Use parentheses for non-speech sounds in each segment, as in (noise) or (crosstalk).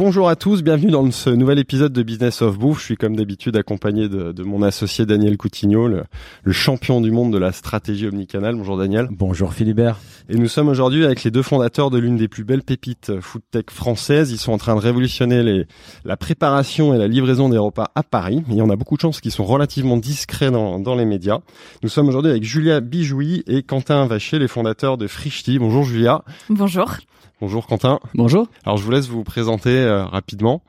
Bonjour à tous, bienvenue dans ce nouvel épisode de Business of Bouffe. Je suis comme d'habitude accompagné de, de mon associé Daniel Coutinho, le, le champion du monde de la stratégie omnicanal. Bonjour Daniel. Bonjour Philibert. Et nous sommes aujourd'hui avec les deux fondateurs de l'une des plus belles pépites foodtech françaises. Ils sont en train de révolutionner les, la préparation et la livraison des repas à Paris. Il y en a beaucoup de chances qu'ils sont relativement discrets dans, dans les médias. Nous sommes aujourd'hui avec Julia Bijouy et Quentin Vacher, les fondateurs de Frichti. Bonjour Julia. Bonjour. Bonjour Quentin. Bonjour. Alors je vous laisse vous présenter euh, rapidement.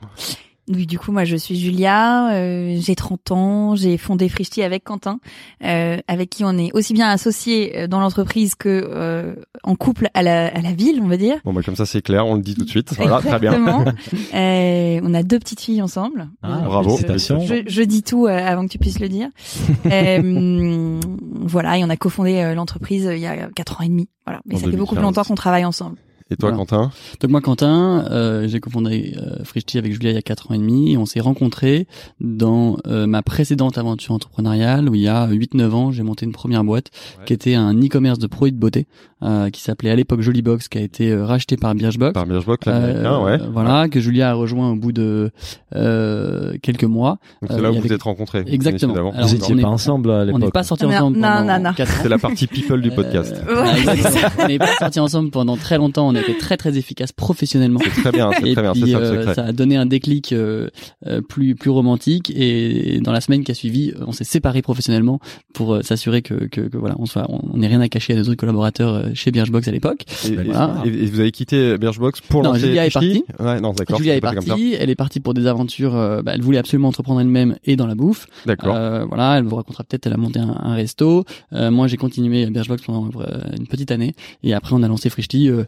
Oui, du coup, moi, je suis Julia, euh, j'ai 30 ans, j'ai fondé Frichti avec Quentin, euh, avec qui on est aussi bien associé euh, dans l'entreprise que euh, en couple à la, à la ville, on va dire. Bon bah comme ça c'est clair, on le dit tout de suite. (laughs) Voilà, très bien. (laughs) Euh, on a deux petites filles ensemble. Ah, bravo. Félicitations. Je, je dis tout euh, avant que tu puisses le dire. (laughs) Euh, voilà, et on a cofondé euh, l'entreprise euh, il y a quatre ans et demi. Voilà, mais En ça fait beaucoup plus 2015. longtemps qu'on travaille ensemble. Et toi Voilà. Quentin? Donc moi Quentin, euh, j'ai cofondé euh, Frichti avec Julia il y a quatre ans et demi et on s'est rencontrés dans euh, ma précédente aventure entrepreneuriale où il y a 8-9 ans j'ai monté une première boîte Ouais. qui était un e-commerce de produits de beauté euh, qui s'appelait à l'époque Jollybox qui a été euh, racheté par Birchbox. Par Birchbox, l'américain, Euh, ouais. Voilà, que Julia a rejoint au bout de euh, quelques mois. Donc c'est euh, là où vous avait- êtes rencontrés. Exactement. Alors, Vous on étiez est- pas ensemble à On l'époque n'est pas sortis ensemble non, pendant non, non. quatre ans. C'est la partie people du podcast. Euh, Ouais, (laughs) on n'est pas sortis ensemble pendant très longtemps. On a été très très efficaces professionnellement. C'est très bien, c'est très bien, puis ça le euh, secret. ça a donné un déclic euh, euh, plus plus romantique. Et dans la semaine qui a suivi, on s'est séparés professionnellement pour s'assurer que, que, que voilà, on soit, on n'ait rien à cacher à nos autres collaborateurs chez Birchbox à l'époque. Et, Voilà. et- et vous avez quitté Birchbox pour Non, Julia est Frichti Ouais, non, d'accord. Julia est partie, elle est partie pour des aventures. euh, bah, elle voulait absolument entreprendre elle-même et dans la bouffe. D'accord. Euh, voilà, elle vous racontera peut-être. Elle a monté un, un resto. Euh, moi, j'ai continué Birchbox pendant une petite année et après on a lancé Frichti. Euh,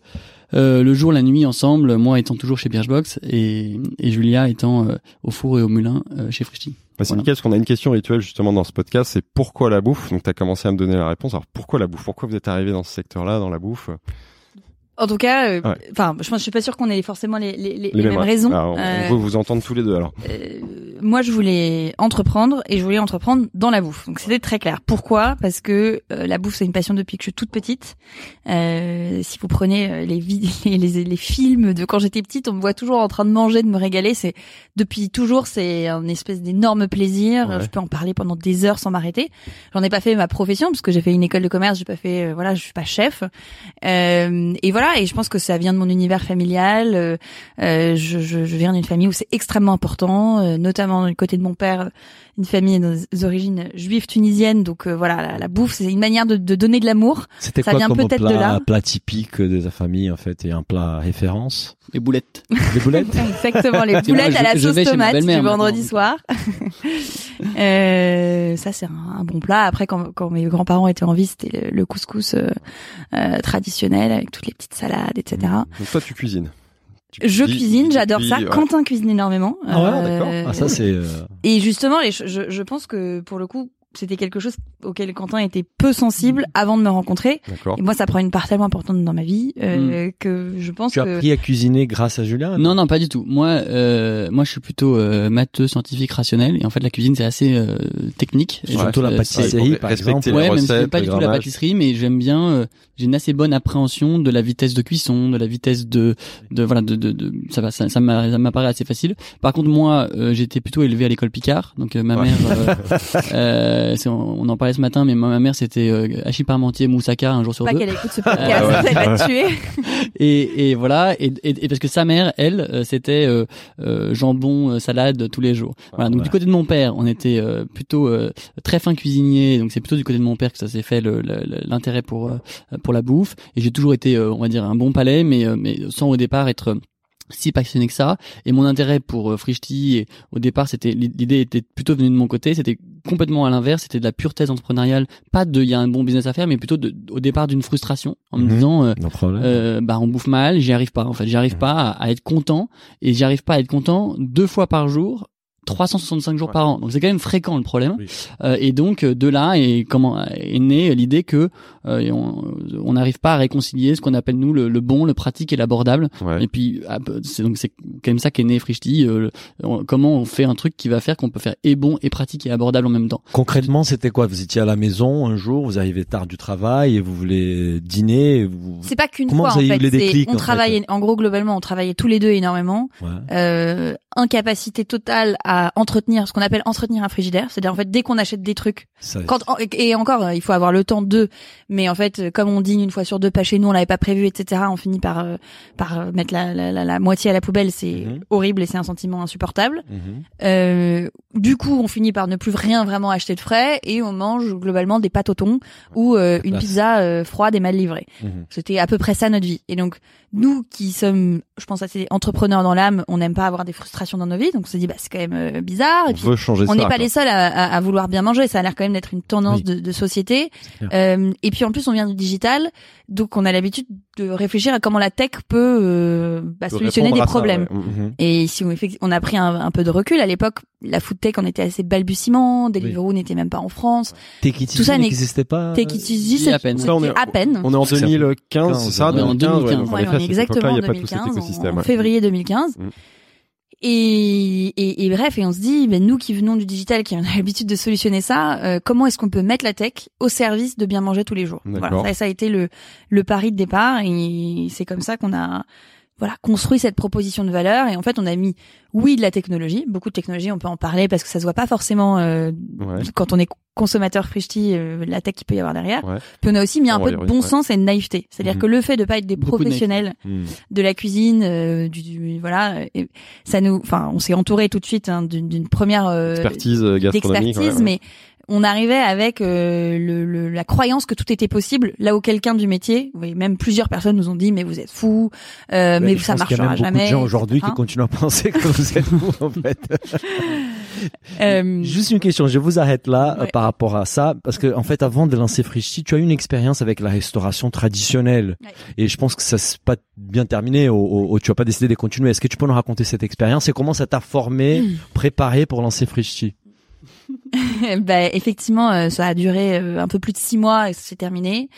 euh, le jour, la nuit, ensemble. Moi étant toujours chez Birchbox et, et Julia étant euh, au four et au moulin euh, chez Frichti. Bah, c'est Voilà. nickel, parce qu'on a une question rituelle justement dans ce podcast, c'est pourquoi la bouffe? Donc tu as commencé à me donner la réponse. Alors pourquoi la bouffe? Pourquoi vous êtes arrivé dans ce secteur-là, dans la bouffe? En tout cas, euh, Ouais. enfin, je pense, je suis pas sûre qu'on ait forcément les, les, les, Les mêmes ouais. raisons. Alors, on Euh, veut vous entendre tous les deux alors. euh, moi, je voulais entreprendre et je voulais entreprendre dans la bouffe. Donc c'était très clair. Pourquoi? Parce que euh, la bouffe c'est une passion depuis que je suis toute petite. Euh, si vous prenez euh, les, (laughs) les, les, les films de quand j'étais petite, on me voit toujours en train de manger, de me régaler. C'est depuis toujours, c'est un espèce d'énorme plaisir. Ouais. Je peux en parler pendant des heures sans m'arrêter. J'en ai pas fait ma profession parce que j'ai fait une école de commerce. J'ai pas fait, euh, voilà, je suis pas chef. Euh, et voilà. Et je pense que ça vient de mon univers familial. Euh, euh, je, je, je viens d'une famille où c'est extrêmement important, euh, notamment du côté de mon père, une famille des origines juives tunisiennes. Donc euh, voilà, la, la bouffe, c'est une manière de, de donner de l'amour. C'était Ça quoi vient comme peut-être de plat, là. plat typique de ta famille en fait et un plat référence Les boulettes. Des boulettes (laughs) Exactement, les boulettes à la sauce tomate du vendredi maintenant. soir. (laughs) euh, ça c'est un, un bon plat. Après, quand, quand mes grands-parents étaient en vie, c'était le, le couscous euh, euh, traditionnel avec toutes les petites salades, etc. Donc toi tu cuisines. Tu Je cuisine, j'adore ça. ouais. Quentin cuisine énormément. Ah ouais, Euh, d'accord. Ah ça c'est euh, Et justement, les, je, je pense que pour le coup, c'était quelque chose auquel Quentin était peu sensible avant de me rencontrer. D'accord. Et moi, ça prend une part tellement importante dans ma vie euh, que je pense tu as que appris à cuisiner grâce à Julien Non, non, pas du tout. Moi, euh, moi, je suis plutôt euh, matheux, scientifique, rationnel. Et en fait, la cuisine, c'est assez euh, technique. Et Surtout donc, la euh, pâtisserie, par exemple. Ouais, même si recettes, pas du tout la pâtisserie, mais j'aime bien. euh, j'ai une assez bonne appréhension de la vitesse de cuisson, de la vitesse de, de voilà, de, de, de ça va, ça, ça m'a- ça m'apparaît assez facile. Par contre, moi, euh, été plutôt élevé à l'école Picard, donc euh, ma Ouais. mère, (laughs) euh, c'est- on, on en parlait ce matin, mais moi, ma mère, c'était euh, Achille Parmentier, Moussaka, un jour sur pas deux. qu'elle écoute ce podcast, Euh, ouais. elle va te tuer. (laughs) Et, et voilà, et, et, et parce que sa mère, elle, euh, c'était euh, euh, jambon, salade tous les jours. Voilà. Donc ouais. du côté de mon père, on était euh, plutôt euh, très fin cuisinier. Donc c'est plutôt du côté de mon père que ça s'est fait le- le- le- l'intérêt pour euh, pour la bouffe. Et j'ai toujours été, euh, on va dire, un bon palais, mais euh, mais sans au départ être si passionné que ça. Et mon intérêt pour euh, Frishti au départ c'était l'idée était plutôt venue de mon côté. C'était complètement à l'inverse. C'était de la pure thèse entrepreneuriale. Pas de il y a un bon business à faire mais plutôt de, au départ d'une frustration en me Mhm. disant euh, euh, bah on bouffe mal j'y arrive pas en fait. J'y arrive pas à, à être content. Et j'y arrive pas à être content deux fois par jour 365 jours Ouais. par an donc c'est quand même fréquent le problème Oui. Euh, et donc euh, de là et comment est née l'idée que euh, on on n'arrive pas à réconcilier ce qu'on appelle nous le, le bon le pratique et l'abordable Ouais. et puis ah, bah, c'est donc c'est quand même ça qu'est né Frishti euh, comment on fait un truc qui va faire qu'on peut faire et bon et pratique et abordable en même temps Concrètement, c'était quoi? Vous étiez à la maison un jour, vous arrivez tard du travail et vous voulez dîner. et Vous... C'est pas qu'une Comment fois vous avez en eu fait. les c'est- déclics, on en fait travaillait, en gros globalement, on travaillait tous les deux énormément. Ouais. Incapacité totale à entretenir ce qu'on appelle entretenir un frigidaire, c'est-à-dire en fait dès qu'on achète des trucs, quand et encore euh, il faut avoir le temps de, mais en fait comme on dîne une fois sur deux, pas chez nous, on l'avait pas prévu, etc. On finit par euh, par euh, mettre la, la, la, la moitié à la poubelle, c'est Mhm. horrible et c'est un sentiment insupportable. Mhm. Euh, du coup, on finit par ne plus rien vraiment acheter de frais et on mange globalement des pâtes au thon ou euh, une pizza euh, froide et mal livrée. Mhm. C'était à peu près ça notre vie. Et donc, nous qui sommes, je pense, assez entrepreneurs dans l'âme, on n'aime pas avoir des frustrations dans nos vies. Donc, on s'est dit, bah, c'est quand même euh, bizarre. Et On veut changer on n'est pas quoi. les seuls à, à- à vouloir bien manger. Ça a l'air quand même d'être une tendance Oui. de, de société. Euh, et puis, en plus, on vient du digital. Donc, on a l'habitude de réfléchir à comment la tech peut euh, bah, solutionner des ça, problèmes. ouais. Mhm. Et si on, a pris un, un peu de recul, à l'époque, la food tech, on était assez balbutiement. Deliveroo n'était même pas en France. Tout ça n'existait pas. Easy, si, à peine. on est- à peine. On est en C'est 2015, c'est ça Ouais, en 2015, ouais, 2015. donc en Ouais, effet, on est exactement en il n'y a pas tout cet 2015, écosystème. en février 2015. Mm. Et, et, et bref, et on se dit, ben nous qui venons du digital, qui avons (laughs) l'habitude de solutionner ça, euh, comment est-ce qu'on peut mettre la tech au service de bien manger tous les jours? Voilà, ça, ça a été le, le pari de départ, et c'est comme ça qu'on a voilà construit cette proposition de valeur. Et en fait, on a mis oui de la technologie, beaucoup de technologie, on peut en parler parce que ça se voit pas forcément euh, Ouais. quand on est consommateur frishti, euh, la tech qu'il peut y avoir derrière. Ouais. Puis on a aussi mis un On peu de bon ouais. sens et de naïveté. C'est-à-dire Mhm. que le fait de pas être des Beaucoup de naïveté. professionnels Mhm. de la cuisine, euh, du, du- voilà, et ça nous, enfin, on s'est entouré tout de suite hein, d'une première euh, Expertise euh, gastronomique. d'expertise, ouais, ouais. mais on arrivait avec euh, le, le- la croyance que tout était possible. Là où quelqu'un du métier, oui, même plusieurs personnes nous ont dit mais vous êtes fous, euh, mais, ça pense qu'il y a marchera même beaucoup jamais. de gens aujourd'hui qui continuent à penser que vous êtes vous en fait. (laughs) Euh, Juste une question, je vous arrête là euh, Ouais. par rapport à ça parce que en fait avant de lancer Frishti, tu as eu une expérience avec la restauration traditionnelle Ouais. et je pense que ça s'est pas bien terminé au- au- tu as pas décidé de continuer. Est-ce que tu peux nous raconter cette expérience et comment ça t'a formé, Hmm. préparé pour lancer Frishti? (laughs) bah, effectivement, euh, ça a duré euh, un peu plus de six mois et ça s'est terminé.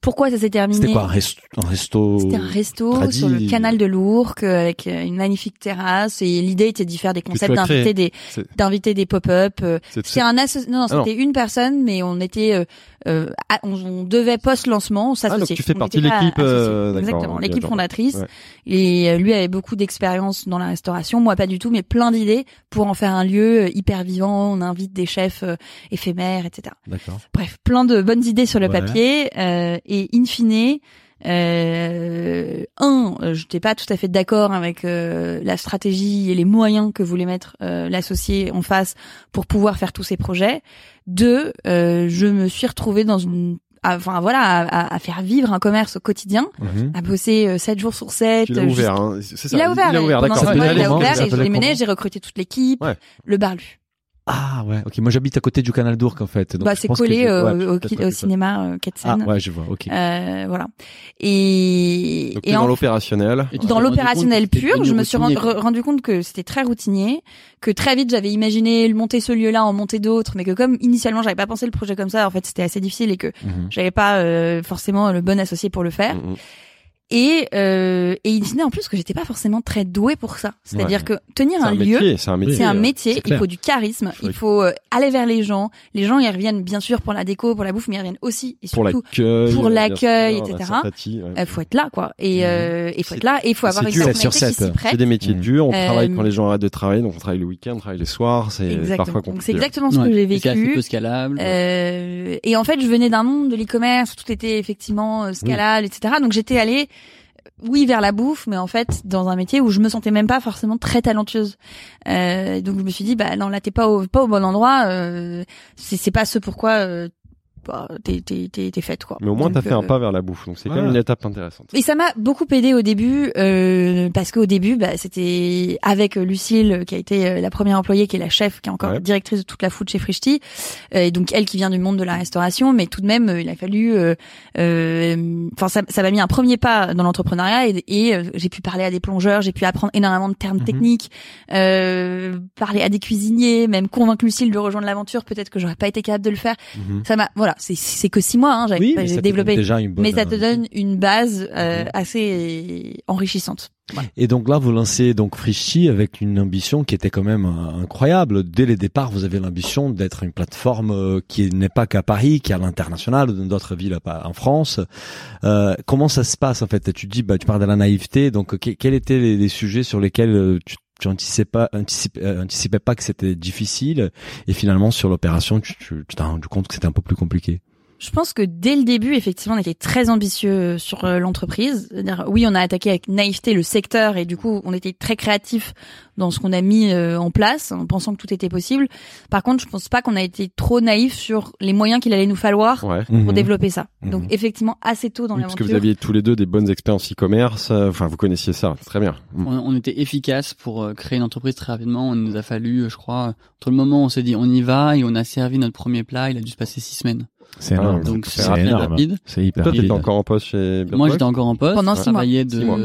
Pourquoi ça s'est terminé C'était quoi un resto, un resto C'était un resto Tradi- sur le canal de l'Ourcq euh, avec euh, une magnifique terrasse et l'idée était d'y faire des concepts, d'inviter des d'inviter des pop-up. euh, C'était un asso- non, non, Ah non. c'était une personne, mais on était, euh, à- on, on devait post lancement Ah, donc tu fais On partie de l'équipe, euh, Exactement, l'équipe fondatrice. Ouais. Et lui avait beaucoup d'expérience dans la restauration, moi pas du tout, mais plein d'idées pour en faire un lieu hyper vivant. On invite des chefs euh, éphémères, etc. D'accord. Bref, plein de bonnes idées sur le Ouais. papier. euh, et in fine, euh, un, euh, j'étais pas tout à fait d'accord avec euh, la stratégie et les moyens que voulait mettre euh, l'associé en face pour pouvoir faire tous ces projets. Deux, euh, je me suis retrouvée dans une à- Enfin voilà, à, à- à faire vivre un commerce au quotidien, Mhm. à bosser euh, 7 jours sur 7. Tu l'as ouvert, hein. c'est ça. Il a ouvert, Il a ouvert, d'accord. il a ouvert et je l'ai mené, j'ai recruté toute l'équipe, Ouais. le Barlu. Ah ouais, ok. Moi j'habite à côté du canal d'Ourcq en fait. donc Bah c'est collé euh, ouais, au, cinéma euh, Ah ouais, je vois. Ok. Euh, voilà. Et, Donc et en- dans l'opérationnel. Dans l'opérationnel pur, je me suis rendu, compte que c'était très routinier, que très vite j'avais imaginé le monter ce lieu-là, en monter d'autres, mais que comme initialement j'avais pas pensé le projet comme ça, en fait c'était assez difficile et que Mhm. j'avais pas euh, forcément le bon associé pour le faire. Mhm. Et euh, et in fine, en plus que j'étais pas forcément très douée pour ça. C'est-à-dire Ouais. que tenir C'est un, un lieu, métier, c'est un métier. c'est un euh, métier, il faut du charisme, il faut euh, aller vers les gens. Les gens, ils reviennent bien sûr pour la déco, pour la bouffe, mais ils reviennent aussi et Pour surtout l'accueil. pour euh, l'accueil, etc. sympathie, ouais. euh, faut être là quoi. Et Mhm. euh, il faut être là et il faut avoir une personnalité qui sept. s'y prête. C'est des métiers Mhm. durs. On Euh, travaille quand les gens arrêtent de travailler, donc on travaille le week-end, on travaille les soirs. C'est parfois compliqué. c'est exactement ce Ouais. que j'ai Et C'est vécu. scalable. Euh, et en fait, je venais d'un monde de l'e-commerce où tout était effectivement scalable, etc. Donc j'étais allée, oui, vers la bouffe, mais en fait dans un métier où je me sentais même pas forcément très talentueuse. Euh, donc je me suis dit, bah non, là t'es pas au pas au bon endroit. Euh, c'est pas ce pourquoi euh, bah, t'es faite quoi. Mais au moins, t'as fait un euh, pas vers la bouffe, donc c'est quand même une étape intéressante. Et ça m'a beaucoup aidé au début euh, parce qu'au début, bah, c'était avec Lucille qui a été euh, la première employée, qui est la chef, qui est encore Ouais. directrice de toute la food chez Frischti, euh, et donc elle qui vient du monde de la restauration, mais tout de même, il a fallu, euh, euh, enfin, ça ça m'a mis un premier pas dans l'entrepreneuriat et, et, j'ai pu parler à des plongeurs, j'ai pu apprendre énormément de termes Mhm. techniques, euh, parler à des cuisiniers, même convaincre Lucille de rejoindre l'aventure. Peut-être que j'aurais pas été capable de le faire. Ça m'a, voilà, c'est c'est que six mois, hein, Oui, j'ai te donne développé déjà une bonne, mais ça te euh, donne une base euh, Mhm. assez enrichissante. Et donc là, vous lancez donc Frischti avec une ambition qui était quand même euh, incroyable. Dès les départs, vous avez l'ambition d'être une plateforme euh, qui n'est pas qu'à Paris, qui est à l'international, dans d'autres villes en France. Euh, comment ça se passe en fait? Tu dis, bah, tu parles de la naïveté. Donc, que- quels étaient les, les sujets sur lesquels tu tu anticipais pas, anticipais, euh, anticipais pas que c'était difficile et finalement sur l'opération tu t'es rendu compte que c'était un peu plus compliqué. Je pense que dès le début, effectivement, on était très ambitieux sur euh, l'entreprise. C'est-à-dire, oui, on a attaqué avec naïveté le secteur et du coup, on était très créatif dans ce qu'on a mis euh, en place, en pensant que tout était possible. Par contre, je pense pas qu'on a été trop naïf sur les moyens qu'il allait nous falloir Ouais. pour Mhm. développer ça. Mhm. Donc, effectivement, assez tôt dans Oui, parce que l'aventure. vous aviez tous les deux des bonnes expériences e-commerce. euh, Enfin, vous connaissiez ça. Très bien. Mm. On, on était efficace pour euh, créer une entreprise très rapidement. On nous a fallu, euh, je crois, entre le moment où on s'est dit on y va et on a servi notre premier plat, il a dû se passer six semaines. C'est Ah, énorme. Donc c'est rapide, rapide, rapide. C'est hyper Toi, rapide. t'étais encore en poste chez Moi, j'étais encore en poste. Pendant six mois. travaillais de, Six mois.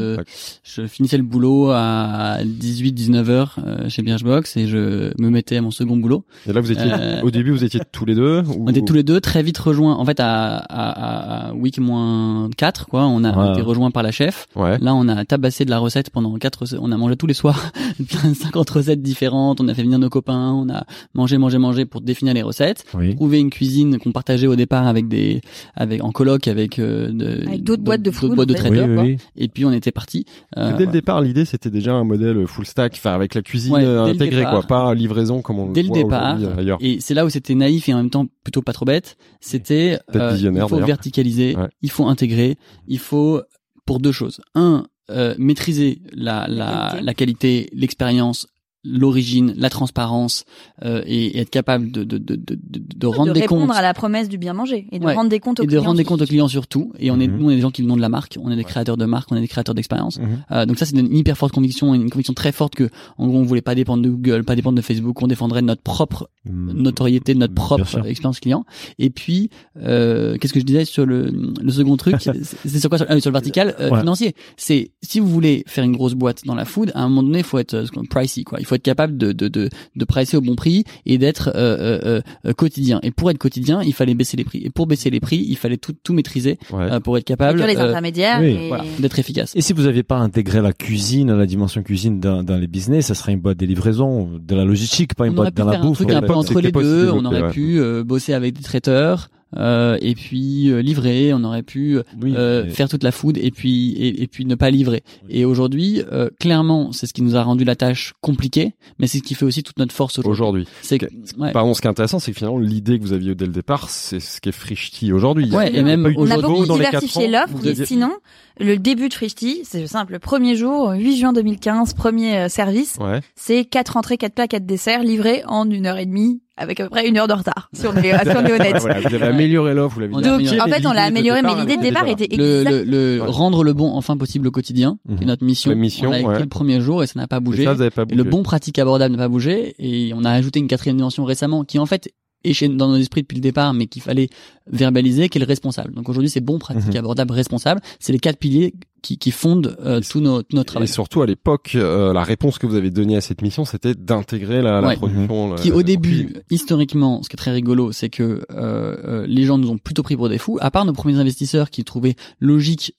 Je finissais le boulot à 18-19 heures euh, chez Birchbox et je me mettais à mon second boulot. Et là, vous étiez, Euh, au début, vous étiez tous les deux. ou- On était tous les deux très vite rejoints. En fait, à, à, à week moins 4, quoi, on a Ouais. été rejoints par la chef. Ouais. Là, on a tabassé de la recette pendant quatre, on a mangé tous les soirs (laughs) 50 recettes différentes, on a fait venir nos copains, on a mangé, mangé, mangé pour définir les recettes, Oui. trouver une cuisine qu'on partageait au départ avec des, avec, en coloc avec, euh, de, Avec d'autres boîtes de food, boîtes de Oui, oui, Et puis, on était parti. Que Dès le départ, l'idée, c'était déjà un modèle full stack, enfin, avec la cuisine Ouais, euh, intégrée, départ. quoi, pas livraison comme on Dès le voit départ, euh, ailleurs. Et c'est là où c'était naïf et en même temps plutôt pas trop bête. C'était euh, il faut verticaliser, Ouais. il faut intégrer, il faut pour deux choses. Un, euh, maîtriser la la, la qualité, l'expérience, l'origine, la transparence euh, et, et être capable de de de de, de, de rendre de des répondre comptes à la promesse du bien manger et de Ouais. rendre des comptes aux et de clients. rendre des comptes aux clients surtout. Et on est Mhm. nous on est des gens qui le nom de la marque, on est des Ouais. créateurs de marque, on est des créateurs d'expérience. Mhm. Euh, donc ça c'est une hyper forte conviction, une conviction très forte que en gros on voulait pas dépendre de Google, pas dépendre de Facebook, on défendrait notre propre Mm. notoriété de notre propre expérience client. Et puis, euh, qu'est-ce que je disais sur le, le second truc? (laughs) C'est sur quoi? Sur, ah oui, sur le vertical euh, Ouais. financier. C'est si vous voulez faire une grosse boîte dans la food, à un moment donné, il faut être euh, pricey quoi. Il faut être capable de de de, de pricer au bon prix et d'être euh, euh, euh, quotidien. Et pour être quotidien, il fallait baisser les prix. Et pour baisser les prix, il fallait tout tout maîtriser Ouais. euh, pour être capable les euh, intermédiaires. oui, et- voilà, d'être efficace. Et si vous n'aviez pas intégré la cuisine, la dimension cuisine dans, dans les business, ça serait une boîte de livraison, de la logistique, pas une on boîte dans la faire un bouffe. truc un peu entre les deux. On aurait ouais. pu euh, bosser avec des traiteurs. Euh, et puis euh, livrer, on aurait pu Oui, euh, mais- faire toute la food et puis et, et puis ne pas livrer. Et aujourd'hui, euh, clairement, c'est ce qui nous a rendu la tâche compliquée, mais c'est ce qui fait aussi toute notre force aujourd'hui. Aujourd'hui. C'est que, ouais. Pardon, ce qui est intéressant, c'est que finalement, l'idée que vous aviez dès le départ, c'est ce qui est Frischti aujourd'hui. Ouais, et même On a beaucoup diversifié l'offre, aviez- sinon, le début de Frischti, c'est simple. Le premier jour, 8 juin 2015, premier euh, service, Ouais. c'est quatre entrées, quatre plats, quatre desserts livrés en une heure et demie, avec à peu près une heure de retard, si on est, si on est honnête. (laughs) Voilà, vous avez amélioré l'offre, vous l'avez On a dit. Donc, amélioré. en fait, on l'a amélioré, mais l'idée de départ était le, le, le Ouais. rendre le bon enfin possible au quotidien, Mhm. c'est notre mission. La mission, on l'a écrit ouais. le premier jour et ça n'a pas bougé. Et ça, vous avez pas bougé. le bon pratique abordable n'a pas bougé et on a ajouté une quatrième dimension récemment qui en fait chez- dans nos esprits depuis le départ mais qu'il fallait verbaliser qui est le responsable. Donc aujourd'hui c'est bon pratique Mhm. abordable responsable, c'est les quatre piliers qui, qui fondent euh, tout, nos, tout notre Et travail. surtout à l'époque, euh, la réponse que vous avez donnée à cette mission, c'était d'intégrer la, la Ouais. production. qui la- au la début, historiquement, ce qui est très rigolo, c'est que euh, euh, les gens nous ont plutôt pris pour des fous. À part nos premiers investisseurs qui trouvaient logique,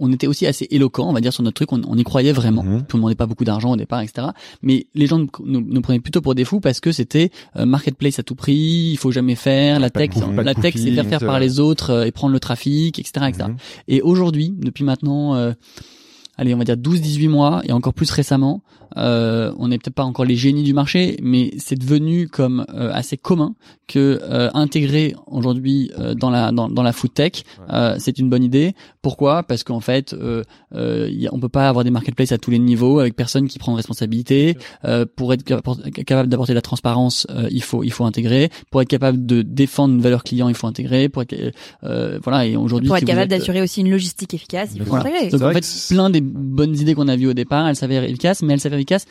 on était aussi assez éloquent, on va dire, sur notre truc. On, on y croyait vraiment. Mhm. On demandait pas beaucoup d'argent au départ, etc. Mais les gens nous, nous, nous prenaient plutôt pour des fous parce que c'était euh, marketplace à tout prix, il faut jamais faire, la tech, de la tech, c'est faire faire par euh. les autres euh, et prendre le trafic, etc., etc. Mhm. Et aujourd'hui, depuis maintenant, euh, allez, on va dire 12-18 mois, et encore plus récemment, euh, on n'est peut-être pas encore les génies du marché, mais c'est devenu comme euh, assez commun que euh, intégrer aujourd'hui euh, dans la dans, dans la food tech, euh, c'est une bonne idée Pourquoi? Parce qu'en fait, euh, euh, y a- on peut pas avoir des marketplaces à tous les niveaux avec personne qui prend responsabilité. Euh, pour être capa- capable d'apporter de la transparence, euh, il faut il faut intégrer. Pour être capable de défendre une valeur client, il faut intégrer. Pour être euh, voilà et aujourd'hui Pour si être capable êtes- d'assurer aussi une logistique efficace, il faut Voilà. intégrer. Donc en fait, plein des bonnes idées qu'on a vues au départ, elles s'avèrent efficaces, mais elles s'avèrent efficaces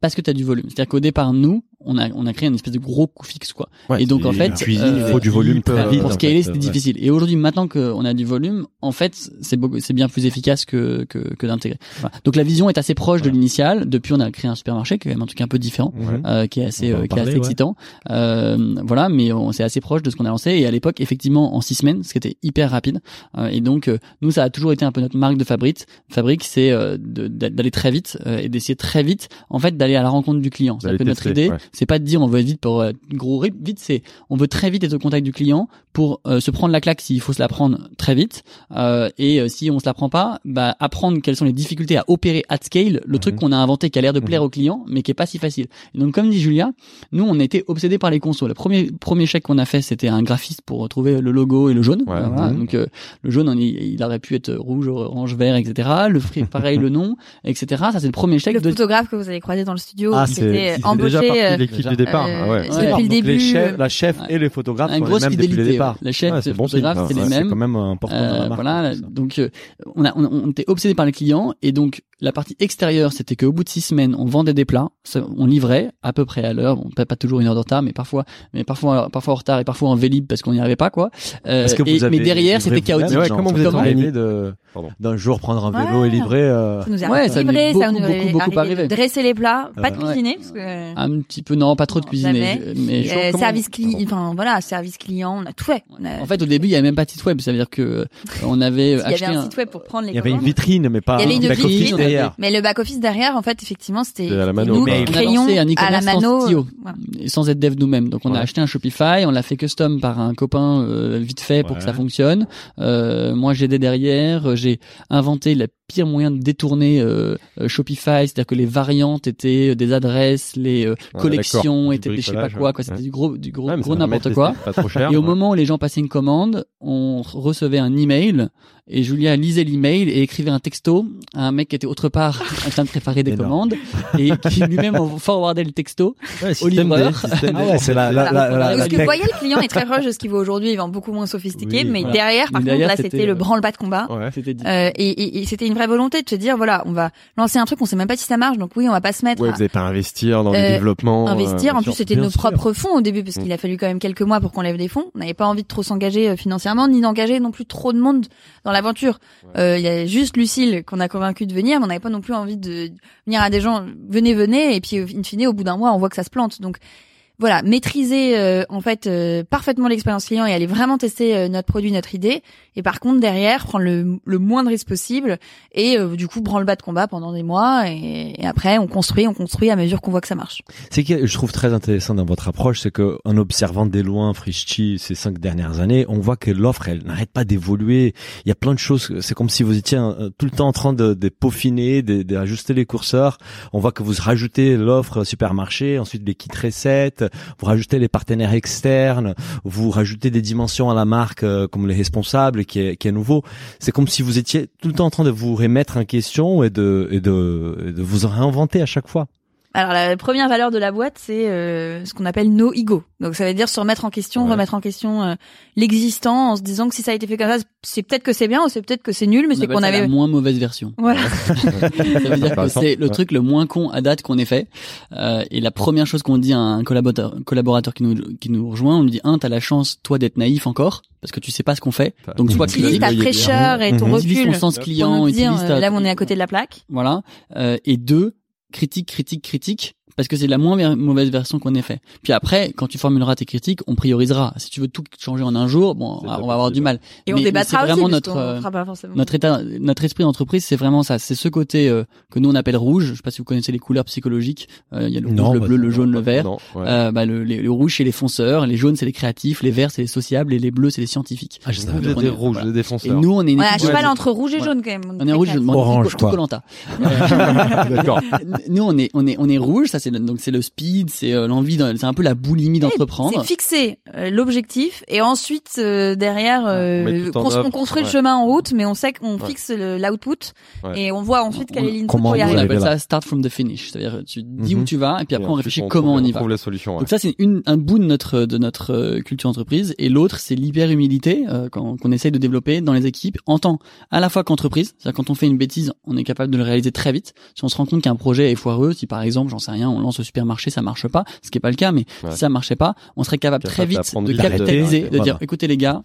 parce que tu as du volume. C'est-à-dire qu'au départ, nous, on a, on a créé une espèce de gros coût fixe, quoi. et donc, en fait, cuisine, euh, il faut du volume très vite. pour scaler, c'était ouais. difficile. Et aujourd'hui, maintenant qu'on a du volume, en fait, c'est beaucoup, c'est bien plus efficace que, que, que d'intégrer. Voilà. Donc la vision est assez proche de l'initiale. Depuis, on a créé un supermarché qui est quand même un truc un peu différent, euh, qui est assez, euh, qui est assez ouais. excitant. Euh, voilà, mais on- c'est assez proche de ce qu'on a lancé. Et à l'époque, effectivement, en six semaines, ce qui était hyper rapide. Euh, et donc, euh, nous, ça a toujours été un peu notre marque de fabrique. Fabrique, c'est euh, de- d'aller très vite euh, et d'essayer très vite, en fait, d'aller à la rencontre du client. C'est un D'aller peu notre idée. ouais. C'est pas de dire on veut être vite pour euh, gros rip. Vite, c'est on veut très vite être au contact du client pour euh, se prendre la claque s'il faut se la prendre très vite. Euh, et euh, si on se la prend pas, bah apprendre quelles sont les difficultés à opérer at scale, le truc Mhm. qu'on a inventé qui a l'air de plaire au client, mais qui est pas si facile. Et donc comme dit Julia, nous on était obsédés par les consos. Le premier premier chèque qu'on a fait, c'était un graphiste pour retrouver le logo et le jaune. Ouais. Euh, voilà. Donc euh, le jaune, on y- il aurait pu être rouge, orange, vert, etc. Le free, pareil, le (laughs) nom, etc. Ça c'est le premier chèque. Le de- photographe que vous avez croisé dans le studio, Ah, qui c'est- était Il fait déjà embauché euh, l'équipe du départ. Euh, Ah ouais. c'est Ouais. depuis le Donc, les début. chefs, euh, la chef Ouais. et les photographes une sont les mêmes depuis le départ. La chef, Ouais, c'est le bon signe, photographe, ça. c'est les Ouais, mêmes. C'est quand même important dans Euh, la marque. voilà, donc euh, on, a, on, on était obsédé par les clients et donc la partie extérieure, c'était qu'au bout de six semaines, on vendait des plats, on livrait à peu près à l'heure, bon, pas, pas toujours une heure de retard, mais parfois, mais parfois, parfois en retard et parfois en vélib parce qu'on n'y arrivait pas quoi. Euh, que et- vous avez mais derrière, c'était chaotique. Ouais, comment vous êtes arriver de d'un jour prendre un vélo Ouais. et livrer euh, Ça nous est Ouais, arrivé ça livrer, ça beaucoup, nous beaucoup, est beaucoup arrivé arrivé. dresser les plats, pas de Ouais. cuisiner, parce que Un petit peu non, pas trop de cuisiner, jamais. mais euh, service client, enfin voilà, service client, on a tout fait. On a- en fait au début il y avait même pas de site web, ça veut dire que euh, on avait (laughs) il y acheté avait un un, site web pour prendre les il y avait une vitrine mais pas Il y avait un une back office vitrine, derrière. Mais le back office derrière, en fait, effectivement, c'était C'était à la c'était mano, nous quoi. qui On on a créions lancé un à la sans mano. Voilà. et sans être dev nous-mêmes. Donc on Ouais. a acheté un Shopify, on l'a fait custom par un copain euh, vite fait pour Ouais. que ça fonctionne. Euh, moi j'ai aidé derrière, euh, j'ai inventé le pire moyen de détourner euh, euh, Shopify, c'est-à-dire que les variantes étaient des adresses, les euh, Ouais, collections étaient des je sais pas quoi, ouais. quoi. C'était Ouais. du gros, du gros, Ouais, gros n'importe quoi. tester, Pas trop cher. Et au ouais. moment où les gens passaient une commande, on recevait un email et Julia lisait l'email et écrivait un texto à un mec qui était autre part en train de préparer des (laughs) commandes et qui lui-même forwardait le texto Ouais, au livreur. Ah ouais, c'est la la la, la, Donc, la ce que vous voyez, le client est très proche de ce qu'il vaut aujourd'hui. Il vend beaucoup moins sophistiqué, Oui, mais voilà. derrière, par Mais contre, là, c'était, le euh, branle-bas de combat. Ouais. C'était dit. Euh, et c'était une vraie volonté de se dire, voilà, on va lancer un truc, on sait même pas si ça marche, donc oui, on va pas se mettre Ouais, à vous n'allez pas investir dans le Euh, développement. investir. euh, en plus, c'était nos sûr. propres fonds au début, parce qu'il a fallu quand même quelques mois pour qu'on lève des fonds. On n'avait pas envie de trop s'engager euh, financièrement, ni d'engager non plus trop de monde dans l'aventure. Euh, Il y a juste Lucille qu'on a convaincu de venir, mais on n'avait pas non plus envie de venir à des gens, venez, venez, et puis euh, in fine, au bout d'un mois, on voit que ça se plante. Donc voilà, maîtriser euh, en fait euh, parfaitement l'expérience client et aller vraiment tester euh, notre produit, notre idée. Et par contre derrière, prendre le, le moins de risques possible et euh, du coup branle bas de combat pendant des mois. Et, après, on construit, on construit à mesure qu'on voit que ça marche. C'est que je trouve très intéressant dans votre approche, c'est que en observant des loin Frischti ces cinq dernières années, on voit que l'offre elle n'arrête pas d'évoluer. Il y a plein de choses. C'est comme si vous étiez euh, tout le temps en train de, de peaufiner, d'ajuster les curseurs. On voit que vous rajoutez l'offre supermarché, ensuite les kits recettes, vous rajoutez les partenaires externes, vous rajoutez des dimensions à la marque euh, comme les responsables qui est, qui est nouveau. C'est comme si vous étiez tout le temps en train de vous remettre en question et de, et de, et de vous réinventer à chaque fois. Alors la première valeur de la boîte, c'est euh, ce qu'on appelle no ego. Donc ça veut dire se remettre en question, Ouais. remettre en question euh, l'existant, en se disant que si ça a été fait comme ça, c'est peut-être que c'est bien ou c'est peut-être que c'est nul, mais c'est qu'on avait. la moins mauvaise version. Voilà. (laughs) Ça veut dire que c'est le truc le moins con à date qu'on ait fait. Euh, et la première chose qu'on dit à un collaborateur, collaborateur qui nous qui nous rejoint, on lui dit un, t'as la chance toi d'être naïf encore parce que tu sais pas ce qu'on fait. Donc sois Utilise ta fraîcheur et ton utilise recul ton sens client, nous dire utilise euh, ta- là où on est à côté de la plaque. Voilà. Euh, et deux, critique, critique, critique, parce que c'est la moins ver- mauvaise version qu'on ait fait. Puis après, quand tu formuleras tes critiques, on priorisera. Si tu veux tout changer en un jour, bon, on va avoir du mal. Et on Mais- mais débattra c'est aussi, vraiment parce notre, euh, pas forcément. Notre état, notre esprit d'entreprise, c'est vraiment ça. C'est ce côté euh, que nous on appelle rouge. Je sais pas si vous connaissez les couleurs psychologiques. Euh, Il y a le Non, rouge, le bah, bleu, le jaune, le vert. non, ouais. Euh, bah, le, les- le rouge c'est les fonceurs, les jaunes c'est les créatifs, les verts c'est les sociables et les bleus c'est les scientifiques. Ah, je savais Vous Donc, êtes on des est- rouges, voilà. des Et défenseurs. nous on est une Ouais, à équipe- cheval entre rouge et jaune quand même. on est rouge, je Orange, quoi. (laughs) (laughs) D'accord. Nous on est on est on est rouge, ça c'est le- donc c'est le speed, c'est euh, l'envie, d'un- c'est un peu la boulimie d'entreprendre. C'est fixer euh, l'objectif et ensuite euh, derrière euh, on on œuvre, construit le ouais. chemin en route, mais on sait qu'on Ouais. fixe le- l'output Ouais. et on voit ensuite quelle est l'input comment pour y on arriver. arrivez appelle ça start from the finish, c'est-à-dire tu dis Mhm. où tu vas et puis après Et on réfléchit comment trouve- on y va. trouve les solutions. ouais. Donc ça c'est une un bout de notre de notre euh, culture entreprise et l'autre c'est l'hyper humilité euh, qu'on qu'on essaye de développer dans les équipes en tant à la fois qu'entreprise, c'est-à-dire quand on fait une bêtise, on est capable de le réaliser très vite. Si on se rend compte qu'un projet est foireux, si par exemple, j'en sais rien, on lance au supermarché, ça marche pas, ce qui est pas le cas, mais Ouais. si ça marchait pas, on serait capable très vite de capitaliser, de- de dire voilà. écoutez les gars,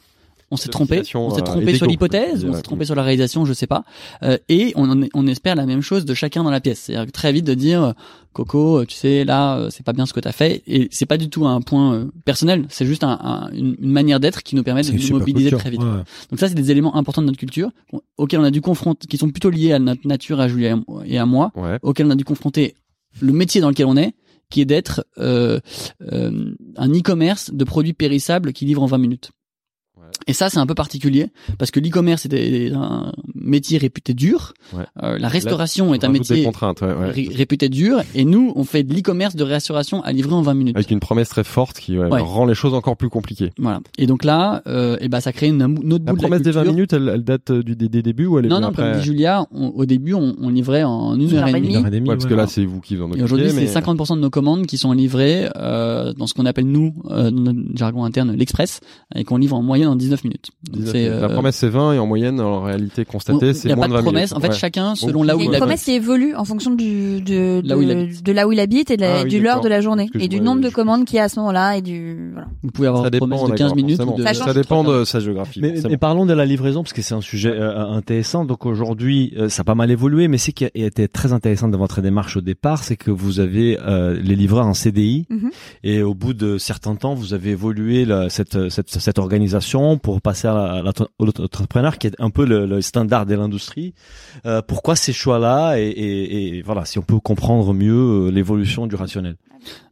on s'est trompé, on s'est trompé sur l'hypothèse, on s'est trompé sur la réalisation, je sais pas, Euh, et on, espère la même chose de chacun dans la pièce. C'est-à-dire que très vite de dire euh, Coco, euh, tu sais là, euh, c'est pas bien ce que t'as fait, et c'est pas du tout un point personnel, c'est juste un, un- une, manière d'être qui nous permet de nous mobiliser culture. très vite. Ouais. Donc ça, c'est des éléments importants de notre culture auxquels on a dû confronter, qui sont plutôt liés à notre nature, à Julia et à moi, Ouais. auxquels on a dû confronter le métier dans lequel on est, qui est d'être euh, euh, un e-commerce de produits périssables qui livre en 20 minutes. Et ça, c'est un peu particulier parce que l'e-commerce est un métier réputé dur. Ouais. Euh, la restauration est un métier ouais, ouais. ré- réputé dur. Et nous, on fait de l'e-commerce de restauration à livrer en 20 minutes. Avec une promesse très forte qui ouais, Ouais. rend les choses encore plus compliquées. Voilà. Et donc là, euh, et ben ça crée une, une autre La bout de promesse des 20 culture. minutes, elle, elle date euh, du, des, des débuts ou elle est Non, non, après comme dit Julia, on- au début, on, on livrait en une heure et demie. Une heure et demie, Ouais, parce que là, c'est vous qui vous en Et occupez. aujourd'hui, mais- c'est 50% de nos commandes qui sont livrées euh, dans ce qu'on appelle nous, euh, dans notre jargon interne, l'express, et qu'on livre en moyenne en 19 minutes. Donc 19 c'est, minutes. La euh, promesse c'est 20 et en moyenne, en réalité constatée, il c'est n'y a moins pas de de 20 promesse. minutes. En fait, Ouais. chacun, selon là il où Il y il a une habite. promesse qui évolue en fonction du, de, Là où il de, habite. de là où il habite et de la- Ah oui, du l'heure de la journée et du nombre de commandes qu'il y a à ce moment-là et du voilà. Vous pouvez avoir Ça une dépend, promesse de 15 d'accord, minutes ou de... Ça dépend de sa géographie. Mais, parlons de la livraison parce que c'est un sujet euh, intéressant. Donc aujourd'hui, euh, ça a pas mal évolué, mais ce qui a été très intéressant dans votre démarche au départ, c'est que vous avez euh, les livreurs en CDI Mhm. et au bout de certains temps, vous avez évolué la- cette, cette, cette organisation pour passer à l'auto-entrepreneur qui est un peu le, standard de l'industrie. Euh, pourquoi ces choix-là et voilà, si on peut comprendre mieux euh, l'évolution du rationnel?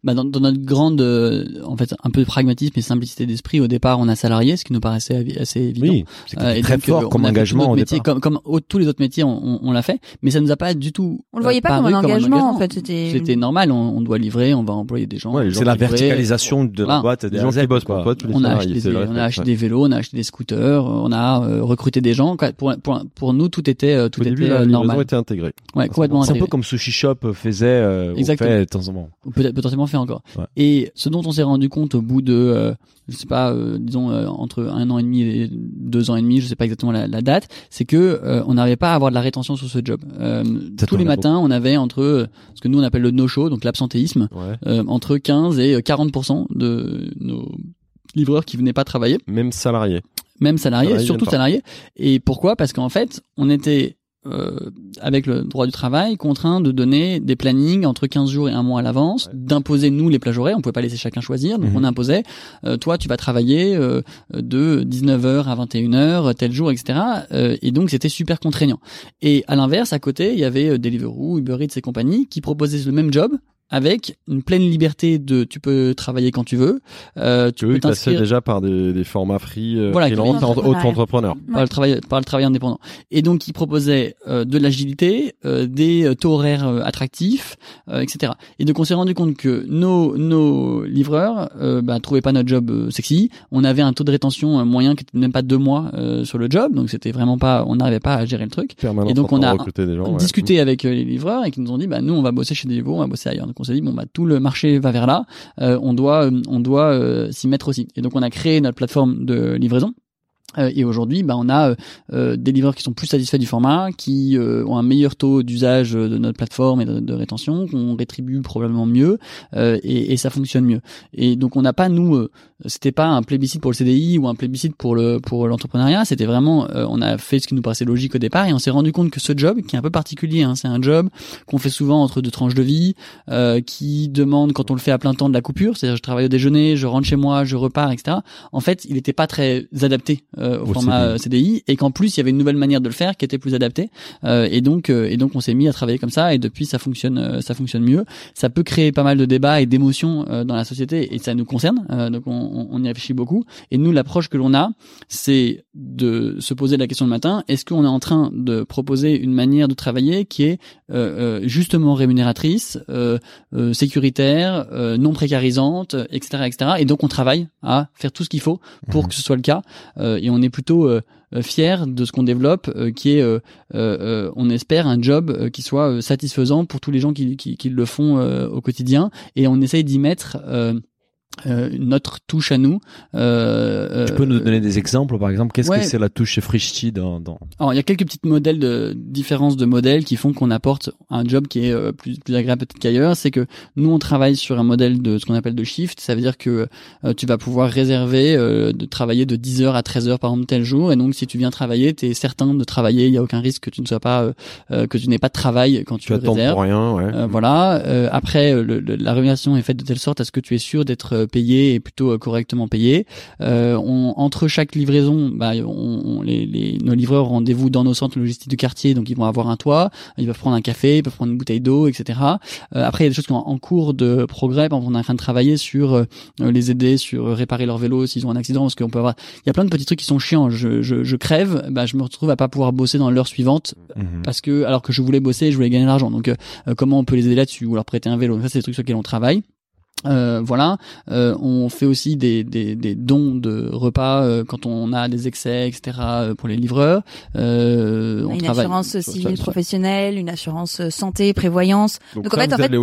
Bah, dans, dans notre grande, euh, en fait, un peu de pragmatisme et simplicité d'esprit, au départ, on a salarié, ce qui nous paraissait assez évident. Oui, c'est Euh, très donc, fort comme engagement au départ. comme, comme au- tous les autres métiers, on, on, on l'a fait, mais ça nous a pas du tout. On le voyait euh, pas comme un engagement, en fait, c'était C'était normal, on, on doit livrer, on va employer des gens. Ouais, C'est la verticalisation de la boîte. Des gens qui bossent quoi. toi, tous les on a, acheté des, on a acheté ouais. des vélos, on a acheté des scooters, on a euh, recruté des gens. quoi. Pour, pour, pour nous, tout était, euh, tout Au début, était la normal. était intégrée. Ouais, complètement C'est un peu comme Sushi Shop faisait euh, Exactement. fait de temps en temps. Ou peut-être potentiellement fait encore. Ouais. Et ce dont on s'est rendu compte au bout de, euh, je sais pas, euh, disons euh, entre un an et demi et deux ans et demi, je sais pas exactement la, la date, c'est que euh, on n'arrivait pas à avoir de la rétention sur ce job. Tous les matins, on avait entre ce que nous on appelle le no-show, donc l'absentéisme, Ouais. entre 15 et 40 de nos livreurs qui venaient pas travailler. Même salarié. même salariés, Salariés surtout salariés. Et pourquoi? Parce qu'en fait, on était euh, avec le droit du travail contraint de donner des plannings entre 15 jours et un mois à l'avance, d'imposer nous les plages horaires, on pouvait pas laisser chacun choisir, donc Mhm. on imposait euh, toi tu vas travailler euh, de 19h à 21h tel jour etc. Euh, et donc c'était super contraignant. Et à l'inverse, à côté, il y avait euh, Deliveroo, Uber Eats et compagnie qui proposaient le même job avec une pleine liberté de tu peux travailler quand tu veux, euh, tu Eux, peux t'inscrire déjà par des, des formats free, euh, Voilà, freelance, qui- auto-entrepreneur. par le travail par le travail indépendant. Et donc il proposait euh, de l'agilité euh, des euh, taux horaires euh, attractifs euh, etc et donc on s'est rendu compte que nos nos livreurs euh, bah, trouvaient pas notre job euh, sexy. On avait un taux de rétention euh, moyen qui était même pas deux mois euh, sur le job. Donc c'était vraiment pas on n'arrivait pas à gérer le truc. Permanence Et donc, on a des ouais. discuté avec euh, les livreurs et qui nous ont dit bah nous on va bosser chez Deliveroo on va bosser ailleurs. donc on s'est dit bon bah tout le marché va vers là euh, on doit euh, on doit euh, s'y mettre aussi. Et donc on a créé notre plateforme de livraison et aujourd'hui, bah, on a euh, euh, des livreurs qui sont plus satisfaits du format, qui euh, ont un meilleur taux d'usage euh, de notre plateforme et de, rétention, qu'on rétribue probablement mieux, euh, et, et ça fonctionne mieux. Et donc on n'a pas nous, euh, c'était pas un plébiscite pour le CDI ou un plébiscite pour le pour l'entrepreneuriat, c'était vraiment, euh, on a fait ce qui nous paraissait logique au départ, et on s'est rendu compte que ce job, qui est un peu particulier, hein, c'est un job qu'on fait souvent entre deux tranches de vie, euh, qui demande quand on le fait à plein temps de la coupure, c'est-à-dire je travaille au déjeuner, je rentre chez moi, je repars, etc. En fait, il n'était pas très adapté euh, euh, au, Au format CDI. euh, CDI et qu'en plus il y avait une nouvelle manière de le faire qui était plus adaptée. Euh, et donc et donc on s'est mis à travailler comme ça et depuis ça fonctionne ça fonctionne mieux. Ça peut créer pas mal de débats et d'émotions dans la société et ça nous concerne donc on, y réfléchit beaucoup. Et nous l'approche que l'on a c'est de se poser la question le matin est-ce qu'on est en train de proposer une manière de travailler qui est justement rémunératrice sécuritaire non précarisante etc etc et donc on travaille à faire tout ce qu'il faut pour Mhm. que ce soit le cas. Euh, et on est plutôt euh, euh, fier de ce qu'on développe euh, qui est on espère un job qui soit satisfaisant pour tous les gens qui, qui, le font au quotidien. Et on essaye d'y mettre euh, euh, notre touche à nous. Euh, Tu peux euh, nous donner des exemples, par exemple Qu'est-ce ouais. que c'est la touche chez Frishti dans, dans... alors, il y a quelques petites modèles de différences de modèles qui font qu'on apporte un job qui est euh, plus, plus agréable peut-être qu'ailleurs. C'est que nous, on travaille sur un modèle de ce qu'on appelle de shift. Ça veut dire que euh, tu vas pouvoir réserver euh, de travailler de 10h à 13h par exemple tel jour. Et donc, si tu viens travailler, tu es certain de travailler. Il n'y a aucun risque que tu ne sois pas, euh, euh, que tu n'aies pas de travail quand tu, Tu attends réserves. pour rien, ouais. Euh, voilà. Euh, après, euh, le- le- la rémunération est faite de telle sorte à ce que tu es sûr d'être euh, payé et plutôt euh, correctement payé. Euh, on, entre chaque livraison, bah, on, on- les, les- nos livreurs ont rendez-vous dans nos centres logistiques du quartier, donc ils vont avoir un toit, ils peuvent prendre un café, ils peuvent prendre une bouteille d'eau, etc. Euh, après, il y a des choses qui sont en cours de progrès. Par exemple, on est en train de travailler sur euh, les aider, sur réparer leur vélo s'ils ont un accident, parce qu'on peut avoir. Il y a plein de petits trucs qui sont chiants. Je, je, je crève, bah, je me retrouve à pas pouvoir bosser dans l'heure suivante Mhm. parce que alors que je voulais bosser, je voulais gagner de l'argent. Donc euh, euh, comment on peut les aider là-dessus ou leur prêter un vélo? Ça c'est des trucs sur lesquels on travaille. Euh, voilà, Euh, on fait aussi des, des, des dons de repas euh, quand on a des excès, etc. euh, pour les livreurs. Euh, On a une travaille assurance sur- civile professionnelle, une assurance euh, santé, prévoyance. donc, en fait, en fait,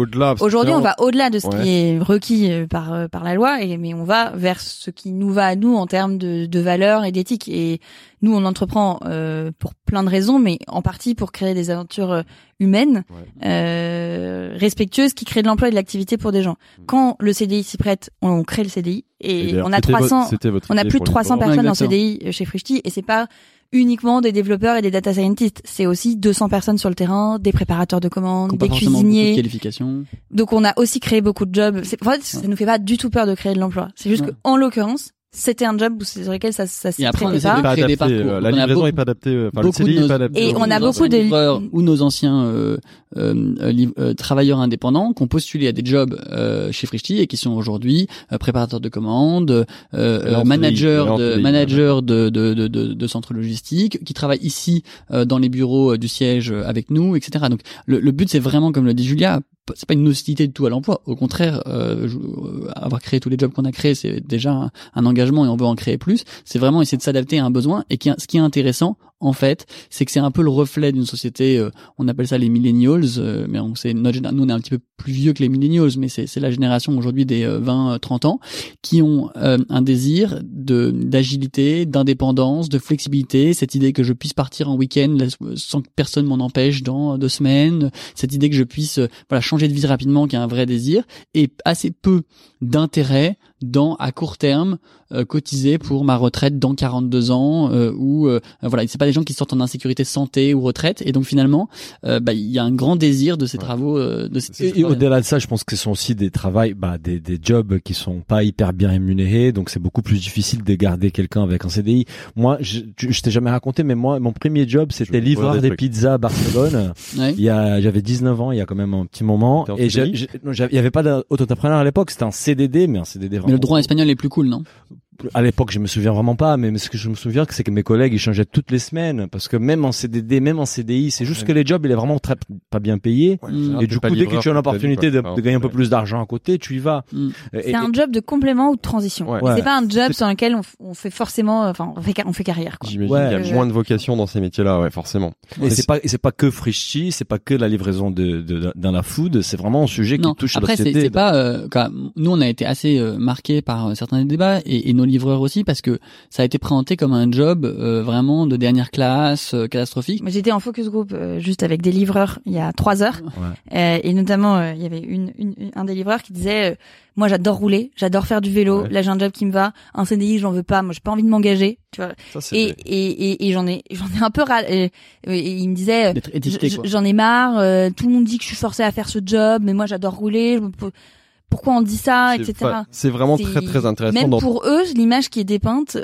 Aujourd'hui, on va au-delà de ce Ouais. qui est requis euh, par par la loi, et, mais on va vers ce qui nous va à nous en termes de, de valeurs et d'éthique. Et nous, on entreprend euh, pour plein de raisons, mais en partie pour créer des aventures euh, humaines, Ouais. euh, respectueuses, qui créent de l'emploi et de l'activité pour des gens. Quand le CDI s'y prête, on, on crée le CDI, et, d'ailleurs, on a c'était votre- 300, c'était votre on a plus de pour les 300 pauvres. personnes en. CDI chez Frishti, et c'est pas uniquement des développeurs et des data scientists, c'est aussi 200 personnes sur le terrain, des préparateurs de commandes, des beaucoup de cuisiniers, qualifications. donc on a aussi créé beaucoup de jobs. En fait, ça nous fait pas du tout peur de créer de l'emploi. C'est juste Ouais. que en l'occurrence, c'était un job sur lequel ça, ça s'y prêtait pas. pas des adapté, parcours. euh, La livraison beaucoup- est pas adaptée. euh, Enfin, le beaucoup de CDI est nos- pas adapté. Et aux- on a beaucoup anciens de- livreurs ou nos anciens euh, euh, euh, euh, travailleurs indépendants qui ont postulé à des jobs euh, chez Frishti et qui sont aujourd'hui euh, préparateurs de commandes, euh, euh, managers de managers de de, de, de, de centres logistiques, qui travaillent ici euh, dans les bureaux euh, du siège euh, avec nous, etc. Donc le, le but c'est vraiment, comme le dit Julia, c'est pas une hostilité de tout à l'emploi. Au contraire, euh, euh, avoir créé tous les jobs qu'on a créés, c'est déjà un, un engagement et on veut en créer plus. C'est vraiment essayer de s'adapter à un besoin. Et ce qui est intéressant, en fait, c'est que c'est un peu le reflet d'une société. euh, on appelle ça les millennials, euh, mais on sait notre nous on est un petit peu plus vieux que les millennials, mais c'est c'est la génération aujourd'hui des 20-30 ans qui ont euh, un désir de d'agilité, d'indépendance, de flexibilité. Cette idée que je puisse partir en week-end sans que personne m'en empêche dans deux semaines. Cette idée que je puisse euh, voilà changer de vie rapidement, qui est un vrai désir, et assez peu d'intérêt dans à court terme euh, cotiser pour ma retraite dans 42 ans euh, ou euh, voilà c'est pas des gens qui sortent en insécurité santé ou retraite et donc finalement euh, bah, il y a un grand désir de ces Ouais. travaux euh, de ces Et, et au-delà de ça, je pense que ce sont aussi des travails, bah, des, des jobs qui sont pas hyper bien rémunérés, donc c'est beaucoup plus difficile de garder quelqu'un avec un CDI. Moi, je, je, t'ai jamais raconté, mais moi, mon premier job, c'était Je livreur des pizzas à Barcelone. (laughs) Ouais. Il y a, j'avais 19 ans, il y a quand même un petit moment, et il y avait pas d'auto-entrepreneur à l'époque, c'était un CDD, mais un CDD vraiment. Le droit espagnol est plus cool non? À l'époque, je me souviens vraiment pas, mais ce que je me souviens, c'est que mes collègues, ils changeaient toutes les semaines, parce que même en CDD, même en CDI, c'est juste Ouais. que les jobs, il est vraiment très, pas bien payé. Ouais, Et du coup, dès que tu as l'opportunité de, quoi. de gagner un peu plus d'argent à côté, tu y vas. Mm. C'est un job de complément ou de transition. Ouais. C'est pas un job sur lequel on, fait forcément, enfin, on fait, ca- on fait carrière. Quoi. J'imagine Ouais. qu'il y a moins de vocation dans ces métiers-là, ouais, forcément. Et c'est pas, et c'est pas que Frishti, c'est pas que la livraison de, de, dans la food, c'est vraiment un sujet non qui touche après la société. c'est pas euh, quand- nous on a été assez euh, marqués par euh, certains des débats et, et nos livreurs aussi parce que ça a été présenté comme un job euh, vraiment de dernière classe euh, catastrophique J'étais en focus group euh, juste avec des livreurs il y a trois heures, Euh, et notamment euh, il y avait une, une- une- un des livreurs qui disait euh, moi j'adore rouler, j'adore faire du vélo, Ouais. là j'ai un job qui me va, un CDI j'en veux pas, moi j'ai pas envie de m'engager, tu vois. Ça, c'est Et, et, et, et j'en ai j'en ai un peu ras. Et, et il me disait euh. J'en ai marre. euh, tout le monde dit que je suis forcée à faire ce job, mais moi j'adore rouler. je me pourquoi on dit ça, etc. C'est vraiment très très intéressant. Même dans- pour eux, l'image qui est dépeinte euh,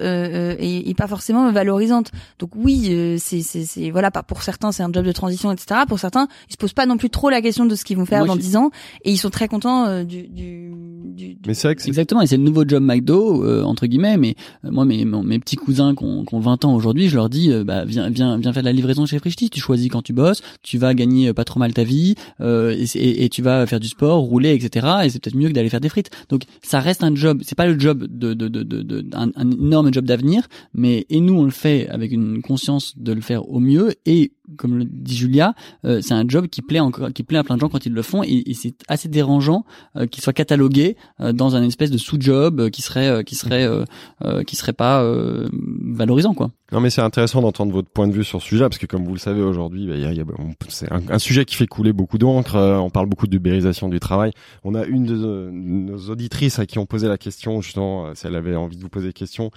euh, est, est pas forcément valorisante. Donc oui, euh, c'est c'est c'est voilà, pas pour certains c'est un job de transition, etc. Pour certains, ils se posent pas non plus trop la question de ce qu'ils vont faire Moi, dans je- 10 ans et ils sont très contents euh, du, du, du, du- Mais c'est vrai que c'est Exactement, et c'est le nouveau job McDo euh, entre guillemets. Mais euh, moi, mes, mon- mes petits cousins qui ont, qui ont 20 ans aujourd'hui, je leur dis, euh, bah viens, viens, viens faire de la livraison chez Frischti. Tu choisis quand tu bosses, tu vas gagner pas trop mal ta vie, euh, et, et, et tu vas faire du sport, rouler, etc. Et c'est peut-être mieux que d'aller faire des frites. Donc ça reste un job. C'est pas le job de, de, de, de, un énorme job d'avenir, mais et nous on le fait avec une conscience de le faire au mieux et comme le dit Julia, euh, c'est un job qui plaît encore, qui plaît à plein de gens quand ils le font, et, c'est assez dérangeant euh, qu'il soit catalogué euh, dans un espèce de sous-job euh, qui serait, euh, qui serait, euh, qui serait pas valorisant, quoi. Non, mais c'est intéressant d'entendre votre point de vue sur ce sujet, parce que comme vous le savez aujourd'hui, bah, y a- y a- c'est un, sujet qui fait couler beaucoup d'encre. on parle beaucoup d'ubérisation du travail. On a une de nos auditrices à qui on posait la question, justement, si elle avait envie de vous poser des questions,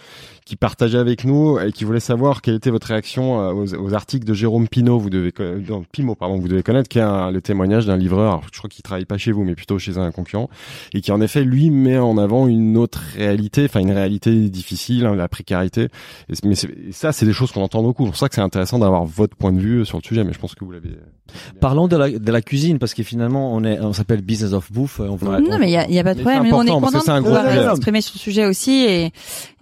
qui partageait avec nous et qui voulait savoir quelle était votre réaction aux, aux articles de Jérôme Pinault, vous devez, Pimo, pardon, vous devez connaître, qui est un- le témoignage d'un livreur. Alors, je crois qu'il travaille pas chez vous, mais plutôt chez un concurrent, et qui en effet lui met en avant une autre réalité, enfin une réalité difficile, hein, la précarité. Et, mais et ça, c'est des choses qu'on entend beaucoup. C'est pour ça que c'est intéressant d'avoir votre point de vue sur le sujet. Mais je pense que vous l'avez. Parlons de la, de la cuisine parce que finalement on est on s'appelle business of bouffe. On va, Non, mais il y a, y a pas de problème. on est content de pouvoir s'exprimer sur le sujet aussi et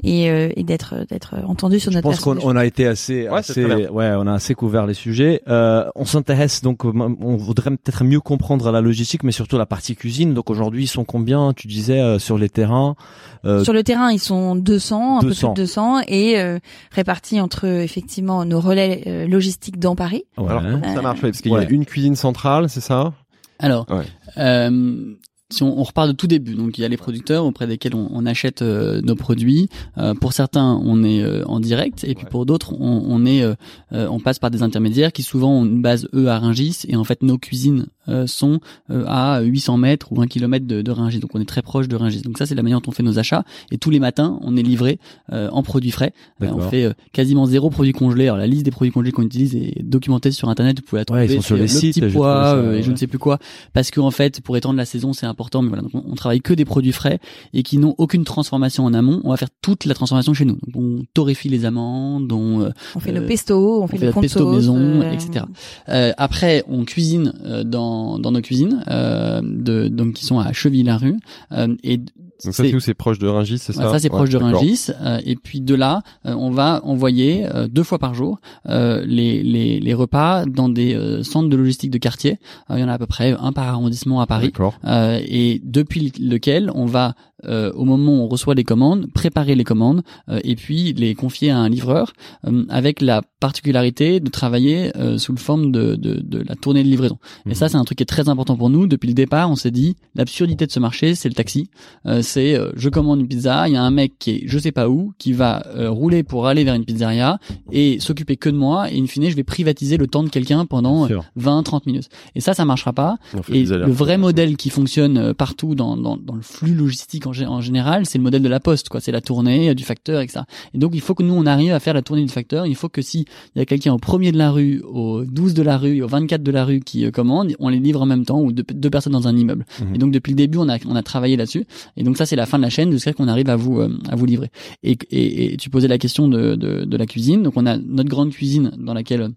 et, euh, et d'être d'être entendu sur Je notre pense qu'on a été assez, Ouais, assez ouais, on a assez couvert les sujets. Euh, on s'intéresse donc, euh, on voudrait peut-être mieux comprendre la logistique, mais surtout la partie cuisine. Donc aujourd'hui, ils sont combien Tu disais euh, sur les terrains euh, Sur le terrain, ils sont 200, un 200. peu plus de 200, et euh, répartis entre effectivement nos relais euh, logistiques dans Paris. ouais. Alors comment ça marche? Parce qu'il y Ouais. a une cuisine centrale, c'est ça? Alors, Ouais. Si on, on repart de tout début, donc il y a les producteurs auprès desquels on, on achète euh, nos produits. Euh, pour certains, on est euh, en direct, et puis Ouais. pour d'autres, on, on est, euh, euh, on passe par des intermédiaires qui souvent ont une base eux à Rungis, et en fait nos cuisines euh, sont euh, à 800 mètres ou 1 km de, de Rungis, donc on est très proche de Rungis. Donc ça, c'est la manière dont on fait nos achats, et tous les matins, on est livré euh, en produits frais. Euh, on fait euh, quasiment zéro produit congelé. Alors la liste des produits congelés qu'on utilise est documentée sur internet, vous pouvez la trouver. Ouais, ils sont sur les le sites, petit pois, ça, euh, et je ne sais plus quoi parce qu'en fait pour étendre la saison c'est important mais voilà donc on, on travaille que des produits frais et qui n'ont aucune transformation en amont on va faire toute la transformation chez nous donc on torréfie les amandes on, euh, On fait Euh, nos pesto, on, fait notre pesto maison, euh, etc. euh, après on cuisine euh, dans dans nos cuisines euh, de donc qui sont à Cheville-la-Rue euh, et Donc ça, c'est- c'est où? C'est proche de Rungis, c'est ça? ça c'est Ouais, proche de. Rungis euh, et puis de là euh, on va envoyer euh, deux fois par jour euh, les, les les repas dans des centres de logistique de quartier. Il y en a à peu près un par arrondissement à Paris. Et depuis lequel on va euh, au moment où on reçoit les commandes préparer les commandes euh, et puis les confier à un livreur euh, avec la particularité de travailler euh, sous le forme de, de, de la tournée de livraison et ça c'est un truc qui est très important pour nous depuis le départ on s'est dit l'absurdité de ce marché c'est le taxi euh, c'est euh, je commande une pizza, il y a un mec qui est je sais pas où, qui va euh, rouler pour aller vers une pizzeria et s'occuper que de moi et in fine je vais privatiser le temps de quelqu'un pendant Bien euh, sûr. 20-30 minutes. Et ça, ça marchera pas. Et le vrai modèle qui fonctionne partout dans, dans, dans le flux logistique en, en général, c'est le modèle de la poste, quoi. C'est la tournée euh, du facteur, etc. Et donc, il faut que nous, on arrive à faire la tournée du facteur. Il faut que si il y a quelqu'un au premier de la rue, au 12 de la rue, et au 24 de la rue qui euh, commande, on les livre en même temps ou deux, deux personnes dans un immeuble. Mhm. Et donc, depuis le début, on a, on a travaillé là-dessus. Et donc, ça, c'est la fin de la chaîne jusqu'à ce qu'on arrive à vous, euh, à vous livrer. Et, et, et tu posais la question de, de, de la cuisine. Donc, on a notre grande cuisine dans laquelle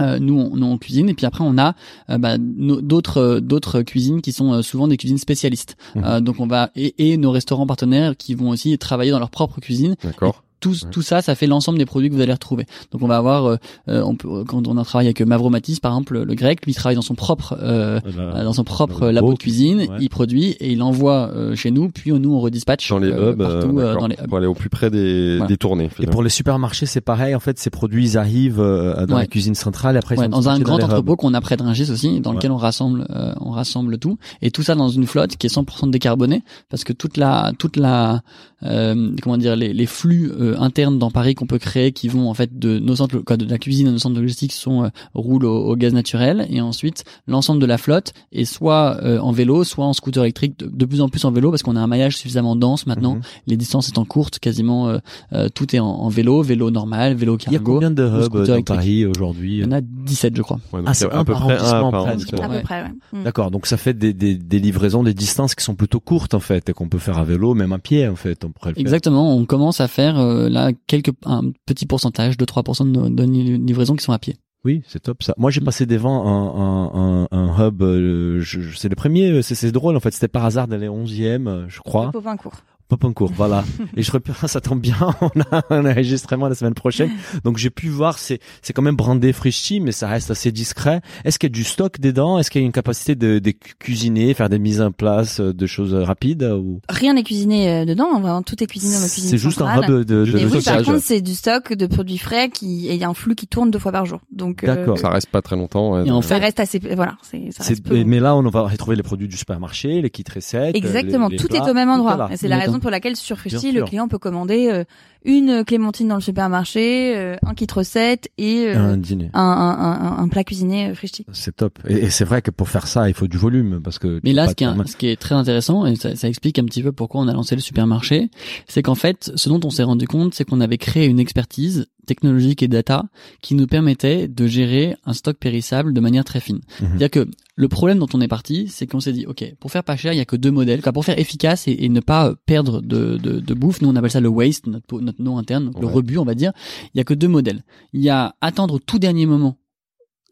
euh, nous, on, nous on cuisine et puis après on a euh, bah, d'autres euh, d'autres cuisines qui sont euh, souvent des cuisines spécialistes. Euh, donc on va et, et nos restaurants partenaires qui vont aussi travailler dans leur propre cuisine. D'accord. Tout, Ouais. tout ça, ça fait l'ensemble des produits que vous allez retrouver. Donc on va avoir, euh, euh, on peut, quand on a travaillé avec Mavromatis par exemple, le grec, lui il travaille dans son propre euh, Euh, dans son propre labo de cuisine, ouais. il produit et il envoie euh, chez nous, puis nous on redispatche Dans les euh, hubs, euh, partout euh, dans les hubs. pour aller au plus près des, Voilà. des tournées. Et pour les supermarchés, c'est pareil. En fait, ces produits ils arrivent euh, dans Ouais. la cuisine centrale et après ils Ouais, sont dans un grand entrepôt qu'on a près de Rungis aussi, dans Ouais. lequel on rassemble, euh, on rassemble tout, et tout ça dans une flotte qui est 100% décarbonée, parce que toute la, toute la, euh, comment dire, les, les flux euh, internes dans Paris qu'on peut créer qui vont en fait de nos centres quoi, de la cuisine à nos centres logistiques sont euh, roulent au, au, gaz naturel et ensuite l'ensemble de la flotte est soit euh, en vélo soit en scooter électrique de, de, plus en plus en vélo parce qu'on a un maillage suffisamment dense maintenant Mhm. les distances étant courtes quasiment euh, euh, tout est en, en vélo vélo normal vélo Il y a cargo combien de hubs dans électrique. Paris aujourd'hui? Il y en a 17 je crois Ouais, Ah, c'est à un peu près un par. À peu près, ouais. Mm. D'accord, donc ça fait des, des, des livraisons, des distances qui sont plutôt courtes en fait, et qu'on peut faire à vélo, même à pied en fait. On pourrait le faire. Exactement, on commence à faire euh, là quelques un petit pourcentage, 2-3% de de livraisons qui sont à pied. Oui, c'est top ça. Moi, j'ai Mm. passé devant un, un, un, un hub. euh, je, je- c'est le premier. euh, C'est, drôle en fait. C'était par hasard d'aller 11e, euh, je crois. Popincourt. Popincourt, voilà. (laughs) Et je repère, ça tombe bien. (laughs) On a un enregistrement la semaine prochaine, (laughs) donc j'ai pu voir. C'est, c'est quand même brandé Frischti, mais ça reste assez discret. Est-ce qu'il y a du stock dedans? Est-ce qu'il y a une capacité de, de cu- cuisiner, faire des mises en place euh, de choses rapides euh, ou? Rien n'est cuisiné euh, dedans, hein, vraiment tout est cuisiné dans cuisines C'est juste un hub de, de, le oui, par contre, c'est du stock de produits frais qui et il y a un flux qui tourne deux fois par jour. Donc euh, D'accord. Ça reste pas très longtemps. ouais, Et en donc, ça fait- reste assez voilà, c'est ça C'est- reste peu. mais là, on va retrouver les produits du supermarché, les kits recettes. Exactement, les- les tout plats, est au même endroit. Et c'est la. Raison pour laquelle sur Frischti, Bien le client peut commander euh, une clémentine dans le supermarché, euh, un kit recette et euh, Un dîner. un, un, un, un plat cuisiné euh, Frischti. C'est top. Et, et c'est vrai que pour faire ça, il faut du volume parce que. Mais là, ce qui, est, ce qui est très intéressant, et ça, ça explique un petit peu pourquoi on a lancé le supermarché, c'est qu'en fait, ce dont on s'est rendu compte, c'est qu'on avait créé une expertise technologique et data qui nous permettait de gérer un stock périssable de manière très fine. Mhm. C'est-à-dire que le problème dont on est parti, c'est qu'on s'est dit, ok, pour faire pas cher, il y a que deux modèles. Quoi, pour faire efficace et, et ne pas perdre de, de, de bouffe, nous on appelle ça le waste, notre, notre nom interne, le Ouais. rebut, on va dire. Il y a que deux modèles. Il y a attendre au tout dernier moment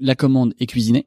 la commande et cuisiner.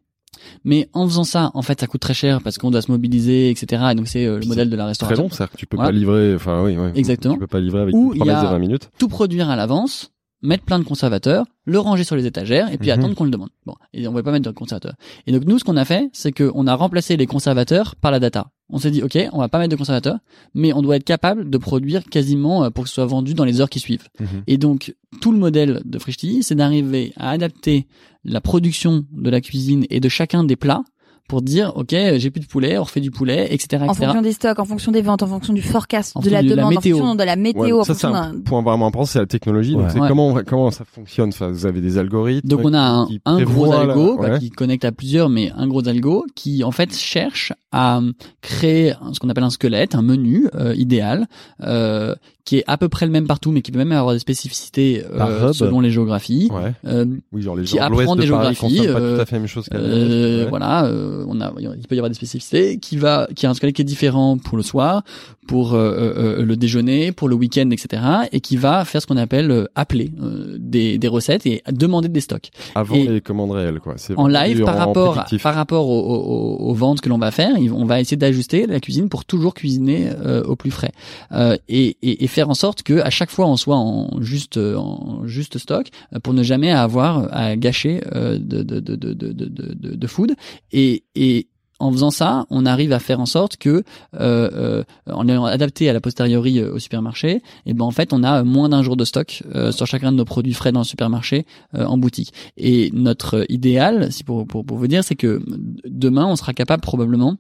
Mais en faisant ça, en fait, ça coûte très cher parce qu'on doit se mobiliser, etc. Et donc c'est euh, le modèle de la Très restauration. long, c'est-à-dire que tu peux Voilà. pas livrer. Enfin, oui, oui. Exactement. Tu peux pas livrer avec Ou une il y a- de 20 minutes. Tout produire à l'avance, mettre plein de conservateurs, le ranger sur les étagères et puis Mhm. attendre qu'on le demande. Bon, et on va pas mettre de conservateurs. Et donc nous, ce qu'on a fait, c'est qu'on a remplacé les conservateurs par la data. On s'est dit, ok, on va pas mettre de conservateurs, mais on doit être capable de produire quasiment euh, pour que ce soit vendu dans les heures qui suivent. Mhm. Et donc, tout le modèle de Frischti, c'est d'arriver à adapter la production de la cuisine et de chacun des plats pour dire, ok, j'ai plus de poulet, on refait du poulet, etc., En etc. fonction des stocks, en fonction des ventes, en fonction du forecast, En de la de la demande, en météo. fonction de la météo, Ouais, en ça, c'est un point vraiment important, c'est la technologie. Donc, Ouais. c'est Ouais. comment, comment ça fonctionne. Enfin, vous avez des algorithmes. Donc on a un, gros la- algo ouais. qui connecte à plusieurs, mais un gros algo qui en fait cherche à créer ce qu'on appelle un squelette, un menu euh, idéal, euh, qui est à peu près le même partout, mais qui peut même avoir des spécificités euh, selon les géographies. Ouais. Euh, Oui, genre les Qui gens apprend de des Paris géographies, pas euh, tout à fait la même chose euh. Ouais. Voilà, euh, on a, il peut y avoir des spécificités qui va, qui a un squelette qui est différent pour le soir, pour euh, euh, euh, le déjeuner, pour le week-end, etc. Et qui va faire ce qu'on appelle euh, appeler euh, des, des recettes et demander des stocks. Avant et- les commandes réelles, quoi. En live par en rapport par rapport aux, aux- aux ventes que l'on va faire on va essayer d'ajuster la cuisine pour toujours cuisiner euh, au plus frais Euh, et, et, et faire en sorte que à chaque fois on soit en juste en juste stock pour ne jamais avoir à gâcher euh, de, de, de, de, de, de, de- de food et, et en faisant ça, on arrive à faire en sorte que, euh, euh, en ayant adapté à la posteriori euh, au supermarché, et ben en fait, on a moins d'un jour de stock euh, sur chacun de nos produits frais dans le supermarché euh, en boutique. Et notre idéal, si pour, pour, pour vous dire, c'est que demain, on sera capable probablement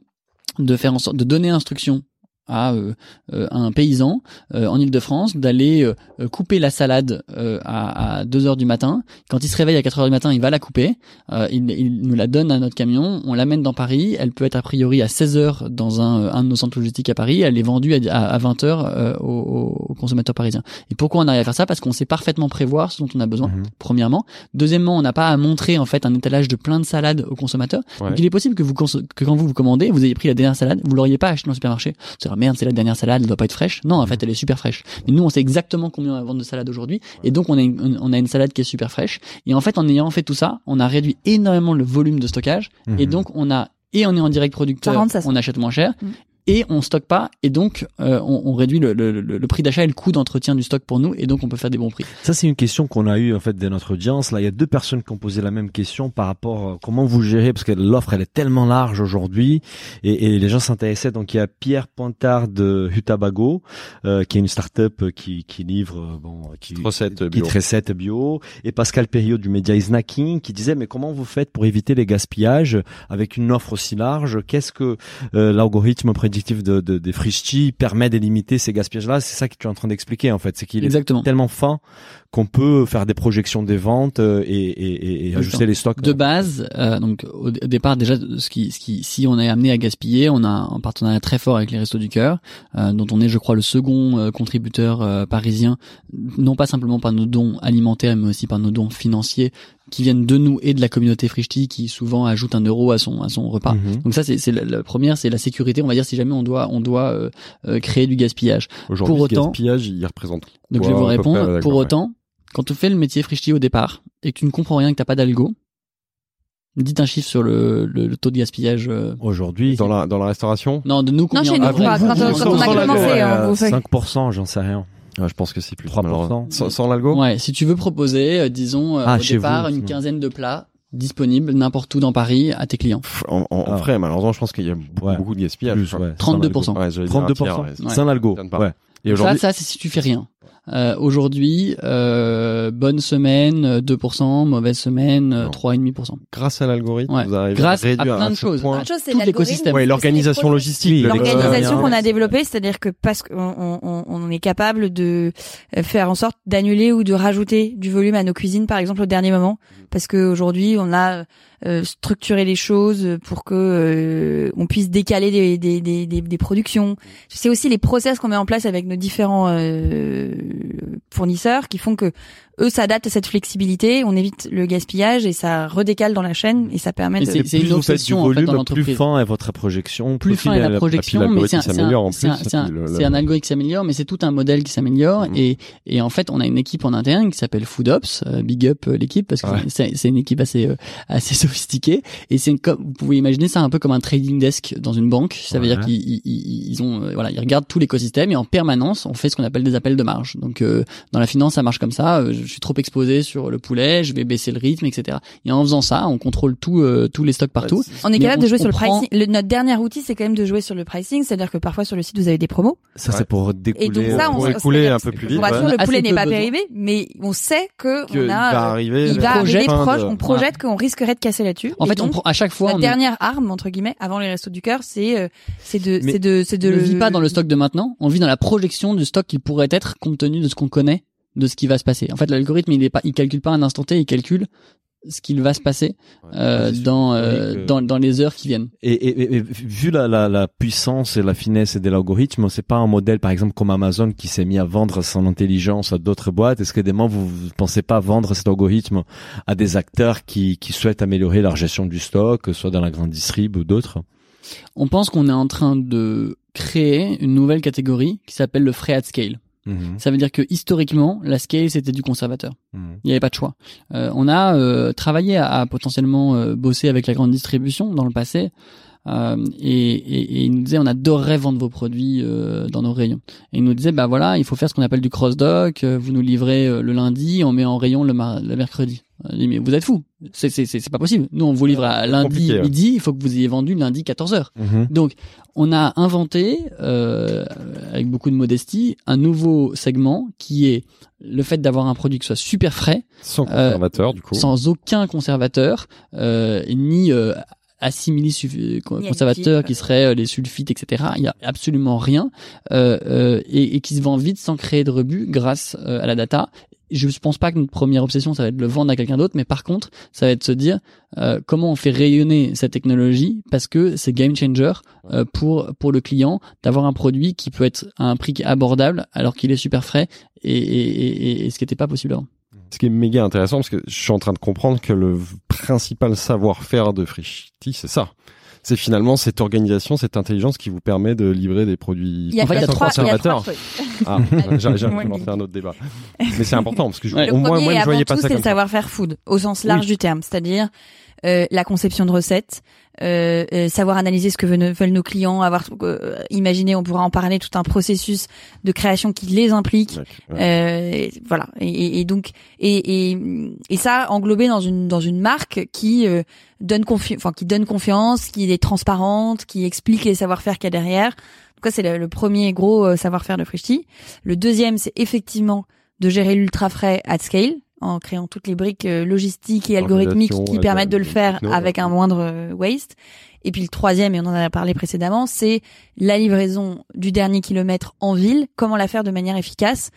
de faire en sorte de donner instruction à euh, euh, un paysan euh, en Ile-de-France d'aller euh, euh, couper la salade euh, à, à 2 heures du matin. Quand il se réveille à 4 heures du matin, il va la couper. Euh, il, il nous la donne à notre camion. On l'amène dans Paris. Elle peut être a priori à 16 heures dans un, un de nos centres logistiques à Paris. Elle est vendue à, à, à 20 heures euh, aux, aux consommateurs parisiens. Et pourquoi on arrive à faire ça? Parce qu'on sait parfaitement prévoir ce dont on a besoin. Mhm. Premièrement. Deuxièmement, on n'a pas à montrer en fait un étalage de plein de salades aux consommateurs. Ouais. Donc il est possible que vous que quand vous vous commandez, vous ayez pris la dernière salade, vous l'auriez pas acheté dans le supermarché. Direz, merde, c'est la dernière salade, elle doit pas être fraîche. Non, en fait, elle est super fraîche. Mais nous, on sait exactement combien on va vendre de salade aujourd'hui, et donc on a une, on a une salade qui est super fraîche. Et en fait, en ayant fait tout ça, on a réduit énormément le volume de stockage, et Mhm. donc on a et on est en direct producteur, on achète moins cher. Mhm. Et on stocke pas, et donc euh, on, on réduit le, le, le, le prix d'achat et le coût d'entretien du stock pour nous, et donc on peut faire des bons prix. Ça, c'est une question qu'on a eue en fait de notre audience. Là, il y a deux personnes qui ont posé la même question par rapport à comment vous gérez, parce que l'offre elle est tellement large aujourd'hui, et, et les gens s'intéressaient. Donc, il y a Pierre Pointard de Hutabago, euh, qui est une start-up qui, qui livre euh, bon, qui Recette qui bio. recette bio, et Pascal Perriot du média Snacking qui disait mais comment vous faites pour éviter les gaspillages avec une offre aussi large? Qu'est-ce que euh, l'algorithme prédit l'objectif de, de, des Frischti permet de limiter ces gaspillages-là. C'est ça que tu es en train d'expliquer en fait, c'est qu'il est tellement fin qu'on peut faire des projections des ventes euh, et, et, et ajuster les stocks. De base, euh, donc au, au départ déjà, ce qui, ce qui, si on est amené à gaspiller, on a un partenariat très fort avec les Restos du Cœur, euh, dont on est, je crois, le second euh, contributeur euh, parisien, non pas simplement par nos dons alimentaires, mais aussi par nos dons financiers qui viennent de nous et de la communauté Frichti, qui souvent ajoute un euro à son à son repas. Mhm. Donc ça, c'est c'est la, la première, c'est la sécurité. On va dire si jamais on doit on doit euh, euh, créer du gaspillage. Aujourd'hui, Pour le autant- gaspillage, il représente. Donc quoi, je vais vous répondre. Pour ouais. autant, quand tu fais le métier Frichti au départ et que tu ne comprends rien, que t'as pas d'algo, dites un chiffre sur le, le, le taux de gaspillage. euh, Aujourd'hui, Dans la, dans la restauration? Non, de nous combien chez on nous, vous- Quand, vous- on- vous- quand on a commencé, ouais, hein, vous faites- 5%, j'en sais rien. Ah, Je pense que c'est plus. 3%. malheureusement. Sans, sans l'algo? Ouais, si tu veux proposer, euh, disons, euh, Ah, au chez départ, vous, une quinzaine de plats disponibles n'importe où dans Paris à tes clients. En, en, en Ah. vrai, malheureusement, je pense qu'il y a beaucoup, Ouais. beaucoup de gaspillage. Plus, ouais. 32%. Ouais, j'allais dire un 32%. tiers, ouais. Ouais. Sans l'algo. Ouais. Et Ça, ça, c'est si tu fais rien. Euh, Aujourd'hui, euh, bonne semaine, euh, 2%, mauvaise semaine, euh, Non. 3,5%. grâce à l'algorithme, Ouais. vous arrivez Grâce à à réduire plein à de ce choses. point. Chose, c'est Tout l'écosystème. Ouais, l'organisation logistique. L'organisation Euh, qu'on a développée, c'est-à-dire que parce qu'on on, on- on est capable de euh, faire en sorte d'annuler ou de rajouter du volume à nos cuisines, par exemple au dernier moment, parce que aujourd'hui on a euh, structuré les choses pour que euh, on puisse décaler des, des, des, des, des productions. C'est aussi les process qu'on met en place avec nos différents euh, fournisseurs qui font que eux s'adaptent à cette flexibilité, on évite le gaspillage et ça redécale dans la chaîne et ça permet Et de c'est- une vous faites du obsession, en fait, volume, dans l'entreprise. plus fin est votre projection, plus fin est la projection, mais c'est un, un- s'améliore en c'est un- un- algorithme qui s'améliore, mais c'est tout un modèle qui s'améliore. Mhm. Et, et en fait, on a une équipe en interne qui s'appelle FoodOps, euh, big up euh, l'équipe parce que Ouais. c'est une équipe assez euh, assez (laughs) sophistiquée. Et c'est vous pouvez imaginer ça un peu comme un trading desk dans une banque. Ça veut Ouais. dire qu'ils ils, ils- ont euh, voilà, ils regardent tout l'écosystème et en permanence, on fait ce qu'on appelle des appels de marge. Donc dans la finance, ça marche comme ça. Je suis trop exposé sur le poulet, je vais baisser le rythme, etc. Et en faisant ça, on contrôle tout euh, tous les stocks partout. On est capable on- de jouer on sur le prend- pricing. Le- notre dernier outil, c'est quand même de jouer sur le pricing, c'est-à-dire que parfois sur le site vous avez des promos. Ça, Ouais. c'est pour Et découler. donc ça, euh, on pour un peu plus vite. ouais. le poulet n'est pas périmé, mais on sait que que on il a, va euh, arriver. il va arriver proche, de- on projette qu'on risquerait de casser là-dessus. En Et fait, on donc, prend à chaque fois. la on- dernière arme entre guillemets avant les restos du cœur, c'est euh, c'est de c'est de c'est de ne vit pas dans le stock de maintenant, on vit dans la projection du stock qu'il pourrait être compte tenu de ce qu'on connaît, de ce qui va se passer. En fait, l'algorithme, il est pas, il calcule pas un instant T, il calcule ce qu'il va se passer euh, Ouais, dans, euh, dans dans les heures qui viennent. Et, et, et vu la, la, la puissance et la finesse de l'algorithme, c'est pas un modèle, par exemple, comme Amazon qui s'est mis à vendre son intelligence à d'autres boîtes. Est-ce que demain vous, vous pensez pas vendre cet algorithme à des acteurs qui, qui souhaitent améliorer leur gestion du stock, soit dans la grande distrib ou d'autres? On pense qu'on est en train de créer une nouvelle catégorie qui s'appelle le frais at scale. Mhm. Ça veut dire que historiquement, la scale c'était du conservateur. Mhm. Il n'y avait pas de choix. Euh, on a euh, travaillé à, à potentiellement euh, bosser avec la grande distribution dans le passé. Euh, et, et, et il nous disait on adorerait vendre vos produits euh, dans nos rayons. Et il nous disait bah voilà il faut faire ce qu'on appelle du cross dock. euh, vous nous livrez euh, le lundi, on met en rayon le, mar- le mercredi. Mais vous êtes fous, c'est c'est c'est c'est pas possible. Nous on vous livre à lundi ouais. midi, il faut que vous ayez vendu lundi 14 heures. Mhm. Donc, on a inventé, euh, avec beaucoup de modestie, un nouveau segment qui est le fait d'avoir un produit qui soit super frais, Sans conservateur, du coup. sans aucun conservateur, euh, ni euh, assimilé Ni conservateur additif. qui serait euh, les sulfites, etc. Il y a absolument rien euh, euh, et, et qui se vend vite sans créer de rebut grâce euh, à la data. Je ne pense pas que notre première obsession ça va être de le vendre à quelqu'un d'autre, mais par contre ça va être de se dire euh, comment on fait rayonner cette technologie parce que c'est game changer euh, pour pour le client d'avoir un produit qui peut être à un prix abordable alors qu'il est super frais et, et, et, et ce qui n'était pas possible avant. Ce qui est méga intéressant, parce que je suis en train de comprendre que le principal savoir-faire de Frischti, c'est ça. C'est finalement cette organisation, cette intelligence qui vous permet de livrer des produits il y a, il y a trois, il y a trois. (laughs) Ah, j'ai commencé un autre débat. Mais c'est important, parce que je, Ouais. Le au moins, moi, je voyais pas tout, ça c'est comme le savoir-faire food au sens large Oui. du terme, c'est-à-dire euh, la conception de recettes, euh, euh, savoir analyser ce que veulent, veulent nos clients, avoir euh, imaginer, on pourra en parler, tout un processus de création qui les implique. Ouais. Euh, et voilà. Et, donc et, et, et ça englobé dans une dans une marque qui euh, donne confi enfin qui donne confiance, qui est transparente, qui explique les savoir-faire qu'il y a derrière. Donc ça c'est le, le premier gros savoir-faire de Frischti. Le deuxième c'est effectivement de gérer l'ultra frais at scale en créant toutes les briques euh, logistiques et algorithmiques qui permettent de le faire avec un moindre euh, waste. Et puis le troisième, et on en a parlé précédemment, c'est la livraison du dernier kilomètre en ville. Comment la faire de manière efficace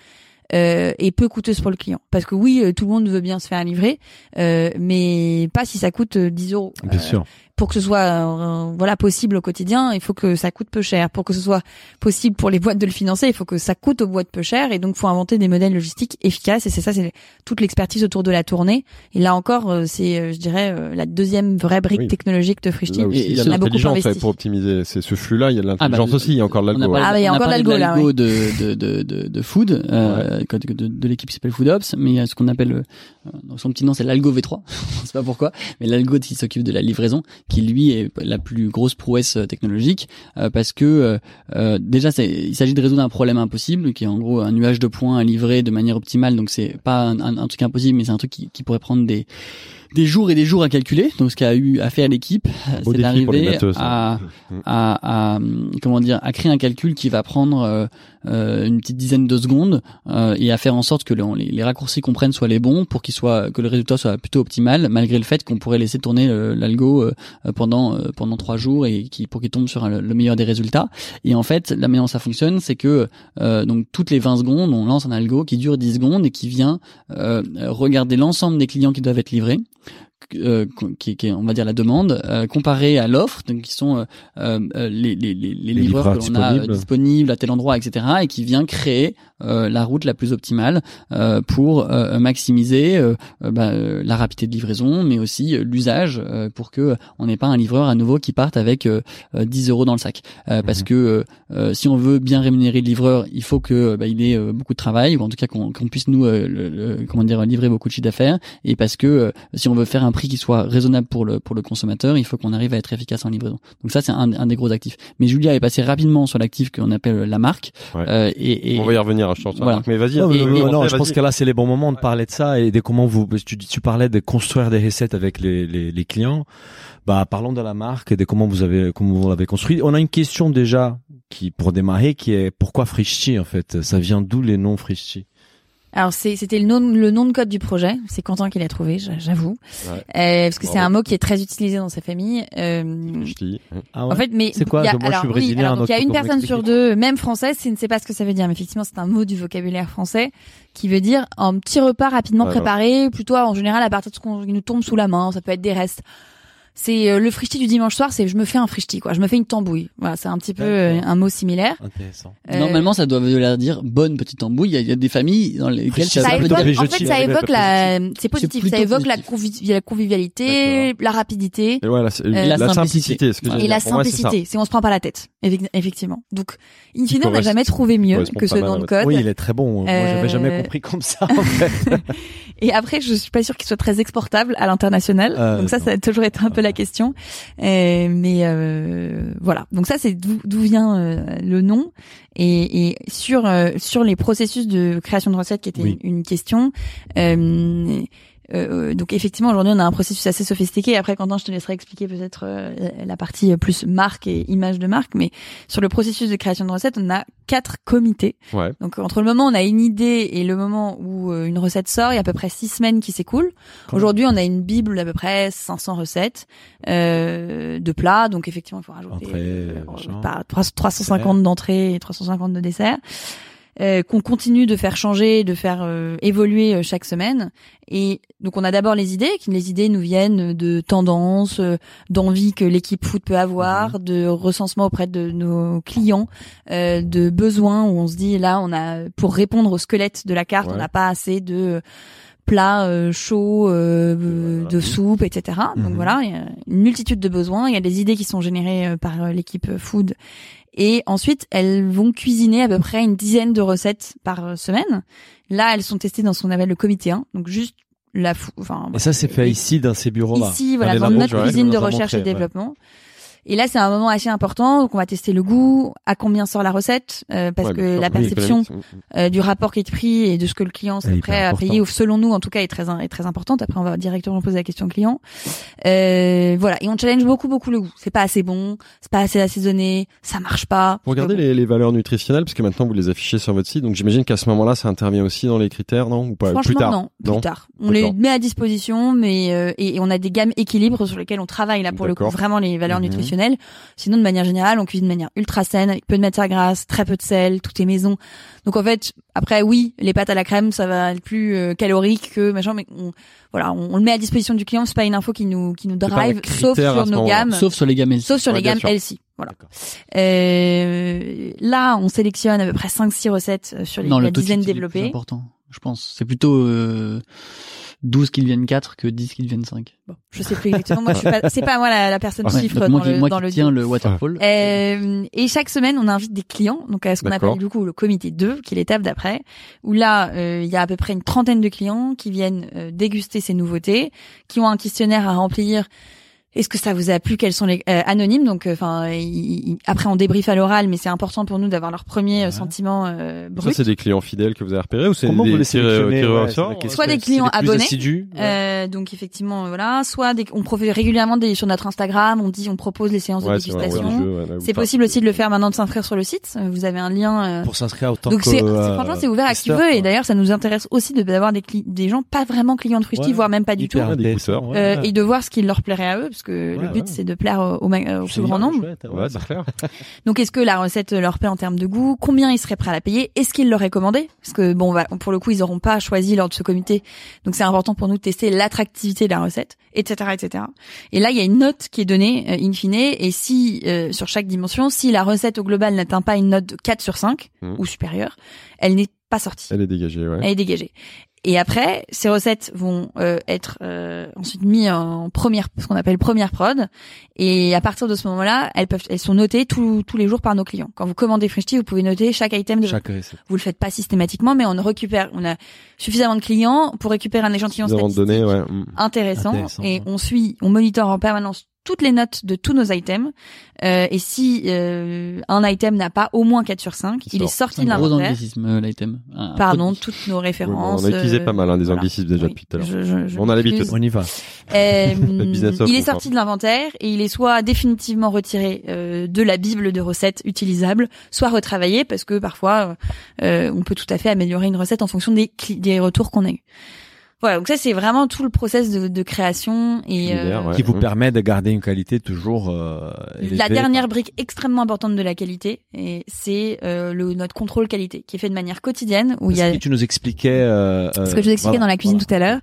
euh, et peu coûteuse pour le client. Parce que oui, euh, tout le monde veut bien se faire livrer, euh, mais pas si ça coûte euh, 10 euros. Bien Euh, sûr. Pour que ce soit euh, voilà possible au quotidien, il faut que ça coûte peu cher. Pour que ce soit possible pour les boîtes de le financer, il faut que ça coûte aux boîtes peu cher. Et donc, faut inventer des modèles logistiques efficaces. Et c'est ça, c'est toute l'expertise autour de la tournée. Et là encore, euh, c'est, euh, je dirais, euh, la deuxième vraie brique Oui. technologique de Et il y a on de a beaucoup l'intelligence pour optimiser. C'est ce flux-là, il y a de l'intelligence bah, aussi. Il y a encore On l'algo. Ah, mais il y a on encore l'algo, là, l'algo ouais. de, de, de, de, de food, euh, de, de, de l'équipe qui s'appelle FoodOps, mais il y a ce qu'on appelle, euh, son petit nom c'est l'algo V3, je sais pas pourquoi, mais l'algo qui s'occupe de la livraison, qui lui est la plus grosse prouesse euh, technologique, euh, parce que euh, déjà il s'agit de résoudre un problème impossible, qui est en gros un nuage de points à livrer de manière optimale, donc c'est pas un, un- un truc impossible, mais c'est un truc qui, qui pourrait prendre des des jours et des jours à calculer. Donc ce qu'a eu à faire l'équipe, c'est d'arriver ça. à, à, à hum, comment dire à créer un calcul qui va prendre une petite dizaine de secondes euh, et à faire en sorte que le- les, raccourcis qu'on prenne soient les bons pour qu'il soit que le résultat soit plutôt optimal malgré le fait qu'on pourrait laisser tourner euh, l'algo euh, pendant euh, pendant trois jours et qui pour qu'il tombe sur le meilleur des résultats. Et en fait la manière dont ça fonctionne c'est que euh, donc toutes les 20 secondes on lance un algo qui dure 10 secondes et qui vient euh, regarder l'ensemble des clients qui doivent être livrés euh, qui, qui est on va dire la demande euh, comparée à l'offre donc qui sont euh, euh, les, les, les, les livreurs livreurs que l'on a euh, disponibles. à tel endroit etc et qui vient créer euh, la route la plus optimale euh, pour euh, maximiser bah, la rapidité de livraison mais aussi l'usage euh, pour que on n'ait pas un livreur à nouveau qui parte avec euh, euh, 10 euros dans le sac Euh, parce que si on veut bien rémunérer le livreur il faut que bah, il ait beaucoup de travail ou en tout cas qu'on qu'on puisse nous euh, le- le- comment dire livrer beaucoup de chiffre d'affaires et parce que si on veut faire un prix qui soit raisonnable pour le pour le consommateur, il faut qu'on arrive à être efficace en livraison. Donc ça c'est un, un des gros actifs. Mais Julia est passée rapidement sur l'actif qu'on appelle la marque. Ouais. Euh, et, et On va y revenir, je pense. Voilà. Mais vas-y. Non, non, André, non, je pense que là, c'est les bons moments de parler de ça et de comment vous, tu, tu parlais de construire des recettes avec les, les, les clients. Bah, parlons de la marque et de comment vous avez, comment vous l'avez construit. On a une question déjà qui, pour démarrer, qui est pourquoi Frischti, en fait? Ça vient d'où les noms Frischti? Alors c'est- c'était le nom, le nom de code du projet. C'est Quentin qui l'a trouvé, j'a- j'avoue, Ouais. Euh, parce que c'est un mot qui est très utilisé dans sa famille. Euh, Je dis. Ah En fait, mais C'est quoi il y a- Moi, je suis alors, oui, brésilien, alors, donc, il y a une personne sur deux, même française, qui ne sait pas ce que ça veut dire. Mais effectivement, c'est un mot du vocabulaire français qui veut dire un petit repas rapidement Ouais, préparé, plutôt en général à partir de ce qu'on qui nous tombe sous la main. Ça peut être des restes. C'est euh, le frichti du dimanche soir, c'est je me fais un frichti quoi, je me fais une tambouille. Voilà, c'est un petit peu euh, un mot similaire. Intéressant. Euh, normalement ça doit vouloir dire bonne petite tambouille. Il y a, il y a des familles dans lesquelles ça, ça évoque, dire en fait, ça évoque la c'est positif, ça évoque la, positif. convi- la convivialité, la rapidité. Et Euh, la, la simplicité. simplicité. ce que Et la simplicité, c'est on se prend pas la tête, Effe- effectivement. Donc, in fine, on n'a jamais trouvé mieux que ce nom de code. Oui, il est très bon. Moi, j'avais jamais Euh, compris comme ça, en fait. (laughs) Et après, je suis pas sûre qu'il soit très exportable à l'international. Euh, Donc ça, non. ça a toujours été un peu la question. Euh, mais euh, voilà. Donc ça, c'est d'où vient euh, le nom. Et, et sur euh, sur les processus de création de recettes, qui était Oui. une, une question. Euh, euh, donc effectivement aujourd'hui on a un processus assez sophistiqué. Après Quentin je te laisserai expliquer peut-être euh, la partie plus marque et image de marque, mais sur le processus de création de recettes on a quatre comités Ouais. donc entre le moment où on a une idée et le moment où euh, une recette sort, il y a à peu près six semaines qui s'écoulent. Aujourd'hui, on a une bible d'à peu près 500 recettes euh, de plats. Donc effectivement, il faut rajouter Entrée, euh, pas- 300 350 d'entrées et 350 de desserts. Euh, qu'on continue de faire changer, de faire euh, évoluer euh, chaque semaine. Et donc on a d'abord les idées, qui les idées nous viennent de tendances, euh, d'envie que l'équipe foot peut avoir, de recensement auprès de nos clients, euh, de besoins où on se dit là on a pour répondre au squelette de la carte, Ouais. on n'a pas assez de plats euh, chauds, euh, de soupe, etc. Donc Mhm. voilà, il y a une multitude de besoins. Il y a des idées qui sont générées euh, par l'équipe food. Et ensuite, elles vont cuisiner à peu près une dizaine de recettes par euh, semaine. Là, elles sont testées dans ce qu'on appelle le comité 1. Donc juste la fou, enfin, Et ça, c'est fait les- ici, dans ces bureaux-là. Ici, voilà, dans notre cuisine de recherche montré, et ouais. Et là, c'est un moment assez important. Donc, on va tester le goût, à combien sort la recette, euh, parce Ouais, que sûr. la perception euh, du rapport qui est pris et de ce que le client serait est prêt à payer, ou selon nous, en tout cas, est très est très importante. Après, on va directement poser la question au client. Euh, voilà, et on challenge beaucoup beaucoup le goût. C'est pas assez bon, c'est pas assez assaisonné, ça marche pas. Vous regardez les, les valeurs nutritionnelles parce que maintenant vous les affichez sur votre site, donc j'imagine qu'à ce moment-là, ça intervient aussi dans les critères, non? Ou pas? Franchement, plus tard? non, plus Non? tard. On les met à disposition, mais euh, et, et on a des gammes équilibres sur lesquelles on travaille là pour le coup vraiment les valeurs Mhm. nutritionnelles. Sinon, de manière générale, on cuisine de manière ultra saine, avec peu de matière grasse, très peu de sel, tout est maison. Donc en fait, après oui, les pâtes à la crème, ça va être plus euh, calorique que machin, mais on, voilà, on, on le met à disposition du client. C'est pas une info qui nous qui nous drive, sauf sur nos gammes, Sauf sur les gammes LC. sauf sur Ouais, les gammes. LC. Voilà. Euh, là, on sélectionne à peu près 5-6 recettes euh, sur les, Non, la le dizaine développées. important, je pense. C'est plutôt euh, 12 qui deviennent 4 que 10 qui deviennent 5. Bon, je sais plus exactement. Moi, je suis pas, c'est pas moi la, la personne Ouais, chiffre dans moi qui, le, moi dans qui le tiens deal. le waterfall. Euh, et chaque semaine, on invite des clients, donc à ce qu'on D'accord. appelle du coup le comité 2, qui est l'étape d'après, où là, euh, il y a à peu près une trentaine de clients qui viennent euh, déguster ces nouveautés, qui ont un questionnaire à remplir. Est-ce que ça vous a plu? Quels sont les euh, anonymes? Donc, enfin, après on débrief à l'oral, mais c'est important pour nous d'avoir leur premier euh, sentiment euh, Ça, brut. c'est des clients fidèles que vous avez repérés ou c'est Comment des vous les tirés- sélectionnez? tirés au ouais. Soit des C'est clients abonnés, assidus, ouais. Euh, donc effectivement, euh, voilà. Soit des, on profite régulièrement des, sur notre Instagram, on dit, on propose les séances Ouais, de c'est vrai, ouais, dégustation. C'est possible aussi de le faire maintenant de s'inscrire sur le site. Euh, Vous avez un lien. euh, pour s'inscrire autant Donc que, c'est c'est- euh, franchement c'est ouvert à qui veut et d'ailleurs ça nous intéresse aussi de d'avoir des cli- des gens pas vraiment clients de voire même pas du tout des euh, et de voir ce qui leur plairait à eux parce que le but ouais. c'est de plaire au, au ma- au plus grand nombre. chouette, ouais. Ouais, c'est clair. Donc est-ce que la recette leur plaît en termes de goût? Combien ils seraient prêts à la payer? Est-ce qu'ils leur recommandaient Parce que bon, va- pour le coup, ils n'auront pas choisi lors de ce comité. Donc c'est important pour nous de tester l'attractivité de la recette, etc., etc. Et là, il y a une note qui est donnée euh, in fine. Et si euh, sur chaque dimension, si la recette au global n'atteint pas une note de 4 sur 5 Mhm. ou supérieure, elle n'est pas sortie. Elle est dégagée, ouais. Elle est dégagée. Et après, ces recettes vont euh, être euh, ensuite mises en première, ce qu'on appelle première prod. Et à partir de ce moment-là, elles peuvent, elles sont notées tous tous les jours par nos clients. Quand vous commandez Frishti, vous pouvez noter chaque item de. Chaque recette. Vous le faites pas systématiquement, mais on récupère, on a suffisamment de clients pour récupérer un échantillon statistique donner, ouais. mm. intéressant, Intéressant, et ouais. on suit, on monitore en permanence toutes les notes de tous nos items. Euh, et si euh, un item n'a pas au moins 4 sur 5, Il il, est sort. sorti de un gros l'inventaire. anglicisme, euh, l'item. Pardon, toutes nos Oui, bon, références. on a utilisé euh, pas mal hein, des voilà. anglicismes déjà Oui, depuis tout à l'heure. On a l'habitude. On y va. (laughs) Euh, il est sorti de l'inventaire et il est soit définitivement retiré euh, de la bible de recettes utilisables, soit retravaillé parce que parfois euh, on peut tout à fait améliorer une recette en fonction des, des retours qu'on a eu. Voilà, donc ça c'est vraiment tout le process de, de création et euh, ouais. Qui vous Mhm. permet de garder une qualité toujours euh, élevée. la dernière brique extrêmement importante de la qualité et c'est euh, le notre contrôle qualité qui est fait de manière quotidienne où il y a que tu nous expliquais. Euh, Ce que je vous expliquais dans la cuisine tout à l'heure,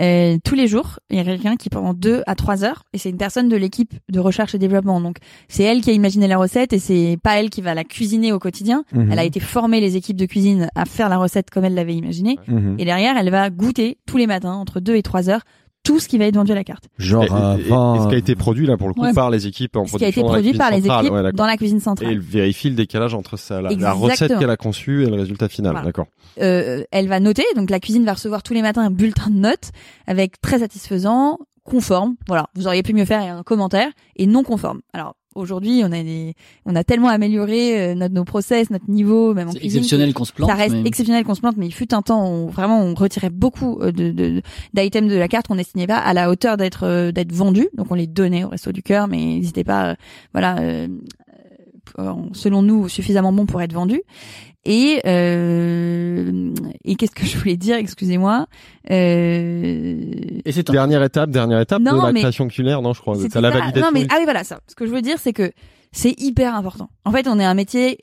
euh, tous les jours, il y a quelqu'un qui pendant deux à trois heures, et c'est une personne de l'équipe de recherche et développement. Donc c'est elle qui a imaginé la recette et c'est pas elle qui va la cuisiner au quotidien. Mhm. Elle a été formée les équipes de cuisine à faire la recette comme elle l'avait imaginée. Mhm. Et derrière, elle va goûter tous les matins entre deux et trois heures tout ce qui va être vendu à la carte. Genre Et- et- et avant. ce qui a été produit là pour le coup Ouais. par les équipes en Ce qui a été production produit par les centrale. équipes Ouais, dans la cuisine Et centrale. elle vérifie le décalage entre ça, la, recette qu'elle a conçue et le résultat final. Voilà. D'accord. euh, elle va noter. Donc la cuisine va recevoir tous les matins un bulletin de notes avec très satisfaisant, conforme. Voilà, vous auriez pu mieux faire et un commentaire et non conforme. Alors aujourd'hui, on a des, on a tellement amélioré euh, notre, nos process, notre niveau, même en C'est cuisine. exceptionnel qu'on se plante. Ça reste mais- exceptionnel qu'on se plante, mais il fut un temps où vraiment on retirait beaucoup euh, de d'items de, la carte qu'on n'estimait pas à la hauteur d'être euh, d'être vendus. Donc on les donnait au resto du cœur, mais n'hésitez pas, voilà, selon nous suffisamment bons pour être vendus. Et euh, et qu'est-ce que je voulais dire Excusez-moi. Euh, Et c'est Dernière étape, dernière étape Non, de la mais- création culinaire, non, je crois. C'est la validation. Non mais ah oui voilà ça. Ce que je veux dire c'est que c'est hyper important. En fait, on est un métier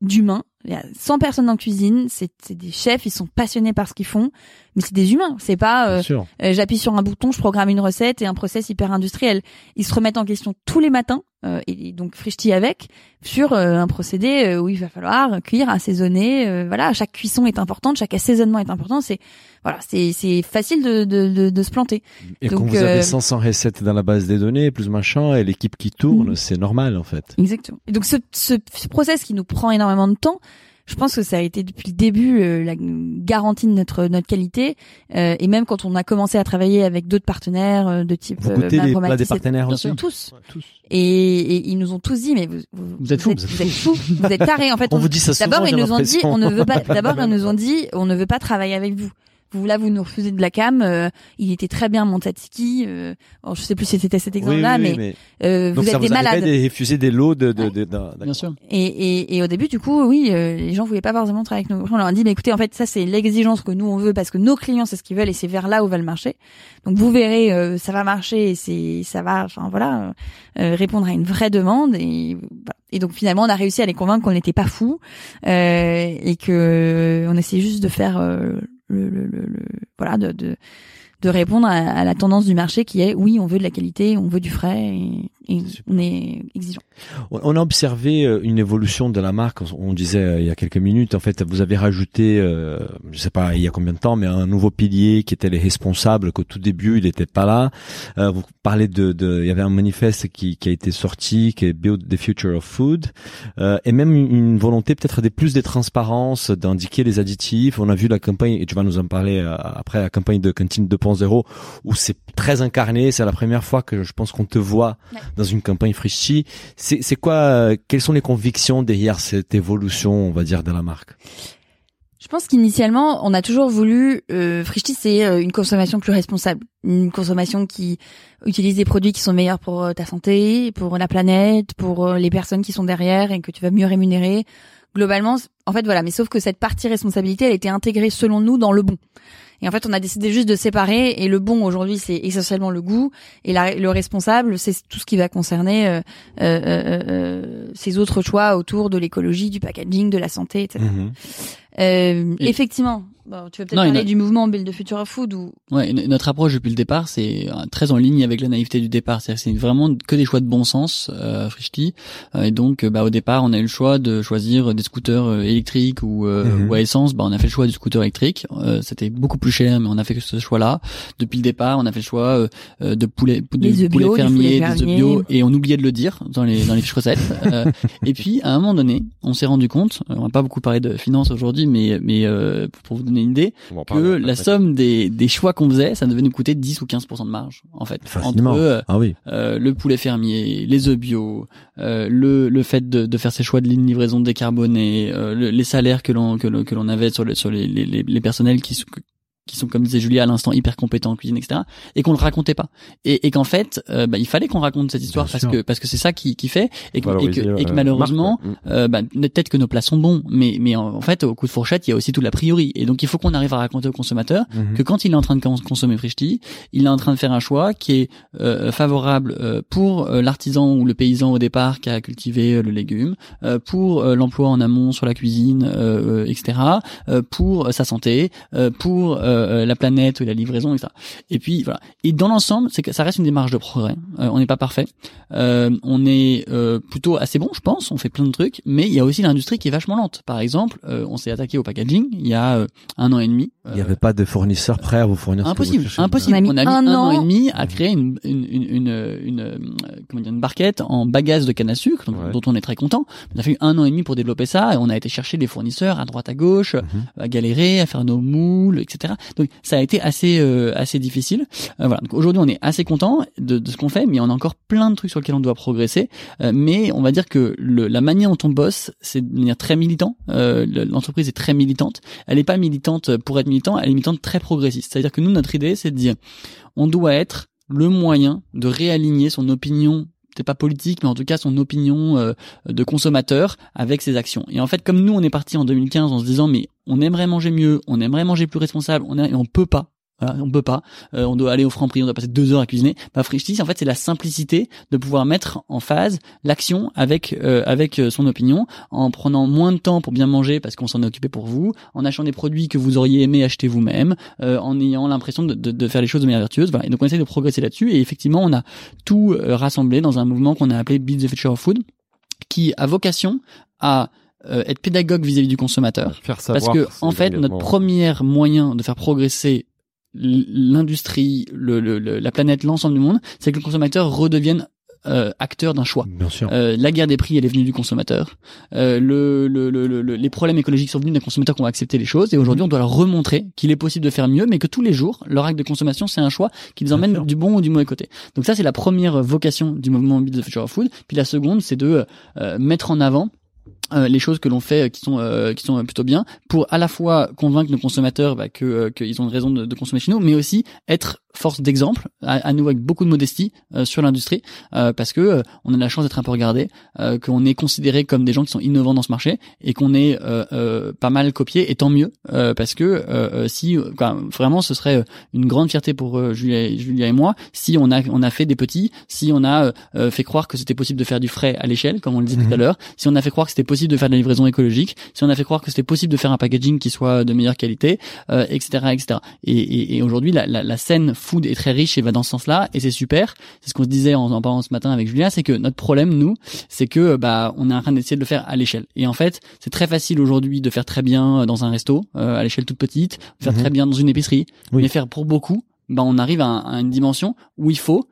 d'humain. Il y a 100 personnes en cuisine, c'est des chefs, ils sont passionnés par ce qu'ils font, mais c'est des humains. C'est pas euh, euh, j'appuie sur un bouton, je programme une recette et un process hyper industriel. Ils se remettent en question tous les matins euh, et donc Frishti avec sur euh, un procédé euh, où il va falloir cuire, assaisonner. euh, voilà, chaque cuisson est importante, chaque assaisonnement est important. C'est voilà, c'est c'est facile de, de de de se planter. Et Donc, quand vous euh, avez 500 recettes dans la base des données, plus machin, et l'équipe qui tourne, Mhm. c'est normal en fait. Exactement. Et donc ce, ce, ce process qui nous prend énormément de temps, je pense que ça a été depuis le début euh, la garantie de notre notre qualité euh, et même quand on a commencé à travailler avec d'autres partenaires euh, de type Vous euh, goûtez les Macromatis, plats des partenaires aussi tous tous. et, et ils nous ont tous dit mais vous, Vous êtes fous, vous êtes fous vous êtes tarés en fait On on- vous dit ça souvent, D'abord, ils nous ont dit, on ne veut pas. D'abord, ils nous ont (laughs) dit, on ne veut pas travailler avec vous. Vous là, vous nous refusez de la cam. euh, il était très bien mon. Euh, bon, je sais plus si c'était cet exemple-là, oui, oui, mais, euh, Donc vous ça êtes des vous arrivait malades. de refuser des lots de, de, de, d'un- Bien sûr. Et, et, et au début, du coup, oui, euh, les gens voulaient pas forcément travailler avec nous. On leur a dit, mais écoutez, en fait, ça c'est l'exigence que nous on veut parce que nos clients c'est ce qu'ils veulent et c'est vers là où va le marché. Donc vous verrez, euh, ça va marcher et c'est, ça va, enfin voilà, euh, répondre à une vraie demande et voilà. Et donc finalement, on a réussi à les convaincre qu'on n'était pas fous euh, et que on essayait juste de faire euh, le, le, le- le- voilà, de, de répondre à, à la tendance du marché qui est oui, on veut de la qualité, on veut du frais et on est exigeant. On a observé euh, une évolution de la marque. On disait euh, il y a quelques minutes, en fait, vous avez rajouté, euh, je sais pas il y a combien de temps, mais un nouveau pilier qui était les responsables. Qu'au tout début il n'était pas là. Euh, vous parlez de, de, il y avait un manifeste qui, qui a été sorti, qui est Build the Future of Food, euh, et même une, volonté peut-être des plus de transparence, d'indiquer les additifs. On a vu la campagne, et tu vas nous en parler après la campagne de cantine 2.0 où c'est très incarné. C'est la première fois que je pense qu'on te voit Ouais. Dans une campagne Frischti. C'est quoi euh, Quelles sont les convictions derrière cette évolution, on va dire, de la marque? Je pense qu'initialement, on a toujours voulu, euh, Frischti, c'est euh, une consommation plus responsable, une consommation qui utilise des produits qui sont meilleurs pour euh, ta santé, pour la planète, pour les personnes qui sont derrière et que tu vas mieux rémunérer. Globalement, en fait, voilà. Mais sauf que cette partie responsabilité, elle était intégrée selon nous dans le bon. Et en fait, on a décidé juste de séparer. Et le bon aujourd'hui, c'est essentiellement le goût, et la- le responsable, c'est tout ce qui va concerner euh, euh, euh, euh, ces autres choix autour de l'écologie, du packaging, de la santé, etc. Euh, Et- effectivement. Bon, tu veux peut-être parler a- du mouvement Build the Future of Food ou Ouais, notre approche depuis le départ, c'est euh, très en ligne avec la naïveté du départ. C'est-à-dire que c'est vraiment que des choix de bon sens, euh, Frischti. Euh, et donc, euh, bah, au départ, on a eu le choix de choisir des scooters électriques ou, euh, Mhm. ou à essence. Bah, on a fait le choix du scooter électrique. Euh, C'était beaucoup plus cher, mais on a fait que ce choix-là. Depuis le départ, on a fait le choix euh, de poulet, de Des bio, des fermier, poulets des œufs fermiers. bio, et on oubliait de le dire dans les dans les fiches recettes. (laughs) Euh, et puis, à un moment donné, on s'est rendu compte. On va pas beaucoup parler de finance aujourd'hui, mais mais euh, pour vous donner une idée, que la somme des, des choix qu'on faisait, ça devait nous coûter 10 ou 15% de marge, en fait. Facilement. Entre euh, Ah oui. euh, le poulet fermier, les œufs bio, euh, le, le fait de, de faire ces choix de ligne livraison décarbonée, euh, le- les salaires que l'on que l'on que l'on avait sur, le, sur les, les, les, les personnels qui qui sont comme disait Julia à l'instant hyper compétents en cuisine etc et qu'on le racontait pas et, et qu'en fait euh, bah, il fallait qu'on raconte cette histoire Bien parce sûr. que parce que c'est ça qui, qui fait et que, et que, et que euh, malheureusement ouais. euh, bah, peut-être que nos plats sont bons, mais mais en, en fait au coup de fourchette il y a aussi tout l'a priori et donc il faut qu'on arrive à raconter au consommateur Mhm. que quand il est en train de cons- consommer Frischti, il est en train de faire un choix qui est euh, favorable euh, pour euh, l'artisan ou le paysan au départ qui a cultivé le légume, euh, pour l'emploi en amont sur la cuisine, etc., euh, pour sa santé, euh, pour euh, euh, la planète la livraison, etc. Et puis voilà. Et dans l'ensemble, c'est que ça reste une démarche de progrès. Euh, on n'est pas parfait. Euh, on est euh, plutôt assez bon, je pense. On fait plein de trucs, mais il y a aussi l'industrie qui est vachement lente. Par exemple, euh, on s'est attaqué au packaging il y a euh, un an et demi. Il n'y avait pas de fournisseur prêt à vous fournir. ce que vous Impossible, cherchez. impossible. On a mis On a mis un un, an an. et demi à créer une une une une, une, comment dire une barquette en bagasse de canne à sucre Ouais. dont on est très content. On a fait un an et demi pour développer ça et on a été chercher des fournisseurs à droite à gauche, Mhm. à galérer, à faire nos moules, etc. Donc ça a été assez euh, assez difficile. Euh, voilà. Aujourd'hui on est assez content de, de ce qu'on fait, mais on a encore plein de trucs sur lesquels on doit progresser. Euh, mais on va dire que le, la manière dont on bosse, c'est de manière très militant. Euh, le- L'entreprise est très militante. Elle n'est pas militante pour être militant, elle est militante très progressiste. C'est-à-dire que nous, notre idée, c'est de dire, on doit être le moyen de réaligner son opinion peut-être pas politique, mais en tout cas son opinion euh, de consommateur avec ses actions. Et en fait, comme nous, on est parti en 2015 en se disant, mais on aimerait manger mieux, on aimerait manger plus responsable, on, a- on peut pas. Voilà, on peut pas. Euh, on doit aller au franc prix, on doit passer deux heures à cuisiner. Bah, Frischti, en fait, c'est la simplicité de pouvoir mettre en phase l'action avec euh, avec euh, son opinion, en prenant moins de temps pour bien manger parce qu'on s'en est occupé pour vous, en achetant des produits que vous auriez aimé acheter vous-même, euh, en ayant l'impression de, de, de faire les choses de manière vertueuse. Voilà. Et donc on essaie de progresser là-dessus. Et effectivement, on a tout euh, rassemblé dans un mouvement qu'on a appelé Build the Future of Food, qui a vocation à euh, être pédagogue vis-à-vis du consommateur. Faire Parce que en fait, notre premier moyen de faire progresser l'industrie, le, le- le- la planète, l'ensemble du monde, c'est que le consommateur redevienne euh, acteurs d'un choix. Bien sûr. Euh, la guerre des prix, elle est venue du consommateur. Euh, le, le, le, le- les problèmes écologiques sont venus des consommateurs qui ont accepté les choses. Et aujourd'hui, on doit leur remontrer qu'il est possible de faire mieux, mais que tous les jours, leur acte de consommation, c'est un choix qui les emmène du bon ou du mauvais côté. Donc ça, c'est la première vocation du mouvement Build the Future of Food. Puis la seconde, c'est de euh, mettre en avant euh, les choses que l'on fait euh, qui sont euh, qui sont euh, plutôt bien pour à la fois convaincre nos consommateurs bah, que qu'ils ont une raison de consommer chez nous mais aussi être force d'exemple à, à nouveau avec beaucoup de modestie euh, sur l'industrie euh, parce que euh, on a la chance d'être un peu regardé euh, qu'on est considéré comme des gens qui sont innovants dans ce marché et qu'on est euh, euh, pas mal copié et tant mieux euh, parce que si quoi, vraiment ce serait une grande fierté pour Julia, Julia et moi si on a on a fait des petits si on a fait croire que c'était possible de faire du frais à l'échelle comme on le disait tout à Mhm. l'heure si on a fait croire que c'était possible de faire de la livraison écologique si on a fait croire que c'était possible de faire un packaging qui soit de meilleure qualité euh, etc etc et, et, et aujourd'hui la, la, la scène food est très riche et va dans ce sens-là et c'est super c'est ce qu'on se disait en, en parlant ce matin avec Julia c'est que notre problème nous c'est que bah on est en train d'essayer de le faire à l'échelle et en fait c'est très facile aujourd'hui de faire très bien dans un resto euh, à l'échelle toute petite de faire Mhm. très bien dans une épicerie Oui. mais faire pour beaucoup bah on arrive à une dimension où il faut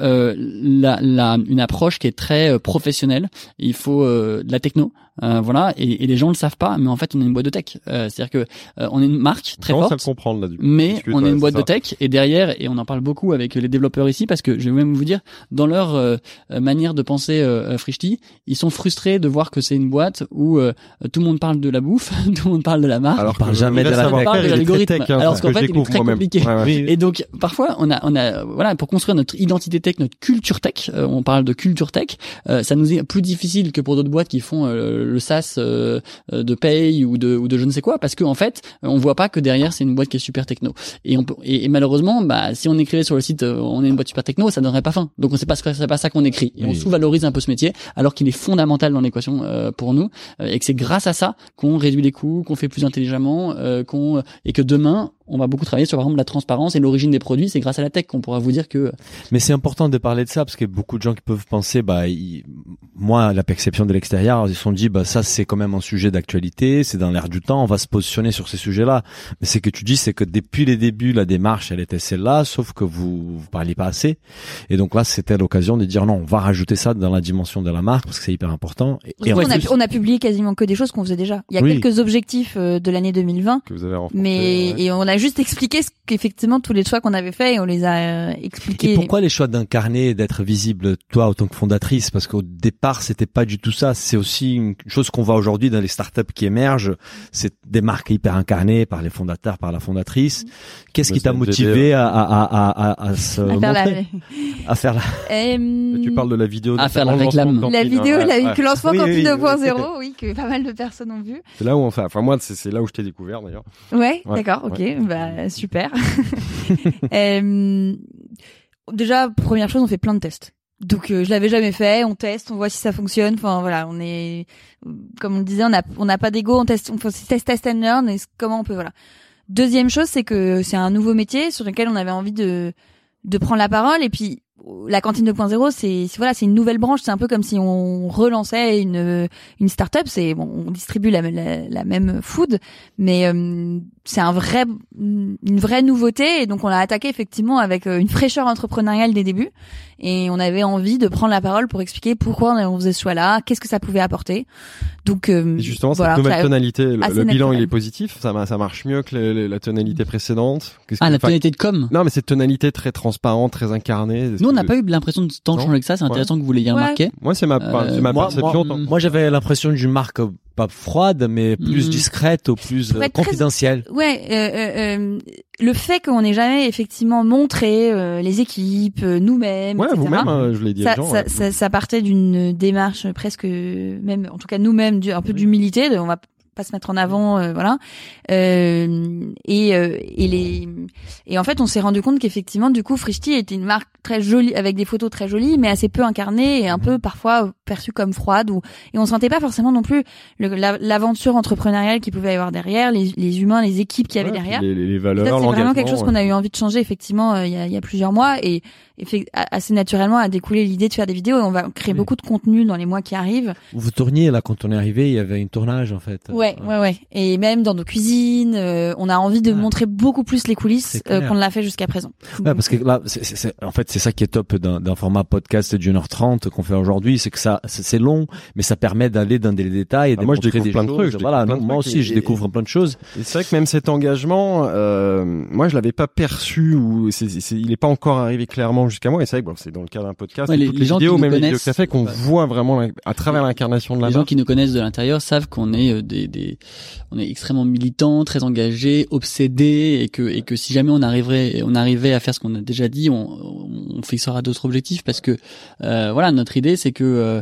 euh, la, la, une approche qui est très euh, professionnelle. Il faut euh, de la techno, euh, voilà. Et, et les gens le savent pas, mais en fait, on est une boîte de tech. Euh, C'est-à-dire que euh, on est une marque très On forte, comprendre là du coup. mais Discute, on est ouais, une boîte de ça. tech. Et derrière, et on en parle beaucoup avec les développeurs ici, parce que je vais même vous dire, dans leur euh, euh, manière de penser euh, euh, Frishti, ils sont frustrés de voir que c'est une boîte où euh, tout le monde parle de la bouffe, (laughs) tout le monde parle de la marque. Alors parle que jamais de la savoir-faire, parle de l'algorithme. tech, hein, Alors qu'en fait, il est très compliqué. Ouais, ouais. Et donc parfois on a on a voilà pour construire notre identité tech, notre culture tech, euh, on parle de culture tech, euh, ça nous est plus difficile que pour d'autres boîtes qui font euh, le SaaS euh, euh, de paye ou de ou de je ne sais quoi parce que en fait on voit pas que derrière c'est une boîte qui est super techno. Et on peut et, et malheureusement bah si on écrivait sur le site euh, on est une boîte super techno ça donnerait pas fin. Donc on sait pas ce que c'est pas ça qu'on écrit. Et on sous-valorise un peu ce métier alors qu'il est fondamental dans l'équation euh, pour nous euh, et que c'est grâce à ça qu'on réduit les coûts qu'on fait plus intelligemment euh, qu'on et que demain on va beaucoup travailler sur par exemple la transparence et l'origine des produits c'est grâce à la tech qu'on pourra vous dire que Mais c'est important de parler de ça parce que beaucoup de gens qui peuvent penser, bah, ils- moi, la perception de l'extérieur, ils se sont dit, bah, ça, c'est quand même un sujet d'actualité, c'est dans l'air du temps, on va se positionner sur ces sujets-là. Mais ce que tu dis, c'est que depuis les débuts, la démarche, elle était celle-là, sauf que vous, vous parliez pas assez. Et donc là, c'était l'occasion de dire, non, on va rajouter ça dans la dimension de la marque parce que c'est hyper important. Et, on, a, plus- on a publié quasiment que des choses qu'on faisait déjà. Il y a Oui. quelques objectifs euh, de l'année 2020, Que vous avez rencontré. mais ouais. et on a juste expliqué ce qu'effectivement tous les choix qu'on avait faits et on les a euh, expliqués. Et pourquoi les choix d'incarner et d'être visible, toi, en tant que fondatrice? Parce qu'au départ, c'était pas du tout ça. C'est aussi une chose qu'on voit aujourd'hui dans les startups qui émergent. C'est des marques hyper incarnées par les fondateurs, par la fondatrice. Qu'est-ce Bah, qui t'a c'est motivé à, à, à, à, à se à faire la, montrer (laughs) À faire la... Tu parles de la vidéo. À faire la réclame. lancement de la vidéo, ouais, la ouais. que lancement oui, 2.0, oui, que pas mal de personnes ont vu. C'est là où enfin, enfin moi c'est c'est là où je t'ai découvert d'ailleurs. Ouais, Ouais, d'accord, ok, ouais. (laughs) bah super. (laughs) Euh, déjà, première chose, on fait plein de tests. Donc euh, je l'avais jamais fait, on teste, on voit si ça fonctionne. Enfin voilà, on est comme on le disait, on a on n'a pas d'ego, on teste, on fait test test and learn et comment on peut voilà. Deuxième chose, c'est que c'est un nouveau métier sur lequel on avait envie de de prendre la parole et puis la cantine 2.0 c'est voilà c'est une nouvelle branche c'est un peu comme si on relançait une une start-up c'est bon on distribue la, la, la même food mais euh, c'est un vrai une vraie nouveauté et donc on l'a attaqué effectivement avec euh, une fraîcheur entrepreneuriale des débuts et on avait envie de prendre la parole pour expliquer pourquoi on faisait ce choix là qu'est-ce que ça pouvait apporter donc euh, Et justement voilà, cette nouvelle ça- tonalité, le, bilan il est positif, ça ça marche mieux que le- le- la tonalité précédente. Que- ah la tonalité de com Non mais cette tonalité très transparente, très incarnée. nous on n'a que- pas eu l'impression de tant changer que ça c'est intéressant que vous l'ayez Ouais. remarqué Moi c'est ma Euh, c'est ma moi- perception. moi- tant- Moi, j'avais l'impression d'une marque pas froide, mais plus Mhm. discrète ou plus euh, très- confidentielle. Ouais, euh, euh, euh, le fait qu'on n'ait jamais effectivement montré euh, les équipes, euh, nous-mêmes, Ouais, vous-même, hein, je l'ai dit ça, gens. ça, ouais. ça, ça partait d'une démarche presque, même, en tout cas nous-mêmes, un peu d'humilité. de On va pas se mettre en avant, euh, voilà. Euh, et euh, et les et en fait, on s'est rendu compte qu'effectivement, du coup, Frishti était une marque très jolie avec des photos très jolies, mais assez peu incarnée et un peu parfois perçue comme froide ou et on sentait pas forcément non plus le- la- l'aventure entrepreneuriale qu'il pouvait y avoir derrière, les, les humains, les équipes qu'il y avait Ouais, derrière. Les, les- les Et valeurs, c'est vraiment quelque chose qu'on ouais. a eu envie de changer effectivement euh, il y, a, y a plusieurs mois et, et fait- assez naturellement a découlé l'idée de faire des vidéos et on va créer Oui. beaucoup de contenu dans les mois qui arrivent. Vous tourniez là quand on est arrivé, il y avait une tournage en fait. Ouais, ouais, ouais. Et même dans nos cuisines, euh, on a envie de Ouais. montrer beaucoup plus les coulisses euh, qu'on ne l'a fait jusqu'à présent. Ouais, parce que là, c'est, c'est- c'est- en fait, c'est ça qui est top d'un, d'un format podcast d'une heure trente qu'on fait aujourd'hui, c'est que ça, c'est, c'est long, mais ça permet d'aller dans des détails et Ah, de moi, je découvre des plein de choses. trucs, Voilà, de moi aussi, et- je et- découvre plein de choses. Et c'est vrai que même cet engagement, euh, moi je l'avais pas perçu ou c'est, c'est- il est pas encore arrivé clairement jusqu'à moi. Et c'est vrai que bon, c'est dans le cadre d'un podcast, Ouais, et les- toutes les les, gens qui vidéos, nous même les vidéos connaissent- que ça fait, qu'on Ouais. voit vraiment à travers l'incarnation de la Les gens qui nous connaissent de l'intérieur savent qu'on est euh, des, des, on est extrêmement militants, très engagés, obsédés, et que et que si jamais on arriverait, on arrivait à faire ce qu'on a déjà dit, on, on fixera d'autres objectifs parce que euh, voilà, notre idée c'est que euh,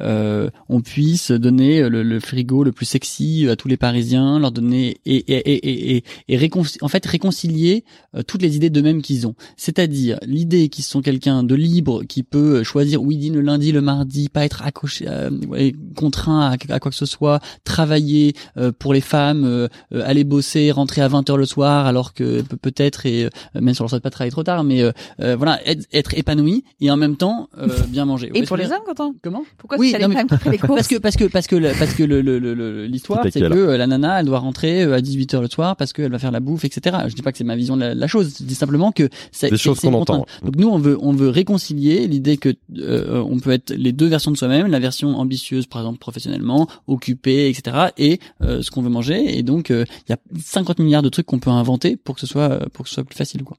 euh, on puisse donner le, le frigo le plus sexy à tous les Parisiens, leur donner et et et et, et, réconci- en fait réconcilier euh, toutes les idées d'eux-mêmes qu'ils ont. C'est-à-dire l'idée qu'ils sont quelqu'un de libre qui peut choisir où il dit le lundi, le mardi, pas être accroché, euh, contraint à, à quoi que ce soit, travailler euh, pour les femmes, euh, euh, aller bosser, rentrer à 20 heures le soir alors que pe- peut-être et euh, même si on leur souhaite pas travailler trop tard, mais euh, euh, voilà être, être épanoui et en même temps euh, (laughs) bien manger. Et pour les hommes, Quentin? Comment? Pourquoi Oui, non, mais- les parce que parce que parce que le, parce que le le- le- le- l'histoire c'est que euh, la nana elle doit rentrer euh, à 18h le soir parce qu'elle va faire la bouffe etc. Je dis pas que c'est ma vision de la, la chose, je dis simplement que c'est Des c'est- choses qu'on entend. contrainte. Donc nous on veut on veut réconcilier l'idée que euh, on peut être les deux versions de soi-même, la version ambitieuse par exemple professionnellement, occupée etc. et euh, ce qu'on veut manger et donc euh, il y a 50 milliards de trucs qu'on peut inventer pour que ce soit euh, pour que ce soit plus facile quoi.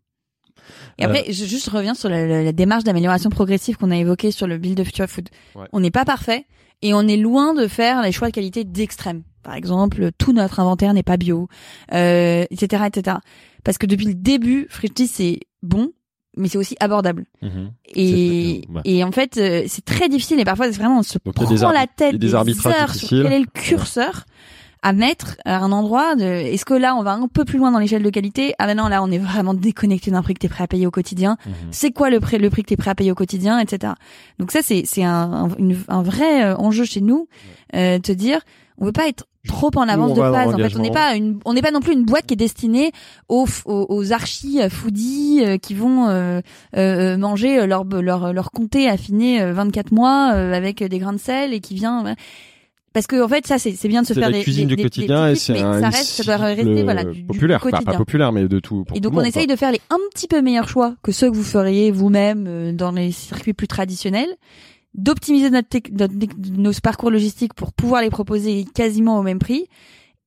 Et après, je juste reviens sur la, la- la démarche d'amélioration progressive qu'on a évoquée sur le Build of Future Food. Ouais. On n'est pas parfait et on est loin de faire les choix de qualité d'extrême. Par exemple, tout notre inventaire n'est pas bio, euh, etc., etc. Parce que depuis le début, Frischti c'est bon, mais c'est aussi abordable. Mhm. Et, ouais. et en fait, euh, c'est très difficile et parfois c'est vraiment on se Donc, prend des la tête des arbitrages heures sur quel est le curseur à mettre à un endroit de est-ce que là on va un peu plus loin dans l'échelle de qualité? Ah ben non là on est vraiment déconnecté d'un prix que t'es prêt à payer au quotidien. Mhm. c'est quoi le prix le prix que t'es prêt à payer au quotidien etc donc ça c'est c'est un, un, une- un vrai euh, enjeu chez nous euh, te dire on veut pas être trop en avance de phase en fait. On n'est pas une on n'est pas non plus une boîte qui est destinée aux aux, aux archis euh, foodies euh, qui vont euh, euh, manger leur leur leur comté affiné euh, 24 mois euh, avec des grains de sel et qui vient. Parce que en fait ça c'est c'est bien de se faire la des cuisine des- du des- quotidien et c'est mais un ça reste ça doit rester voilà du, populaire, quotidien. pas populaire, mais de tout. Pour Et donc on monde, essaye quoi. de faire les un petit peu meilleurs choix que ceux que vous feriez vous-même euh, dans les circuits plus traditionnels, d'optimiser notre, notre- nos parcours logistiques pour pouvoir les proposer quasiment au même prix.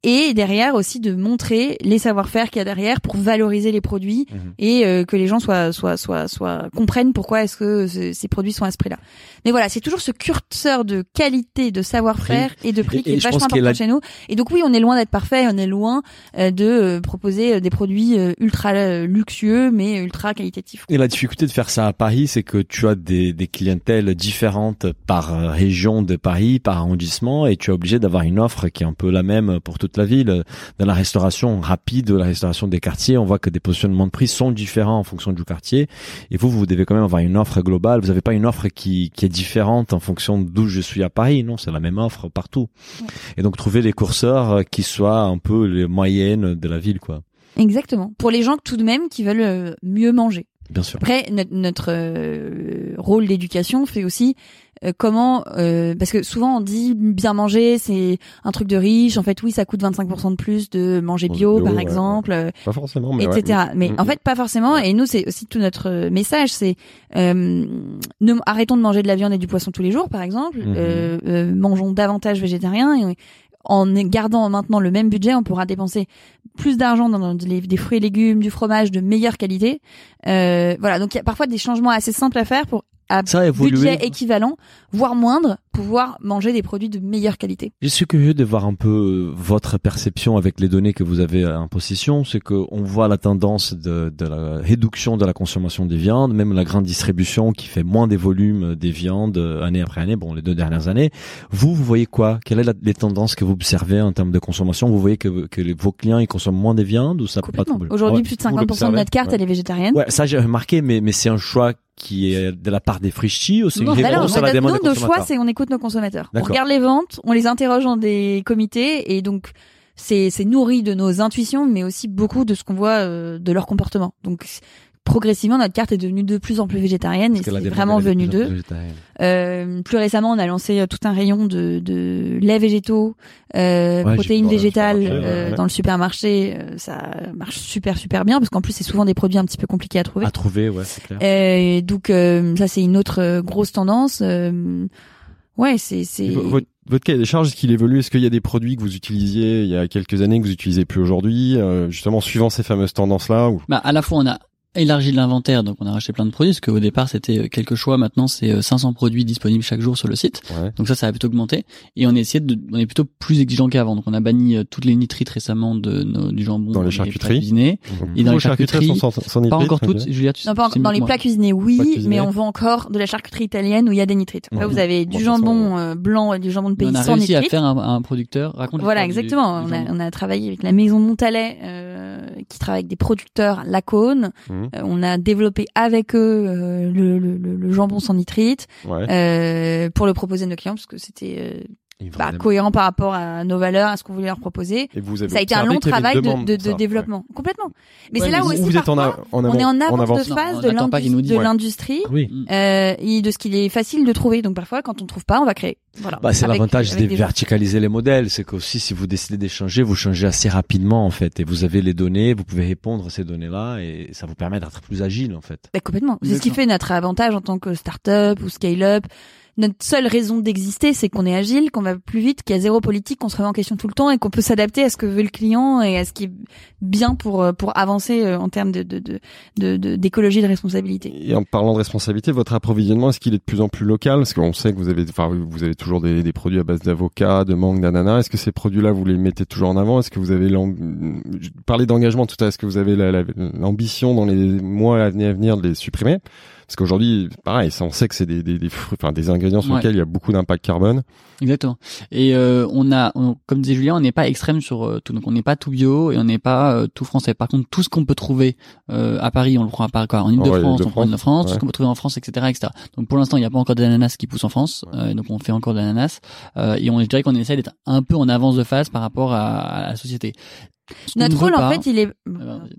Et derrière aussi de montrer les savoir-faire qu'il y a derrière pour valoriser les produits Mhm. et euh, que les gens soient soient soient soient comprennent pourquoi est-ce que ce- ces produits sont à ce prix-là. Mais voilà, c'est toujours ce curseur de qualité, de savoir-faire et de prix Et- qui et est vachement important la- chez nous. Et donc oui, on est loin d'être parfait, on est loin euh, de euh, proposer euh, des produits euh, ultra euh, luxueux mais ultra qualitatifs. Et la difficulté de faire ça à Paris, c'est que tu as des, des clientèles différentes par euh, région de Paris, par arrondissement, et tu es obligé d'avoir une offre qui est un peu la même pour toute la ville. Dans la restauration rapide, la restauration des quartiers, on voit que des positionnements de prix sont différents en fonction du quartier. Et vous, vous devez quand même avoir une offre globale. Vous n'avez pas une offre qui, qui est différente en fonction d'où je suis à Paris. Non, c'est la même offre partout. Et donc trouver les courseurs euh, qui soient un peu les moyennes de la ville, quoi. Exactement. Pour les gens tout de même qui veulent euh, mieux manger. Bien sûr. Après, notre, notre euh, rôle d'éducation fait aussi euh, comment, euh, parce que souvent on dit bien manger, c'est un truc de riche. En fait, oui, ça coûte 25% de plus de manger bio, bio, par ouais, exemple. euh, Pas forcément, mais ouais. etc. Mais Mm, en mm. fait, pas forcément. Et nous, c'est aussi tout notre euh, message, c'est euh, ne, arrêtons de manger de la viande et du poisson tous les jours, par exemple. Euh, mangeons davantage végétarien. Et en gardant maintenant le même budget, on pourra dépenser plus d'argent dans des, des fruits et légumes, du fromage de meilleure qualité. Euh, voilà. Donc il y a parfois des changements assez simples à faire pour à Ça a évolué. budget équivalent, voire moindre, pouvoir manger des produits de meilleure qualité. Je suis curieux de voir un peu euh, votre perception avec les données que vous avez en possession. C'est que on voit la tendance de, de la réduction de la consommation des viandes, même la grande distribution qui fait moins des volumes des viandes euh, année après année. Bon, les deux dernières années. Vous, vous voyez quoi? Quelles sont les tendances que vous observez en termes de consommation? Vous voyez que, que les- vos clients ils consomment moins des viandes ou ça peut pas Aujourd'hui, Ouais. plus de Vous 50% de notre carte, Ouais. elle est végétarienne. Ouais, ça j'ai remarqué, mais mais c'est un choix qui est de la part des frichtis ou c'est une Non, non, réponse à la demande des nos choix, c'est on écoute nos consommateurs. On regarde les ventes, on les interroge dans des comités et donc c'est c'est nourri de nos intuitions, mais aussi beaucoup de ce qu'on voit euh, de leur comportement. Donc progressivement, notre carte est devenue de plus en plus végétarienne Parce et c'est vraiment venu d'eux. Euh, plus récemment, on a lancé euh, tout un rayon de, de laits végétaux, euh, Ouais, protéines vu dans le végétales supermarché, euh, ouais. dans le supermarché. euh, ça marche super super bien parce qu'en plus c'est souvent des produits un petit peu compliqués à trouver. À trouver, ouais, c'est clair. Euh, donc euh, ça c'est une autre euh, grosse tendance. Euh, ouais, c'est c'est Et vo- Votre, votre cahier des charges, est-ce qu'il évolue? Est-ce qu'il y a des produits que vous utilisiez il y a quelques années que vous utilisez plus aujourd'hui, euh, justement suivant ces fameuses tendances-là ou... Bah, à la fois, on a élargi l'inventaire, donc on a racheté plein de produits, parce qu'au départ, c'était euh, quelques choix. Maintenant, c'est euh, 500 produits disponibles chaque jour sur le site. Ouais. Donc ça, ça a plutôt augmenté. Et on essaie de, on est plutôt plus exigeant qu'avant. Donc on a banni euh, toutes les nitrites récemment de nos, du jambon Dans les plats charcuteries. cuisinés. Donc, Et dans les charcuteries, sont sans, sans Pas encore toutes. Julia, tu Non, pas dans les plats cuisinés, oui, Plats cuisinés. mais on vend encore de la charcuterie italienne où il y a des nitrites. Là, Ouais. vous avez du jambon euh, blanc et du jambon de pays on a sans réussi à faire un, un producteur. Raconte Voilà, du- exactement. du On a, on a travaillé avec la maison Montalet, euh, qui travaille avec des producteurs Lacône. Mhm. Euh, on a développé avec eux euh, le, le, le- le jambon sans nitrite Ouais. euh, pour le proposer à nos clients parce que c'était euh, bah, cohérent par rapport à nos valeurs, à ce qu'on voulait leur proposer. Et vous avez Ça a été un long travail de, de, de ça, développement, complètement. Mais Ouais, c'est là où ouais. aussi Vous êtes en, a- en avant, on est en avance avance. de Non, phase on de Ouais. l'industrie Oui. Mm. euh, et de ce qu'il est facile de trouver. Donc parfois, quand on trouve pas, on va créer. Voilà. Bah, c'est l'avantage de verticaliser les modèles, c'est qu'aussi si vous décidez d'échanger, vous changez assez rapidement en fait, et vous avez les données, vous pouvez répondre à ces données-là, et ça vous permet d'être plus agile en fait. Bah, complètement. C'est ce qui fait notre avantage en tant que start-up ou scale-up. Notre seule raison d'exister, c'est qu'on est agile, qu'on va plus vite, qu'il y a zéro politique, qu'on se remet en question tout le temps et qu'on peut s'adapter à ce que veut le client et à ce qui est bien pour euh, pour avancer euh, en termes de de de de- de- d'écologie de, responsabilité. Et en parlant de responsabilité, votre approvisionnement, est-ce qu'il est de plus en plus local? Parce qu'on sait que vous avez, enfin, vous avez toujours des, des produits à base d'avocat, de mangue, d'ananas. Est-ce que ces produits-là, vous les mettez toujours en avant? Est-ce que vous avez parlais d'engagement tout à l'heure. Est-ce que vous avez la- la- l'ambition dans les mois à venir de les supprimer? Parce qu'aujourd'hui, pareil, ça, on sait que c'est des, des, des, fruits- enfin, des ingrédients sur Ouais. lesquels il y a beaucoup d'impact carbone. Exactement. Et euh, on a, on- comme disait Julien, on n'est pas extrême sur euh, tout. Donc on n'est pas tout bio et on n'est pas euh, tout français. Par contre, tout ce qu'on peut trouver euh, à Paris, on le prend à Paris, quoi. En Ile-de-France, Ouais, on prend en Ile-de-France. Tout ce qu'on peut trouver en France, etc., etc. Donc pour l'instant, il n'y a pas encore d'ananas qui pousse en France. Euh, donc on fait encore de l'ananas. Euh, et on je dirais qu'on essaie d'être un peu en avance de phase par rapport à, à la société. Notre rôle, en fait, il est.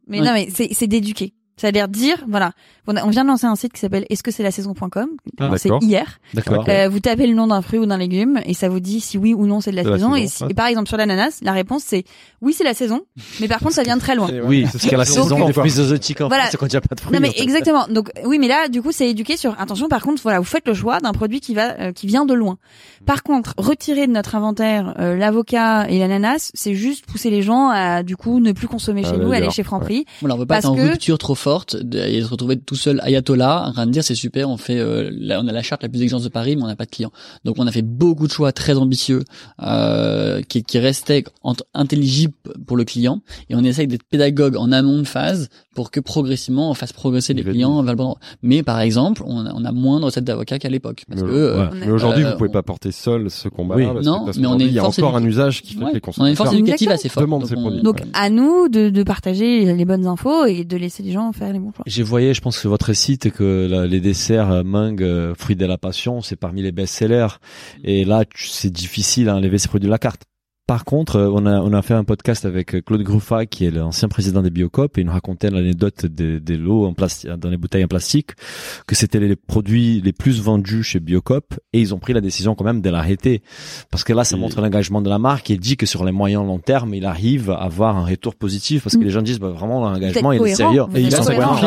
Mais ouais. non, mais c'est c'est d'éduquer. C'est-à-dire dire, voilà, on, a- on vient de lancer un site qui s'appelle est-ce que c'est la saison.com Ah, C'est hier. D'accord. Euh, vous tapez le nom d'un fruit ou d'un légume et ça vous dit si oui ou non c'est de la C'est la saison. saison, et, si- ouais. et par exemple sur l'ananas, la réponse c'est oui c'est la saison, mais par contre ça vient de très loin. Oui, parce qu'il y a la saison des fruits exotiques en Voilà. C'est quand il n'y a pas de fruits. Non mais en fait. exactement. Donc oui mais là du coup c'est éduqué sur attention par contre voilà vous faites le choix d'un produit qui va euh, qui vient de loin. Par contre retirer de notre inventaire euh, l'avocat et l'ananas c'est juste pousser les gens à du coup ne plus consommer Ah, chez nous aller chez Franprix. Voilà, on veut pas être en rupture trop forte de- et se retrouver tout seul ayatollah en train de dire c'est super, on fait euh, la- on a la charte la plus exigeante de Paris mais on n'a pas de clients. Donc on a fait beaucoup de choix très ambitieux euh, qui, qui restaient ent- intelligibles pour le client et on essaye d'être pédagogue en amont de phase pour que progressivement on fasse progresser les clients vers le bon endroit. Mais par exemple, on a, on a moins de recettes d'avocat qu'à l'époque parce Mais que ouais. euh. Mais aujourd'hui, Euh, vous pouvez on- pas porter seul ce combat. Oui. parce Non, que, mais on est il y a encore un usage qui fait ouais, que les on a une force consommateurs éducative assez forte. demandent Donc ces on- produits. Donc Ouais. à nous de, de partager les bonnes infos et de laisser les gens faire les bons choix. J'ai voyé, je pense, sur votre site que la- les desserts euh, mangue, euh, fruits de la passion, c'est parmi les best-sellers. Et là, tu- c'est difficile à enlever ces produits de la carte. Par contre, euh, on a, on a fait un podcast avec euh, Claude Gruffa, qui est l'ancien président des Biocop, et il nous racontait l'anecdote des, des lots en plastique, dans les bouteilles en plastique, que c'était les produits les plus vendus chez Biocop, et ils ont pris la décision quand même de l'arrêter. Parce que là, ça Et- montre l'engagement de la marque, et il dit que sur les moyens long terme, il arrive à avoir un retour positif, parce que Mm. les gens disent, bah, vraiment, l'engagement, il est sérieux. cohérent, Et il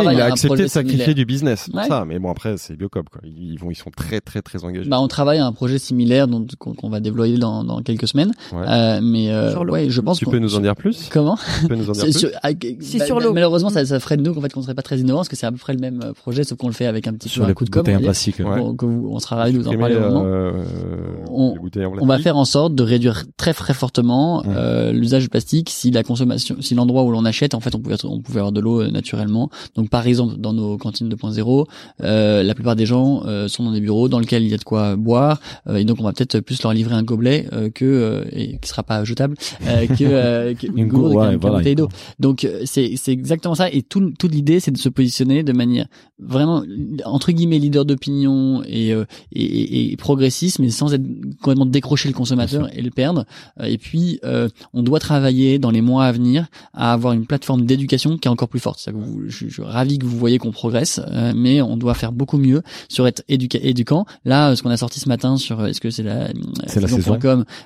a il accepté de sacrifier similaire. du business Ouais. ça. Mais bon, après, c'est Biocop, quoi. Ils vont, ils sont très, très, très engagés. Bah, on travaille à un projet similaire qu'on va déployer dans, dans quelques semaines. Ouais. Euh, mais euh, ouais, je pense tu peux nous en dire plus comment Tu peux nous en dire (laughs) C'est plus sur, ah, C'est bah, sur bah, l'eau. Malheureusement, ça, ça ferait de nous qu'en fait qu'on serait pas très innovants parce que c'est à peu près le même euh, projet, sauf qu'on le fait avec un petit Sur peu les un coup de com. on dire. plastique. Ouais. Vous- on sera ravis de vous en parler vraiment. euh, On- On va faire en sorte de réduire très très fortement Ouais. euh, l'usage du plastique si la consommation, si l'endroit où l'on achète, en fait, on pouvait on pouvait avoir de l'eau euh, naturellement. Donc par exemple, dans nos cantines 2.0, euh, la plupart des gens euh, sont dans des bureaux dans lesquels il y a de quoi boire, euh, et donc on va peut-être plus leur livrer un gobelet euh, que euh, et qui sera sera pas jetable, euh, que, euh, (laughs) que Une gourde ouais, voilà, bouteille d'eau. quoi. Donc euh, c'est c'est exactement ça. Et tout, toute l'idée, c'est de se positionner de manière vraiment entre guillemets leader d'opinion et, euh, et, et, progressiste, mais sans être complètement décrocher le consommateur et le perdre. Et puis, euh, on doit travailler dans les mois à venir à avoir une plateforme d'éducation qui est encore plus forte. Que vous- je, je suis ravi que vous voyez qu'on progresse, euh, mais on doit faire beaucoup mieux sur être éduca- éducant. Là, ce qu'on a sorti ce matin sur, est-ce que c'est la, C'est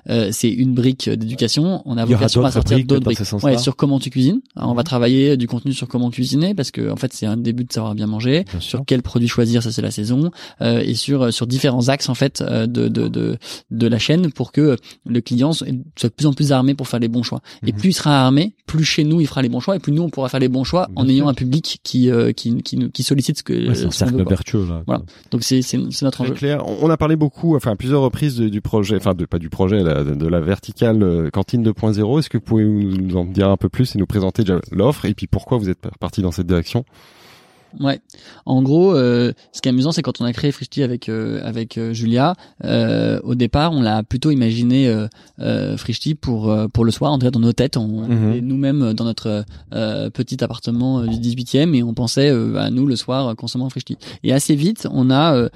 euh, c'est une brique d'éducation. On a vocation à sortir d'autres Ouais, sur comment tu cuisines. Alors, on va travailler du contenu sur comment cuisiner parce que en fait c'est un début de savoir bien manger. Bien. Sur quel produit choisir, ça c'est la saison, euh, et sur sur différents axes en fait euh, de de de de la chaîne pour que le client soit de plus en plus armé pour faire les bons choix. Et Mhm. plus il sera armé, plus chez nous il fera les bons choix, et plus nous on pourra faire les bons choix en ayant sûr. un public qui euh, qui qui nous- qui sollicite ce que Ouais, c'est un cercle vertueux là. Voilà. Donc c'est c'est notre Très enjeu. clair. On a parlé beaucoup, enfin à plusieurs reprises de- du projet, enfin de pas du projet, la- de la verticale euh, cantine 2.0. Est-ce que vous pouvez nous nous en dire un peu plus et nous présenter déjà l'offre et puis pourquoi vous êtes parti dans cette direction? Ouais. En gros, euh, ce qui est amusant, c'est quand on a créé Frishti avec euh, avec euh, Julia. euh, au départ, on l'a plutôt imaginé euh, euh, Frishti pour euh, pour le soir. En tout cas, dans nos têtes, on Mhm. nous-mêmes dans notre euh, petit appartement du 18e et on pensait euh, à nous le soir consommant Frishti. Et assez vite, on a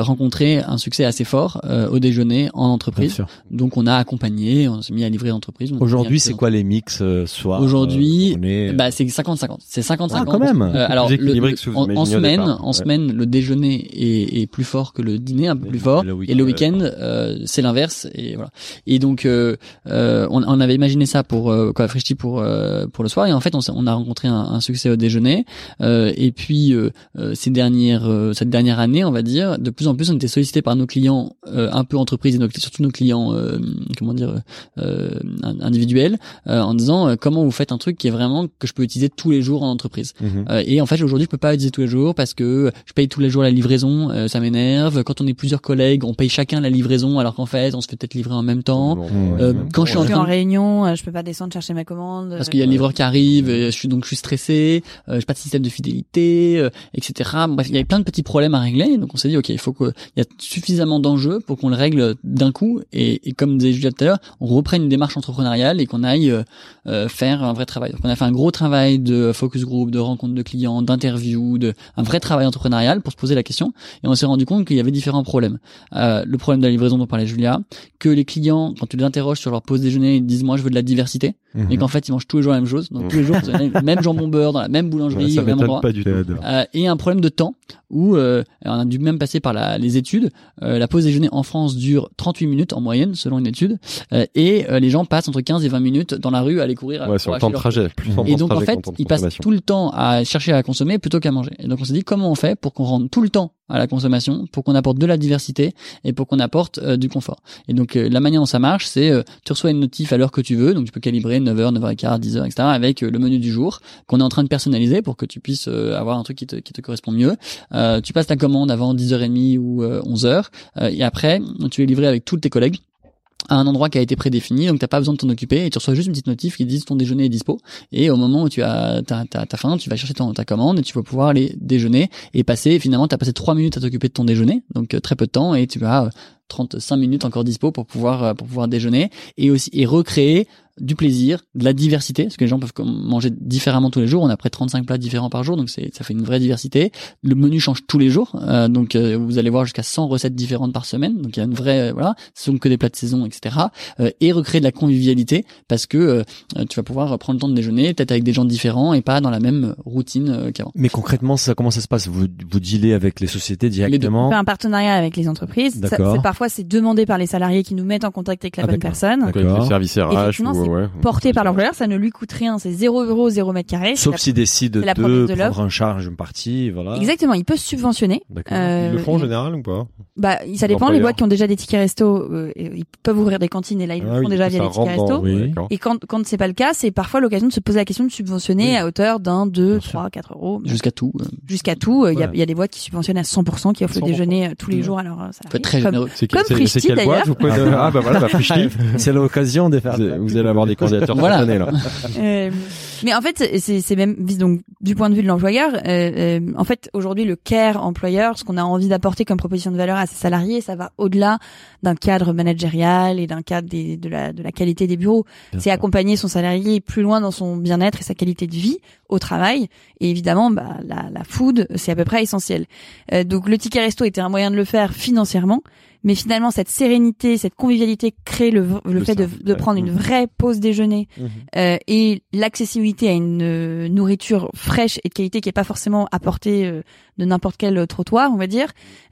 rencontré un succès assez fort euh, au déjeuner en entreprise. Donc, on a accompagné, on s'est mis à livrer l'entreprise. Aujourd'hui, c'est quoi les mix euh, soir Aujourd'hui, Bah, c'est 50-50. C'est 50-50. Ah, quand même. Alors, le- en, en semaine, en Ouais. semaine, le déjeuner est, est plus fort que le dîner, un peu Et plus fort. et le Et week-end, le week-end, euh, c'est l'inverse. Et voilà. Et donc, euh, euh, on, on avait imaginé ça pour euh, quoi, Frishti pour euh, pour le soir. Et en fait, on, on a rencontré un, un succès au déjeuner. Euh, et puis, ces dernières, euh, cette dernière année, on va dire, de plus en plus, on était sollicité par nos clients, euh, un peu entreprises et nos, surtout nos clients, euh, comment dire, euh, individuels, euh, en disant euh, comment vous faites un truc qui est vraiment que je peux utiliser tous les jours en entreprise. Euh, et en fait, aujourd'hui, je peux pas utiliser tous les jours parce que je paye tous les jours la livraison, euh, ça m'énerve. Quand on est plusieurs collègues, on paye chacun la livraison alors qu'en fait, on se fait peut-être livrer en même temps. Euh, quand je suis en train réunion, euh, je peux pas descendre chercher ma commande. parce qu'il y a le livreur qui arrive, et je suis donc je suis stressé, euh, j'ai pas de système de fidélité, euh, etc. Bref, il y avait plein de petits problèmes à régler, donc on s'est dit ok, il faut que il y a suffisamment d'enjeux pour qu'on le règle d'un coup et, et comme disait Julia tout à l'heure, on reprenne une démarche entrepreneuriale et qu'on aille euh, euh, faire un vrai travail. Donc on a fait un gros travail de focus group, de rencontre de clients, de un vrai travail entrepreneurial pour se poser la question et on s'est rendu compte qu'il y avait différents problèmes. Euh, le problème de la livraison dont parlait Julia, que les clients quand tu les interroges sur leur pause déjeuner, ils disent moi je veux de la diversité Mhm. mais qu'en fait ils mangent tous les jours la même chose. Donc tous les jours, même jambon beurre dans la même boulangerie, au même endroit. pas du tout. Euh, et un problème de temps où euh, on a dû même passer par la, les études. Euh, la pause déjeuner en France dure 38 minutes en moyenne selon une étude, Euh, et euh, les gens passent entre 15 et 20 minutes dans la rue à aller courir. Ouais, sur le temps de trajet. Plus et donc en fait, ils passent tout le temps à chercher à consommer plutôt qu'à manger. Et donc on s'est dit comment on fait pour qu'on rende tout le temps à la consommation, pour qu'on apporte de la diversité et pour qu'on apporte euh, du confort. Et donc euh, la manière dont ça marche, c'est euh, tu reçois une notif à l'heure que tu veux, donc tu peux calibrer 9h, 9h15, 10h, etc. avec le menu du jour qu'on est en train de personnaliser pour que tu puisses avoir un truc qui te, qui te correspond mieux. Tu passes ta commande avant 10h30 ou euh, 11h euh, et après tu es livré avec tous tes collègues à un endroit qui a été prédéfini, donc t'as pas besoin de t'en occuper et tu reçois juste une petite notif qui dit ton déjeuner est dispo. Et au moment où tu as ta, ta, faim, tu vas chercher ton, ta commande et tu vas pouvoir aller déjeuner et passer. Finalement, t'as passé trois minutes à t'occuper de ton déjeuner, donc euh, très peu de temps, et tu as euh, 35 minutes encore dispo pour pouvoir euh, pour pouvoir déjeuner et aussi et recréer du plaisir, de la diversité, parce que les gens peuvent manger différemment tous les jours. On a près de 35 plats différents par jour, donc c'est ça fait une vraie diversité. Le menu change tous les jours, euh, donc euh, vous allez voir jusqu'à 100 recettes différentes par semaine. Donc il y a une vraie euh, voilà, ce sont que des plats de saison, etc. Euh, et recréer de la convivialité parce que euh, tu vas pouvoir prendre le temps de déjeuner peut-être avec des gens différents et pas dans la même routine euh, qu'avant. Mais concrètement, ça, comment ça se passe? Vous, vous dealez avec les sociétés On directement? Fait un partenariat avec les entreprises. Ça- parfois, c'est demandé par les salariés qui nous mettent en contact avec la Ah, bonne d'accord. personne. D'accord. service RH ouais. Porté par l'employeur, ça ne lui coûte rien. C'est 0 euros, 0 mètre carré. Sauf c'est la de, de prendre en charge une partie, voilà. Exactement, il peut se subventionner. Euh, Ils le font en général ou pas? Bah, ça dépend. Les boîtes qui ont déjà des tickets resto, euh, ils peuvent ouvrir des cantines et là ils le Ah font oui, déjà via les tickets resto. dans- Oui. d'accord. Et quand quand c'est pas le cas, c'est parfois l'occasion de se poser la question de subventionner Oui. à hauteur d'un, deux, trois, quatre euros, Jusqu'à tout. euh, jusqu'à tout. Euh, Il y, a, y des boîtes qui subventionnent à 100%, qui offrent 100%. le déjeuner euh, tous les jours. Alors, ça très généreux. C'est Comme Frishti, quelle boîte d'ailleurs. (laughs) Ah bah voilà, bah. (laughs) C'est l'occasion de faire. Vous avoir des candidatures (laughs) Voilà. spontanées, là. (laughs) Euh, mais en fait, c'est c'est même donc du point de vue de l'employeur. euh, euh, en fait, aujourd'hui, le care employeur, ce qu'on a envie d'apporter comme proposition de valeur à ses salariés, ça va au-delà d'un cadre managérial et d'un cadre des- de la de la qualité des bureaux. C'est accompagner son salarié plus loin dans son bien-être et sa qualité de vie au travail. Et évidemment, bah, la, la food, c'est à peu près essentiel. Euh, donc le ticket resto était un moyen de le faire financièrement, mais finalement cette sérénité, cette convivialité crée le, le, Le fait de, de prendre une Mhm. vraie pause déjeuner Mhm. euh, et l'accessibilité à une euh, nourriture fraîche et de qualité qui est pas forcément apportée euh, de n'importe quel trottoir, on va dire.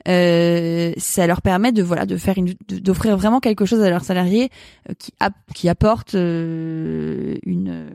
Euh, ça leur permet de voilà de faire une d'offrir vraiment quelque chose à leurs salariés euh, qui qui apporte euh, une euh,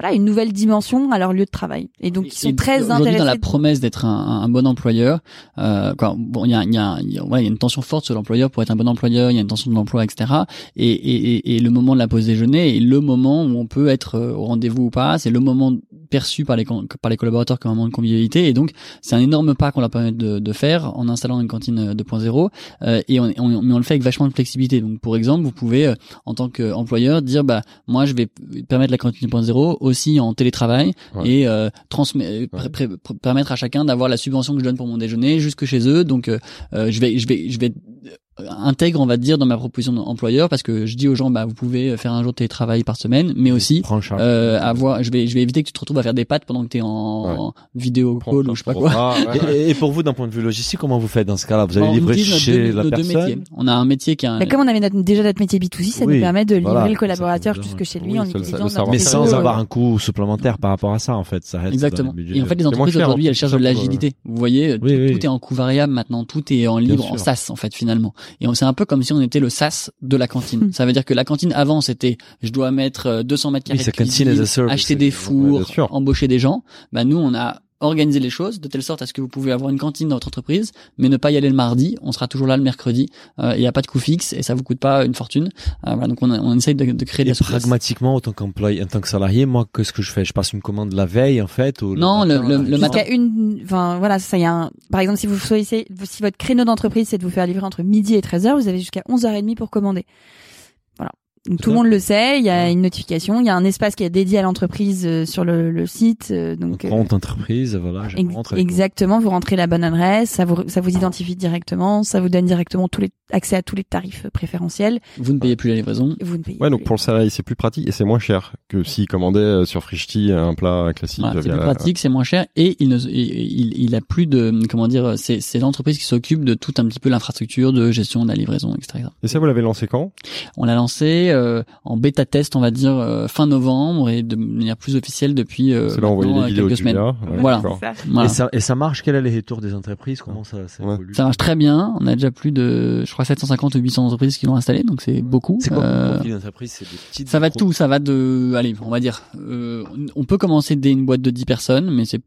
voilà une nouvelle dimension à leur lieu de travail et donc ils sont Et très intéressés dans la promesse d'être un, un bon employeur, euh, quoi, bon, il y a, il y, a, il y a- ouais, il y a une tension forte sur l'employeur pour être un bon employeur. Il y a une tension de l'emploi, etc. Et, et, et, et le moment de la pause déjeuner est le moment où on peut être euh, au rendez-vous ou pas. C'est le moment perçu par les par les collaborateurs comme un moment de convivialité. Et donc, c'est un énorme pas qu'on leur permet de, de faire en installant une cantine euh, 2.0. Euh, et on, on, mais on le fait avec vachement de flexibilité. Donc, pour exemple, vous pouvez, euh, en tant qu'employeur, dire, bah, moi, je vais permettre la cantine 2.0 aussi en télétravail Ouais. et euh, pr- permettre à chacun d'avoir la subvention que je donne pour mon déjeuner jusque chez eux. Donc, euh, euh, je vais, je vais, je vais euh, intègre, on va dire, dans ma proposition d'employeur parce que je dis aux gens, bah, vous pouvez faire un jour de télétravail par semaine, mais aussi Prends euh, avoir, je vais, je vais éviter que tu te retrouves à faire des pattes pendant que tu es en, en vidéo call ou je sais pas quoi. Ah, ouais, ouais. Et, et pour vous, d'un point de vue logistique, comment vous faites dans ce cas-là? Vous allez On livrer chez deux- la personne? métiers. On a un métier qui a un, Mais comme on avait notre- déjà notre métier B2C, ça Oui, nous permet de livrer voilà, le collaborateur jusque chez lui Oui, en utilisant notre Mais sans avoir euh, un coût supplémentaire par rapport à ça, en fait. Ça reste Exactement. Et en fait, les entreprises aujourd'hui, en elles cherchent de pour, l'agilité. Vous voyez, tout, est en coût variable maintenant, tout est en libre, en. SaaS en fait finalement. Et on- c'est un peu comme si on était le SaaS de la cantine. ça veut dire que la cantine avant c'était, je dois mettre euh, 200 mètres Oui, carrés de cuisine, acheter des fours, embaucher des gens. Bah nous, on a organisé les choses de telle sorte à ce que vous pouvez avoir une cantine dans votre entreprise, mais ne pas y aller le mardi. On sera toujours là le mercredi. Euh, Il n'y a pas de coût fixe et ça vous coûte pas une fortune. Euh, voilà, donc on, on essaye de, de créer Et des pragmatiquement, en tant qu'employé, en tant que salarié, moi, qu'est-ce que je fais? Je passe une commande la veille, en fait ou Non, le- matin, le- le matin. Jusqu'à une, enfin voilà, ça y a un, par exemple, si vous choisissez, si votre créneau d'entreprise c'est de vous faire livrer entre midi et 13h, vous avez jusqu'à 11h30 pour commander. Donc, tout le monde le sait, il y a une notification, il y a un espace qui est dédié à l'entreprise euh, sur le, le site, euh, donc. Donc, euh, compte entreprise, voilà, je ex- rentre. avec- exactement, vous rentrez la bonne adresse, ça vous ça vous identifie directement, ça vous donne directement tous les accès à tous les tarifs préférentiels, Vous ne payez plus la livraison. vous ne payez Ouais, donc plus. pour le salarié, c'est plus pratique et c'est moins cher que s'il commandait euh, sur Frishti un plat classique. Voilà, c'est via plus la- pratique, c'est moins cher et il ne, il, il, il a plus de, comment dire, c'est, c'est l'entreprise qui s'occupe de tout un petit peu l'infrastructure de gestion de la livraison, etc. Et ça, vous l'avez lancé quand? On l'a lancé euh, en bêta test, on va dire euh, fin novembre et de manière plus officielle depuis euh, là on voyait maintenant, les vidéos de quelques semaines. Ouais, Voilà. d'accord. Ça. Voilà. Et ça, et ça marche? Quel est les retours des entreprises? Comment ça, ça Ouais. évolue? Ça marche très bien. On a déjà plus de, je crois, 750 ou 800 entreprises qui l'ont installé, donc c'est beaucoup. C'est quoi Euh, C'est des petites. Ça va de tout, ça va de, allez, on va dire, euh, on peut commencer dès une boîte de 10 personnes, mais c'est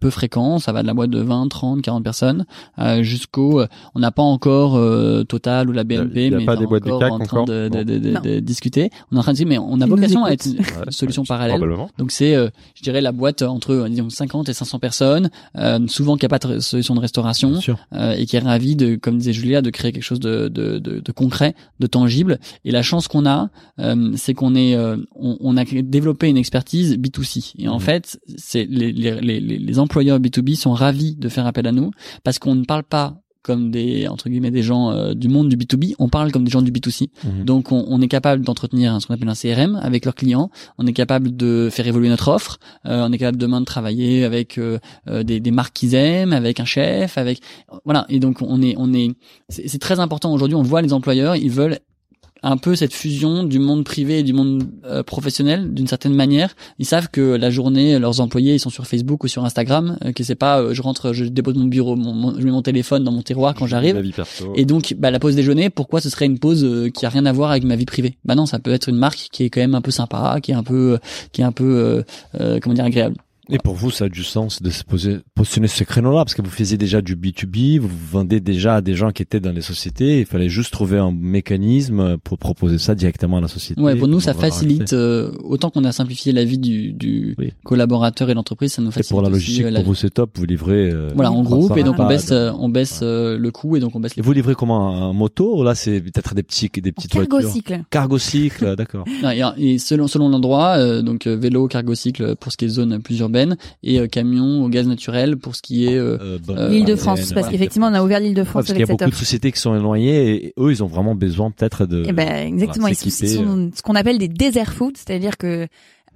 peu fréquent, ça va de la boîte de 20, 30, 40 personnes, euh, jusqu'au, euh, on n'a pas encore euh, Total ou la BNP, Il y a mais pas on est des boîtes encore CAC en train encore? de, de, de, de- de discuter. On est en train de dire, mais on a vocation à être une Ouais, solution ouais, parallèle. Probablement. Donc c'est, euh, je dirais, la boîte entre euh, disons 50 et 500 personnes, euh, souvent qui a pas de solution de restauration, euh, et qui est ravi de, comme disait Julia, de créer quelque chose de, de, de, de concret, de tangible. Et la chance qu'on a, euh, c'est qu'on est, euh, on, on a développé une expertise B2C. Et en Mhm. fait, c'est les, les, les, les employeurs B2B sont ravis de faire appel à nous parce qu'on ne parle pas comme des entre guillemets des gens euh, du monde du B2B, on parle comme des gens du B2C. Mhm. Donc on, on est capable d'entretenir ce qu'on appelle un CRM avec leurs clients, on est capable de faire évoluer notre offre, euh, on est capable demain de travailler avec euh, euh, des, des marques qu'ils aiment, avec un chef, avec voilà. Et donc on est on est c'est c'est très important aujourd'hui. On voit les employeurs, ils veulent un peu cette fusion du monde privé et du monde euh, professionnel d'une certaine manière. Ils savent que la journée, leurs employés, ils sont sur Facebook ou sur Instagram, euh, que c'est pas, euh, je rentre, je dépose mon bureau, mon- mon- je mets mon téléphone dans mon tiroir quand j'arrive. Et donc, bah, la pause déjeuner, pourquoi ce serait une pause euh, qui a rien à voir avec ma vie privée? Bah non, ça peut être une marque qui est quand même un peu sympa, qui est un peu, qui est un peu, euh, euh, comment dire, agréable. Et pour vous, ça a du sens de se poser, positionner ce créneau-là parce que vous faisiez déjà du B2B, vous vendez déjà à des gens qui étaient dans les sociétés. Il fallait juste trouver un mécanisme pour proposer ça directement à la société. Ouais, pour nous, ça facilite euh, autant qu'on a simplifié la vie du, du Oui. collaborateur et l'entreprise, ça nous Et facilite. pour la aussi, logistique, euh, la pour vous, vie. c'est top. Vous livrez. euh, Voilà, en groupe, et donc on baisse, euh, on baisse euh, le coût et donc on baisse Et les. vous livrez comment un moto Là, c'est peut-être des petits, des petites Cargo voitures. cycle. Cargo cycle, d'accord. Et, et selon selon l'endroit, euh, donc euh, vélo, cargo cycle pour ce qui est zone plus urbaine et euh, camion au gaz naturel pour ce qui est euh, Euh, bon, Euh, L'Île-de-France, voilà. parce qu'effectivement, on a ouvert Ouais, l'Île-de-France parce qu'il y avec a cette beaucoup de offre. sociétés qui sont éloignées et eux, ils ont vraiment besoin peut-être de. Eh ben, exactement. voilà, ils sont, sont ce qu'on appelle des desert food, c'est-à-dire que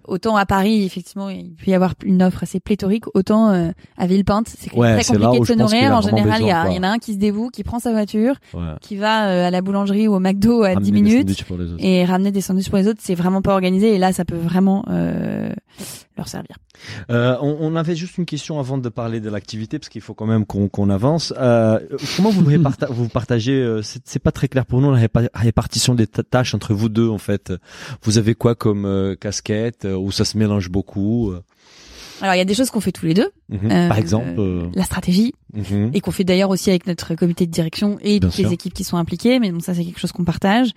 autant à Paris, effectivement, il peut y avoir une offre assez pléthorique, autant euh, à Villepinte, c'est Ouais, très compliqué de se nourrir. a En général, il y, a- il y en a un qui se dévoue, qui prend sa voiture, Ouais. qui va euh, à la boulangerie ou au McDo à Ramener 10 des minutes sandwichs pour les autres. et ramener des sandwichs pour les autres. C'est vraiment pas organisé et là, ça peut vraiment euh, leur servir. Euh, on, on avait juste une question avant de parler de l'activité parce qu'il faut quand même qu'on avance. Euh, comment vous (laughs) réparta- vous partagez euh, C'est pas très clair pour nous la répa- répartition des tâches entre vous deux en fait. Vous avez quoi comme euh, casquette euh, où ça se mélange beaucoup euh, Alors, il y a des choses qu'on fait tous les deux. mhm. Euh, Par exemple. euh, La stratégie, mhm. et qu'on fait d'ailleurs aussi avec notre comité de direction et Bien toutes sûr. les équipes qui sont impliquées. Mais bon, ça, c'est quelque chose qu'on partage.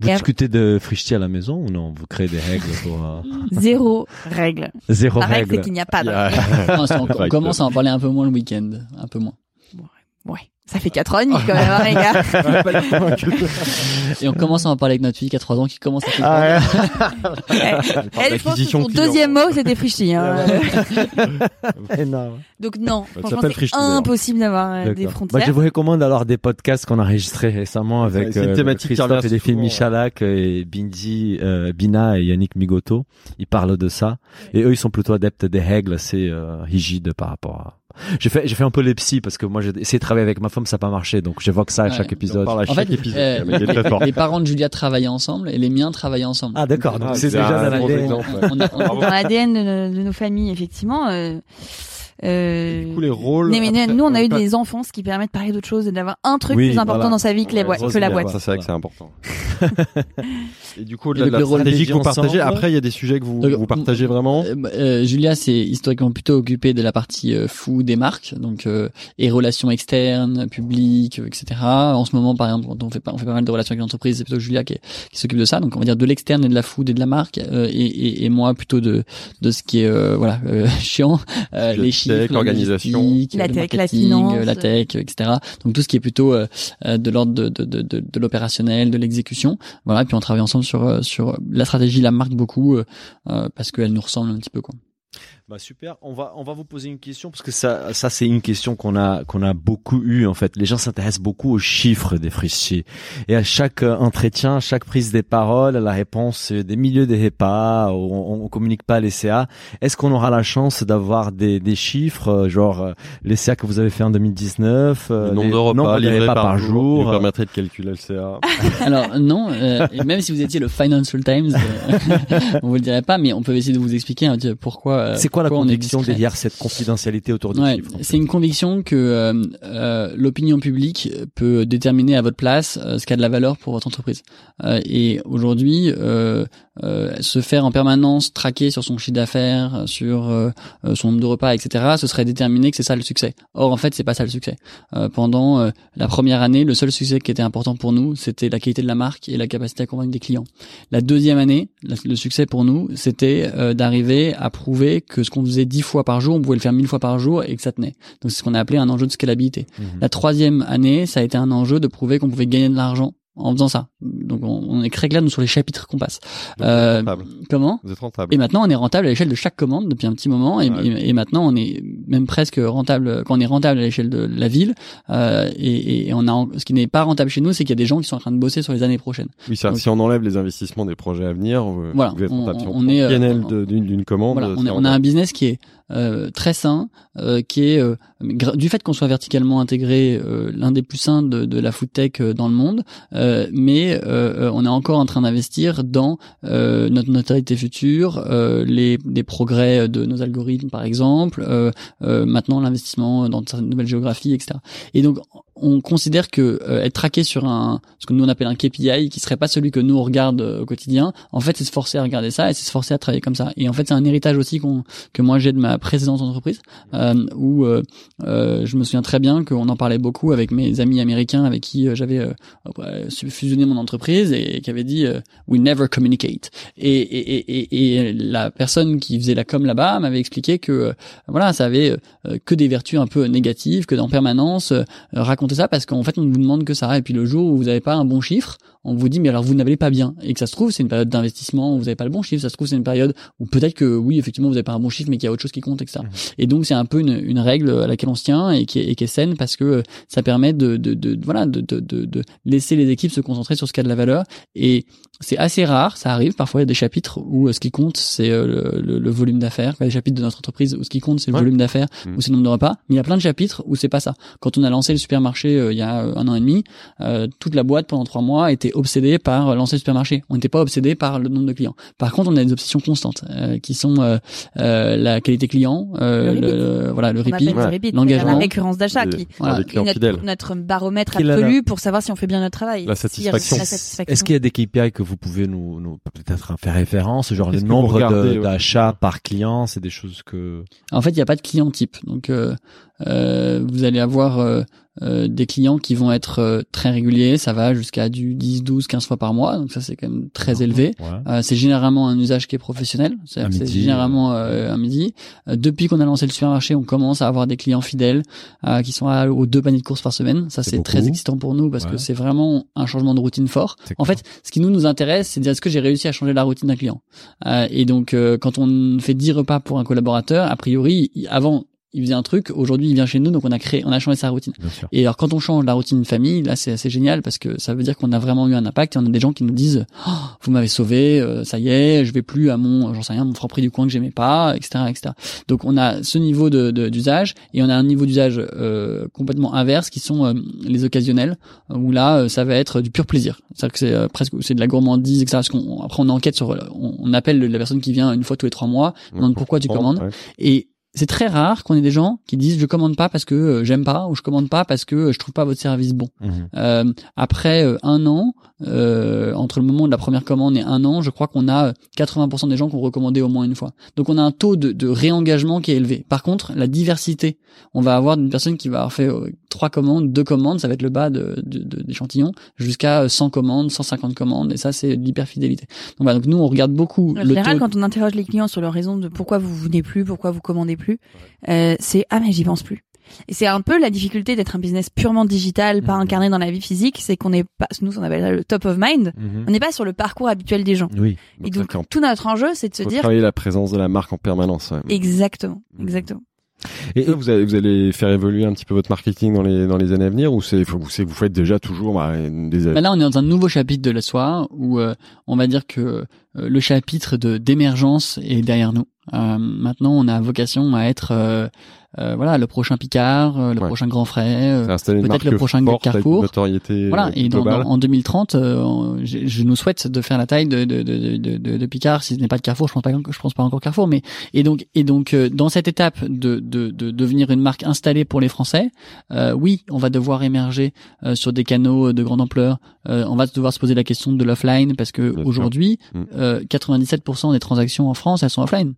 Vous et après- discutez de frichti à la maison ou non? Vous créez des règles pour euh, (laughs) Zéro règle. zéro La règle, c'est qu'il n'y a pas de on, commence à en parler un peu moins le week-end, un peu moins. Ouais. Ça fait quatre ans et demi quand même, hein, les gars. (laughs) Et on commence à en parler avec notre fille qui a 3 ans qui commence à Ah Elle, elle, je pense que son client. deuxième mot, c'était frichti. Hein. (laughs) Énorme. Donc non, Ça franchement, s'appelle c'est impossible d'avoir euh, des D'accord. Bah, frontières. je vous recommande alors des podcasts qu'on a enregistrés récemment avec euh, thématique Christophe et des filles Michalak et Bindi, euh, Bina et Yannick Migoto. Ils parlent de ça. Et eux, ils sont plutôt adeptes des règles assez euh, rigides par rapport à... J'ai fait, j'ai fait un peu les psys parce que moi j'ai essayé de travailler avec ma femme, ça n'a pas marché. Donc je vois que ça à Ouais. chaque On épisode. En fait, euh, les parents de Julia travaillaient ensemble et les miens travaillaient ensemble. Ah d'accord, donc Ah, c'est déjà un dans bon l'ADN. exemple. On a- on a- Bravo. Dans l'ADN de, nos- de nos familles, effectivement. Euh, euh, Du coup, les rôles. mais, mais après, nous, on a eu pas- des enfants, ce qui permet de parler d'autre chose et d'avoir un truc Oui, plus important voilà. dans sa vie que, les Ouais, que la boîte. Ça, c'est vrai que c'est important. (laughs) Et du coup, de la le rôle stratégie que vous partagez, après, il y a des sujets que vous, Donc, vous partagez vraiment. Euh, bah, euh, Julia s'est historiquement plutôt occupée de la partie euh, fou des marques, donc euh, et relations externes, publiques, euh, etc. En ce moment, par exemple, quand on fait pas, on fait pas mal de relations avec l'entreprise, c'est plutôt Julia qui, s'occupe de ça. Donc on va dire de l'externe et de la food et de la marque, euh, et, et, et moi plutôt de de ce qui est euh, voilà euh, (laughs) chiant, euh, La les chiffres, la l'organisation. logistique, La tech, la finance. euh, la tech, euh, etc. Donc tout ce qui est plutôt euh, euh, de l'ordre de de de, de, de l'opérationnel, de l'exécution. Voilà. Et puis on travaille ensemble sur euh, sur la stratégie, la marque beaucoup euh, euh, parce qu'elle nous ressemble un petit peu quoi. Bah super, on va on va vous poser une question parce que ça ça c'est une question qu'on a qu'on a beaucoup eu en fait. Les gens s'intéressent beaucoup aux chiffres des frichiers et à chaque euh, entretien, à chaque prise des paroles, la réponse c'est des milieux des repas, on, on communique pas les CA. Est-ce qu'on aura la chance d'avoir des des chiffres euh, genre euh, les CA que vous avez fait en 2019, euh, Le nombre les de repas livrés repas par, jour, euh, permettrait de calculer le CA. (laughs) Alors non, euh, et même si vous étiez le Financial Times, euh, (laughs) on vous le dirait pas, mais on peut essayer de vous expliquer peu pourquoi. euh, C'est quoi la pourquoi est conviction derrière cette confidentialité autour des Ouais, chiffres c'est une conviction que euh, euh, l'opinion publique peut déterminer à votre place euh, ce qui a de la valeur pour votre entreprise. Euh, et aujourd'hui, euh, se faire en permanence traquer sur son chiffre d'affaires, sur euh, euh, son nombre de repas, etc., ce serait déterminer que c'est ça le succès. Or, en fait, c'est pas ça le succès. Euh, pendant euh, la première année, le seul succès qui était important pour nous, c'était la qualité de la marque et la capacité à convaincre des clients. La deuxième année, la- le succès pour nous, c'était euh, d'arriver à prouver que ce qu'on faisait dix fois par jour, on pouvait le faire mille fois par jour et que ça tenait. Donc c'est ce qu'on a appelé un enjeu de scalabilité. Mhm. La troisième année, ça a été un enjeu de prouver qu'on pouvait gagner de l'argent en faisant ça. Donc on, on est très clair nous sur les chapitres qu'on passe. Donc, Euh. Comment Vous êtes rentable. et maintenant, on est rentable à l'échelle de chaque commande depuis un petit moment, et, Ouais. et- et maintenant, on est même presque rentable quand on est rentable à l'échelle de la ville. Euh, et, et on a, ce qui n'est pas rentable chez nous, c'est qu'il y a des gens qui sont en train de bosser sur les années prochaines. Oui, ça, donc- si on enlève les investissements des projets à venir, vous, Voilà, vous êtes on- rentable. On est, le euh, PNL on- de- d'une commande. Voilà, on, est- on a un business qui est euh, très sain, euh, qui est euh, du fait qu'on soit verticalement intégré, euh, l'un des plus sains de, de la food tech euh, dans le monde. Euh, mais euh, euh, on est encore en train d'investir dans notre notoriété future, les, les progrès de nos algorithmes par exemple, maintenant l'investissement dans certaines nouvelles géographies, etc. Et donc on considère que euh, être traqué sur un ce que nous on appelle un KPI qui serait pas celui que nous on regarde euh, au quotidien en fait c'est se forcer à regarder ça et c'est se forcer à travailler comme ça. Et en fait c'est un héritage aussi qu'on que moi j'ai de ma précédente entreprise euh, où euh, euh, je me souviens très bien qu'on en parlait beaucoup avec mes amis américains avec qui j'avais euh, fusionné mon entreprise et, qui avait dit we never communicate. Et, et, et, la personne qui faisait la com là-bas m'avait expliqué que voilà ça avait que des vertus un peu négatives que en permanence euh, ça parce qu'en fait on ne vous demande que ça. Et puis le jour où vous n'avez pas un bon chiffre on vous dit mais alors vous n'avez pas bien et que ça se trouve c'est une période d'investissement où vous n'avez pas le bon chiffre ça se trouve c'est une période où peut-être que oui effectivement vous n'avez pas un bon chiffre mais qu'il y a autre chose qui compte etc et donc c'est un peu une, une règle à laquelle on se tient et qui est, et qui est saine parce que euh, ça permet de, de, de voilà de, de, de, de laisser les équipes se concentrer sur ce qui a de la valeur et c'est assez rare, ça arrive. Parfois, il y a des chapitres où euh, ce qui compte, c'est euh, le, le- le volume d'affaires. Il y a des chapitres de notre entreprise où ce qui compte, c'est le Ouais. volume d'affaires Mhm. ou c'est le nombre de repas. Mais il y a plein de chapitres où c'est pas ça. Quand on a lancé le supermarché euh, il y a un an et demi, euh, toute la boîte pendant trois mois était obsédée par euh, lancer le supermarché. On n'était pas obsédé par le nombre de clients. Par contre, on a des obsessions constantes euh, qui sont euh, euh, la qualité client, euh, Le le, voilà le repeat, Ouais. l'engagement. la récurrence d'achat qui Voilà. est notre, notre baromètre la- absolu pour savoir si on fait bien notre travail. La euh, satisfaction. Est-ce qu'il y a des KPI que vous pouvez nous, nous peut-être faire référence, genre le nombre ouais. d'achats par client, c'est des choses que En fait, il n'y a pas de client type. Donc, euh, euh, vous allez avoir euh, euh, des clients qui vont être euh, très réguliers. Ça va jusqu'à du 10, 12, 15 fois par mois. Donc ça, c'est quand même très élevé. Ouais. Euh, c'est généralement un usage qui est professionnel. C'est généralement euh, un midi. Euh, depuis qu'on a lancé le supermarché, on commence à avoir des clients fidèles euh, qui sont à, aux deux paniers de courses par semaine. Ça, C'est très excitant pour nous parce Ouais. que c'est vraiment un changement de routine fort. En fait, ce qui nous nous intéresse, c'est de dire est-ce que j'ai réussi à changer la routine d'un client? Euh, et donc, euh, quand on fait 10 repas pour un collaborateur, a priori, avant il faisait un truc, aujourd'hui il vient chez nous, donc on a créé, on a changé sa routine. Et alors quand on change la routine famille, là c'est assez génial parce que ça veut dire qu'on a vraiment eu un impact et on a des gens qui nous disent Oh, vous m'avez sauvé, euh, ça y est, je vais plus à mon, j'en sais rien, mon franc prix du coin que j'aimais pas, etc., etc. Donc on a ce niveau de de- d'usage et on a un niveau d'usage euh, complètement inverse qui sont euh, les occasionnels où là euh, ça va être du pur plaisir. C'est-à-dire que c'est euh, presque c'est de la gourmandise, etc. Parce qu'on après on enquête sur, on, on appelle la personne qui vient une fois tous les trois mois, on demande pourquoi tu commandes. Ouais. Et c'est très rare qu'on ait des gens qui disent je commande pas parce que euh, j'aime pas ou je commande pas parce que euh, je trouve pas votre service bon. Mhm. Euh, après euh, un an, euh, entre le moment de la première commande et un an, je crois qu'on a euh, 80% des gens qui ont recommandé au moins une fois. Donc on a un taux de, de réengagement qui est élevé. Par contre, la diversité, on va avoir une personne qui va avoir fait trois commandes, deux commandes, ça va être le bas de, de, de- d'échantillon, jusqu'à euh, 100 commandes, 150 commandes, et ça c'est de l'hyperfidélité. Donc, voilà, donc nous on regarde beaucoup En le général, taux. quand on interroge les clients sur leur raison de pourquoi vous venez plus, pourquoi vous commandez plus, euh, c'est ah mais j'y pense plus. Et c'est un peu la difficulté d'être un business purement digital, pas Mhm. incarné dans la vie physique, c'est qu'on n'est pas, nous on appelle ça le top of mind, Mhm. on n'est pas sur le parcours habituel des gens. Oui. Et Donc, tout notre enjeu, c'est de se dire travailler la présence de la marque en permanence. ouais. exactement, Mhm. exactement. Et, vous allez, vous allez faire évoluer un petit peu votre marketing dans les dans les années à venir ou c'est que vous faites déjà toujours bah, des Bah là, on est dans un nouveau chapitre de l'histoire où euh, on va dire que euh, le chapitre de d'émergence est derrière nous. Euh, maintenant, on a vocation à être euh, euh, voilà le prochain Picard, euh, le Ouais. prochain Grand Frais. euh, peut-être le prochain forte Carrefour. notoriété voilà. euh, Et dans, en 2030, euh, je, je nous souhaite de faire la taille de de, de, de, de, Picard. Si ce n'est pas de Carrefour, je pense pas, je pense pas encore Carrefour. Mais et donc et donc euh, dans cette étape de, de de devenir une marque installée pour les Français, euh, oui, on va devoir émerger euh, sur des canaux de grande ampleur. Euh, on va devoir se poser la question de l'offline parce que aujourd'hui, Mm. euh, 97% des transactions en France, elles sont offline.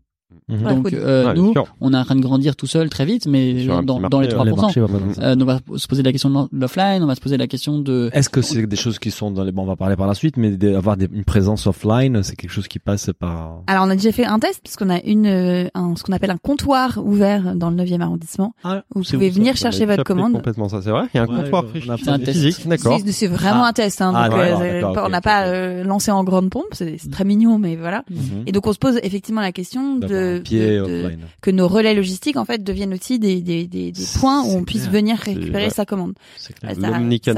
Mhm. Ouais, Donc euh, nous, on est en train de grandir tout seul très vite, mais dans, dans les marché, 3%. ouais. Les marchés, ouais. Euh, on va se poser la question de l'offline, on va se poser la question de Est-ce que c'est des choses qui sont dans les bon, on va parler par la suite, mais d'avoir des- une présence offline, c'est quelque chose qui passe par. Alors on a déjà fait un test puisqu'on a une euh, un, ce qu'on appelle un comptoir ouvert dans le 9e arrondissement Ah, où vous c'est pouvez ça venir Vous chercher votre commande. Complètement ça, c'est vrai. Il y a un Ouais, comptoir un test. physique, d'accord. C'est vraiment Ah. un test, hein, Ah, donc d'accord, euh, on n'a pas lancé en grande pompe, c'est très mignon, mais voilà. Mhm. Et donc on se pose effectivement la question D'avoir de, de- de- que nos relais logistiques en fait deviennent aussi des, des, des, des points où on puisse clair. venir récupérer sa commande. C'est clair. Ça,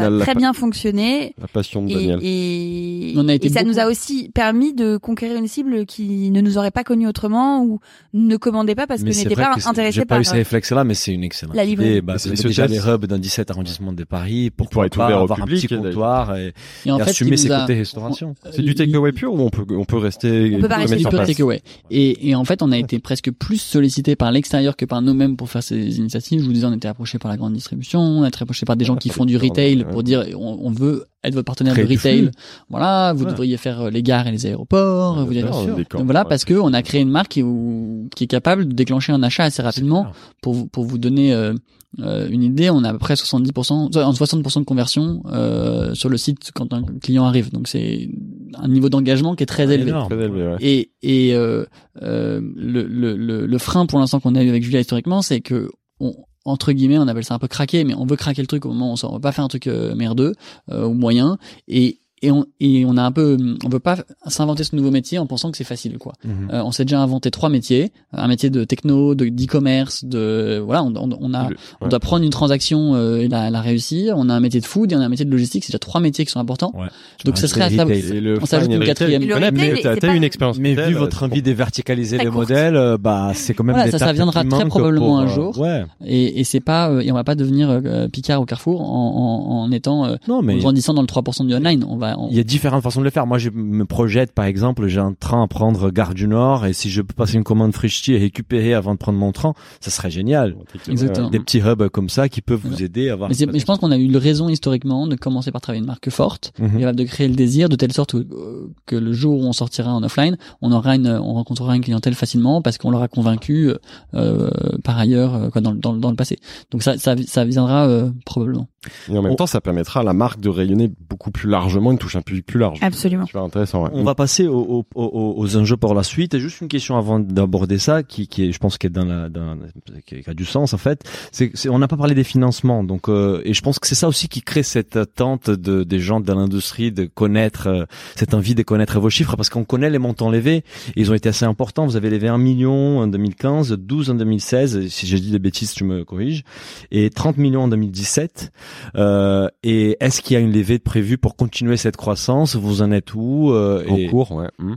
a très bien fonctionné. La passion de Et, Daniel. et, On a été et ça nous a aussi permis de conquérir une cible qui ne nous aurait pas connus autrement ou ne commandait pas parce que Mais c'est n'était pas que intéressé J'ai pas par eu ces réflexes-là, mais c'est une excellente la livraison. idée. Bah, c'est ce déjà les hubs dans 17 arrondissements de Paris. Pourquoi être ouvert au public, un petit d'ailleurs. comptoir et, assumer ce ses côtés restauration. C'est du takeaway pur ou on peut on peut rester On peut pas rester du pur takeaway. Et, et en fait, on on a été presque plus sollicité par l'extérieur que par nous-mêmes pour faire ces initiatives. Je vous disais, on était approché par la grande distribution, on a été approché par des gens qui font du retail pour dire on, on veut être votre partenaire de retail. Voilà, vous Ouais. devriez faire euh, les gares et les aéroports. Ouais, vous bien sûr, Donc voilà, ouais. parce que on a créé une marque qui, est capable de déclencher un achat assez rapidement. Pour vous, pour vous donner euh, euh, une idée, on a à peu près 70%, euh, 60% de conversion euh, sur le site quand un client arrive. Donc c'est un niveau d'engagement qui est très élevé. Énorme. Très élevé, ouais. Et, et euh, euh, le, le, le, le frein pour l'instant qu'on a eu avec Julia historiquement, c'est que on, entre guillemets, on appelle ça un peu craquer, mais on veut craquer le truc au moment où on sort. On veut pas faire un truc euh, merdeux euh, ou moyen. Et et on et on a un peu, on veut pas s'inventer ce nouveau métier en pensant que c'est facile, quoi. Mhm. Euh, on s'est déjà inventé trois métiers, un métier de techno, de d'e-commerce, de voilà, on, on, on a Le- on ouais. doit prendre une transaction euh, et la, la réussir. On a un métier de food et on a un métier de logistique. C'est déjà trois métiers qui sont importants. Ouais. Donc ce serait à Retail. ça. Et le On s'ajoute une le quatrième. mais t'as une expérience. Mais vu votre c'est envie de verticaliser les courte. modèles, euh, bah c'est quand même Voilà, ça, ça viendra très probablement pour, un euh, jour. Ouais. Et, et c'est pas euh, et on va pas devenir euh, Picard au Carrefour en, en, en étant euh, Non, mais en grandissant dans le 3% du online. On va on- il y a différentes façons de le faire. Moi, je me projette, par exemple, j'ai un train à prendre Gare du Nord, et si je peux passer une commande Frischti et récupérer avant de prendre mon train, ça serait génial. Exactement. Des petits hubs comme ça qui peuvent vous aider à avoir. mais, je pense qu'on a eu le raison historiquement de commencer par travailler une marque forte, Mhm. capable de créer le désir de telle sorte euh, que le jour où on sortira en offline, on aura une, on rencontrera une clientèle facilement parce qu'on l'aura convaincu euh, euh, par ailleurs euh, quoi, dans, le- dans, le- dans le passé. Donc ça, ça, ça viendra euh, probablement. Et en même On- temps, ça permettra à la marque de rayonner beaucoup plus largement, touche un public plus large. Absolument. Super intéressant, ouais. On va passer aux, aux, aux, aux enjeux pour la suite. Et juste une question avant d'aborder ça, qui, qui est, je pense, qui est dans la, dans, qui a du sens en fait. C'est, c'est- on n'a pas parlé des financements, donc euh, et je pense que c'est ça aussi qui crée cette attente de des gens de l'industrie de connaître euh, cette envie de connaître vos chiffres parce qu'on connaît les montants levés. Ils ont été assez importants. Vous avez levé 1 million en 2015, 12 en 2016. Si j'ai dit des bêtises, tu me corriges. Et 30 millions en 2017. Euh, et est-ce qu'il y a une levée de prévue pour continuer cette croissance Vous en êtes où euh, En et- cours, ouais. Hmm.